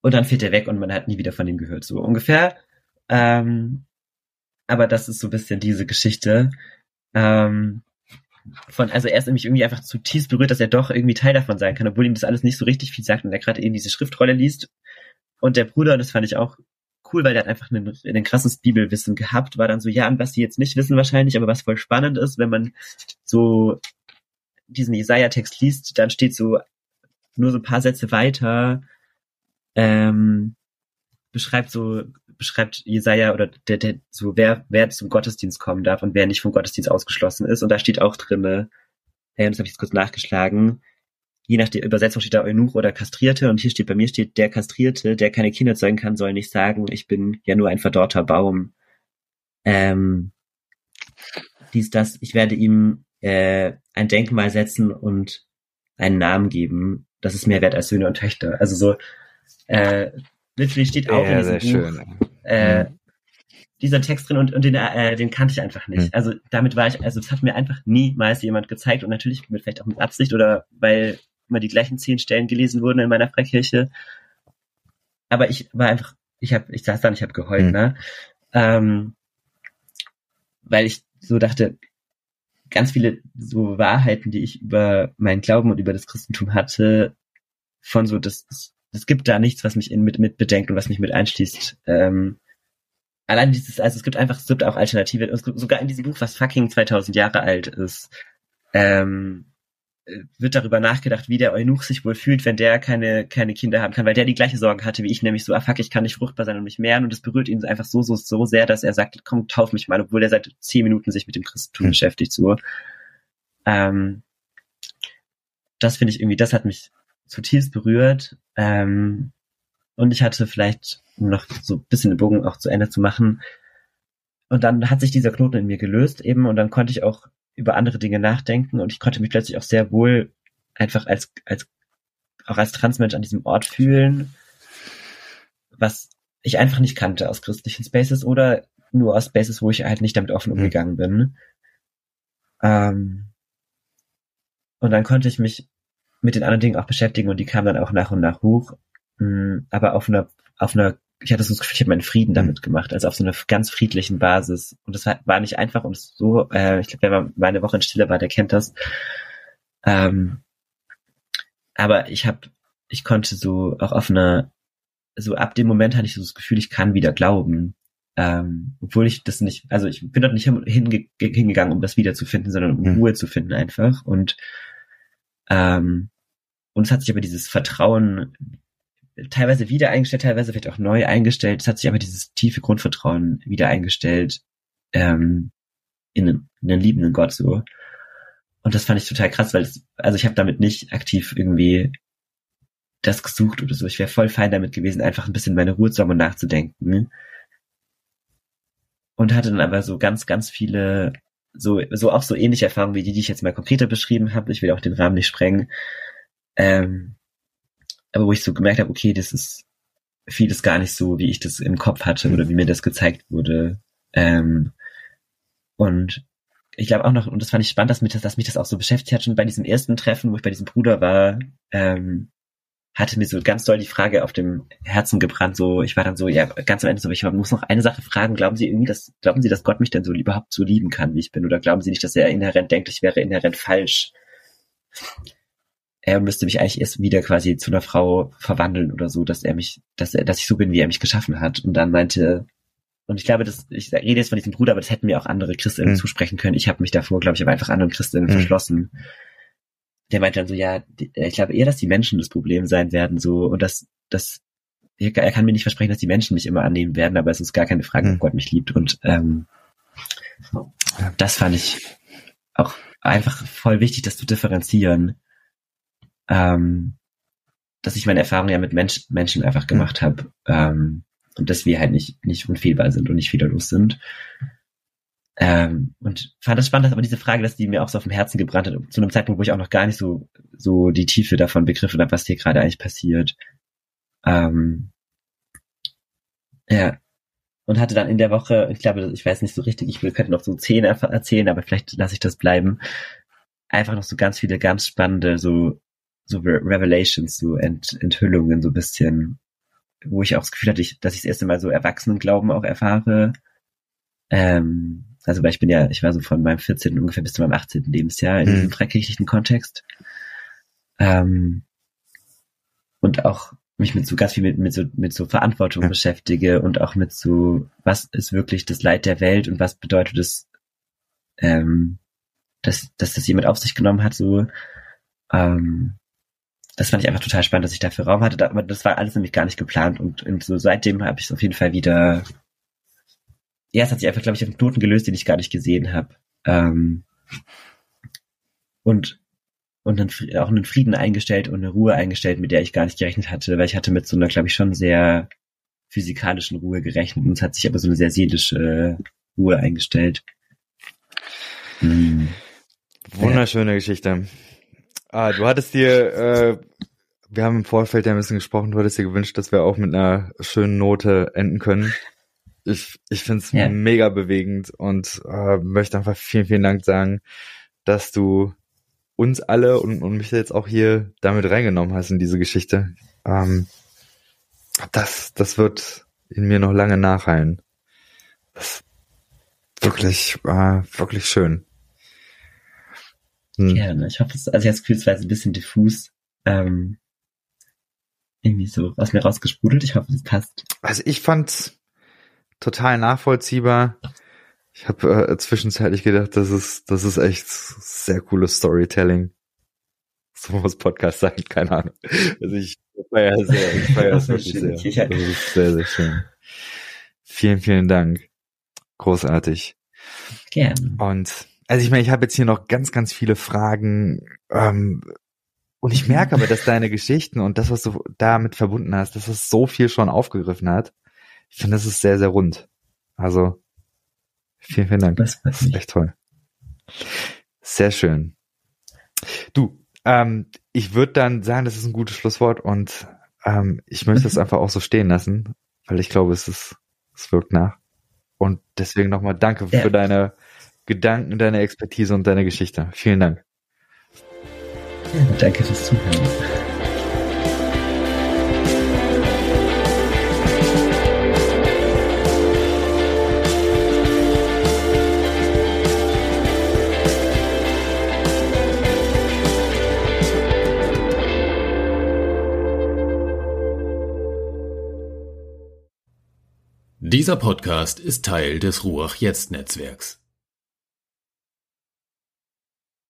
und dann fährt er weg und man hat nie wieder von ihm gehört, so ungefähr. Ähm, aber das ist so ein bisschen diese Geschichte. Ähm, von, also er ist nämlich irgendwie einfach zutiefst berührt, dass er doch irgendwie Teil davon sein kann, obwohl ihm das alles nicht so richtig viel sagt und er gerade eben diese Schriftrolle liest und der Bruder, das fand ich auch cool, weil der hat einfach einen, einen krasses Bibelwissen gehabt, war dann so, ja, und was sie jetzt nicht wissen wahrscheinlich, aber was voll spannend ist, wenn man so diesen Jesaja-Text liest, dann steht so nur so ein paar Sätze weiter, ähm, beschreibt so, beschreibt Jesaja oder der, der, so wer, wer zum Gottesdienst kommen darf und wer nicht vom Gottesdienst ausgeschlossen ist. Und da steht auch drinne, äh, das habe ich jetzt kurz nachgeschlagen, je nach der Übersetzung steht da Eunuch oder Kastrierte und hier steht bei mir steht der Kastrierte, der keine Kinder zeugen kann, soll nicht sagen, ich bin ja nur ein verdorrter Baum. Ähm, dies, das, ich werde ihm äh, ein Denkmal setzen und einen Namen geben. Das ist mehr wert als Söhne und Töchter. Also so, äh, literally steht auch ja, in diesem Buch, schön. Äh, mhm. dieser Text drin und, und den, äh, den kannte ich einfach nicht. Mhm. Also damit war ich, also es hat mir einfach niemals jemand gezeigt und natürlich mit vielleicht auch mit Absicht oder weil immer die gleichen zehn Stellen gelesen wurden in meiner Freikirche. Aber ich war einfach, ich habe, ich saß da und ich habe geheult, mhm. ne? Ähm, weil ich so dachte, ganz viele so Wahrheiten, die ich über meinen Glauben und über das Christentum hatte, von so, das, es gibt da nichts, was mich in, mit, mit bedenkt und was mich mit einschließt. Ähm, allein dieses, also es gibt einfach, es gibt auch Alternative, es gibt sogar in diesem Buch, was fucking 2000 Jahre alt ist, ähm, wird darüber nachgedacht, wie der Eunuch sich wohl fühlt, wenn der keine, keine Kinder haben kann, weil der die gleiche Sorgen hatte wie ich, nämlich so, ah fuck, ich kann nicht fruchtbar sein und mich mehren und es berührt ihn einfach so, so, so sehr, dass er sagt, komm, tauf mich mal, obwohl er seit zehn Minuten sich mit dem Christentum mhm. beschäftigt, so. Ähm, das finde ich irgendwie, das hat mich zutiefst berührt, ähm, und ich hatte vielleicht, um noch so ein bisschen den Bogen auch zu Ende zu machen, und dann hat sich dieser Knoten in mir gelöst eben und dann konnte ich auch über andere Dinge nachdenken und ich konnte mich plötzlich auch sehr wohl einfach als, als, auch als Transmensch an diesem Ort fühlen, was ich einfach nicht kannte aus christlichen Spaces oder nur aus Spaces, wo ich halt nicht damit offen mhm. umgegangen bin. Ähm, und dann konnte ich mich mit den anderen Dingen auch beschäftigen und die kamen dann auch nach und nach hoch, mm, aber auf einer, auf einer ich hatte so das Gefühl, ich habe meinen Frieden damit mhm. gemacht, also auf so einer ganz friedlichen Basis. Und das war nicht einfach und so, äh, ich glaube, wer mal eine Woche in Stille war, der kennt das. Ähm, aber ich habe, ich konnte so auch auf einer, so ab dem Moment hatte ich so das Gefühl, ich kann wieder glauben. Ähm, obwohl ich das nicht, also ich bin dort nicht hinge hingegangen, um das wiederzufinden, sondern um mhm. Ruhe zu finden einfach. Und ähm, und es hat sich aber dieses Vertrauen teilweise wieder eingestellt, teilweise vielleicht auch neu eingestellt. Es hat sich aber dieses tiefe Grundvertrauen wieder eingestellt ähm, in, einen, in einen liebenden Gott so. Und das fand ich total krass, weil es, also ich habe damit nicht aktiv irgendwie das gesucht oder so. Ich wäre voll fein damit gewesen, einfach ein bisschen meine Ruhe zu haben und nachzudenken. Und hatte dann aber so ganz, ganz viele so, so auch so ähnliche Erfahrungen wie die, die ich jetzt mal konkreter beschrieben habe. Ich will auch den Rahmen nicht sprengen. Ähm, aber wo ich so gemerkt habe, okay, das ist vieles gar nicht so, wie ich das im Kopf hatte oder wie mir das gezeigt wurde. Ähm, und ich glaube auch noch, und das fand ich spannend, dass mich das, dass mich das auch so beschäftigt hat, schon bei diesem ersten Treffen, wo ich bei diesem Bruder war, ähm, hatte mir so ganz doll die Frage auf dem Herzen gebrannt, so, ich war dann so, ja, ganz am Ende so, ich muss noch eine Sache fragen, glauben Sie irgendwie, dass, glauben Sie, dass Gott mich denn so überhaupt so lieben kann, wie ich bin, oder glauben Sie nicht, dass er inhärent denkt, ich wäre inhärent falsch? Er müsste mich eigentlich erst wieder quasi zu einer Frau verwandeln oder so, dass er mich, dass er, dass ich so bin, wie er mich geschaffen hat. Und dann meinte, und ich glaube, dass, ich rede jetzt von diesem Bruder, aber das hätten mir auch andere Christinnen mhm. zusprechen können. Ich habe mich davor, glaube ich, aber einfach anderen Christinnen mhm. verschlossen der meinte dann so, ja, ich glaube eher, dass die Menschen das Problem sein werden, so, und dass, dass, er kann mir nicht versprechen, dass die Menschen mich immer annehmen werden, aber es ist gar keine Frage, ob hm. Gott mich liebt. Und ähm, das fand ich auch einfach voll wichtig, das zu differenzieren. Ähm, dass ich meine Erfahrungen ja mit Mensch, Menschen einfach gemacht hm. habe. Ähm, und dass wir halt nicht, nicht unfehlbar sind und nicht fehlerlos sind. Ähm, und fand das spannend, dass aber diese Frage, dass die mir auch so auf dem Herzen gebrannt hat, zu einem Zeitpunkt, wo ich auch noch gar nicht so, so die Tiefe davon begriffen habe, was hier gerade eigentlich passiert. Ähm, ja. Und hatte dann in der Woche, ich glaube, ich weiß nicht so richtig, ich könnte noch so zehn erzählen, aber vielleicht lasse ich das bleiben. Einfach noch so ganz viele ganz spannende, so, so Revelations, so Ent, Enthüllungen, so ein bisschen, wo ich auch das Gefühl hatte, dass ich das erste Mal so Erwachsenenglauben auch erfahre. Ähm, also weil ich bin ja, ich war so von meinem 14. ungefähr bis zu meinem 18. Lebensjahr in mhm. diesem freikirchlichen Kontext. Ähm, und auch mich mit so ganz viel mit, mit so, mit so Verantwortung ja. beschäftige und auch mit so, was ist wirklich das Leid der Welt und was bedeutet es, ähm, dass, dass das jemand auf sich genommen hat, so, ähm, das fand ich einfach total spannend, dass ich dafür Raum hatte, aber das war alles nämlich gar nicht geplant und, und so seitdem habe ich es auf jeden Fall wieder ja, es hat sich einfach, glaube ich, auf einen Knoten gelöst, den ich gar nicht gesehen habe. Ähm, und und dann auch einen Frieden eingestellt und eine Ruhe eingestellt, mit der ich gar nicht gerechnet hatte, weil ich hatte mit so einer, glaube ich, schon sehr physikalischen Ruhe gerechnet und es hat sich aber so eine sehr seelische Ruhe eingestellt. Hm. Wunderschöne ja. Geschichte. Ah, du hattest dir, äh, wir haben im Vorfeld ja ein bisschen gesprochen, du hattest dir gewünscht, dass wir auch mit einer schönen Note enden können. Ich, ich finde es ja. mega bewegend und äh, möchte einfach vielen, vielen Dank sagen, dass du uns alle und, und mich jetzt auch hier damit reingenommen hast in diese Geschichte. Ähm, das, das wird in mir noch lange nachhallen. Das wirklich, äh, wirklich schön. Hm. Gerne. Ich hoffe, es, also jetzt gefühlt ein bisschen diffus. Ähm, irgendwie so aus mir rausgesprudelt. Ich hoffe, es passt. Also ich fand total nachvollziehbar. Ich habe äh, zwischenzeitlich gedacht, das ist, das ist echt sehr cooles Storytelling. So muss Podcast sein, keine Ahnung. Also ich feiere sehr, ich feiere es wirklich sehr. Das ist sehr, sehr schön. Vielen, vielen Dank. Großartig. Gerne. Und also ich meine, ich habe jetzt hier noch ganz, ganz viele Fragen. Ähm, und ich merke aber, dass deine Geschichten und das, was du damit verbunden hast, dass es so viel schon aufgegriffen hat. Ich finde, das ist sehr, sehr rund. Also, vielen, vielen Dank. Das, das ist echt toll. Sehr schön. Du, ähm, ich würde dann sagen, das ist ein gutes Schlusswort und ähm, ich möchte es einfach auch so stehen lassen, weil ich glaube, es ist, es wirkt nach. Und deswegen nochmal danke ja. für deine Gedanken, deine Expertise und deine Geschichte. Vielen Dank. Ja, danke fürs Zuhören. Dieser Podcast ist Teil des Ruach Jetzt Netzwerks.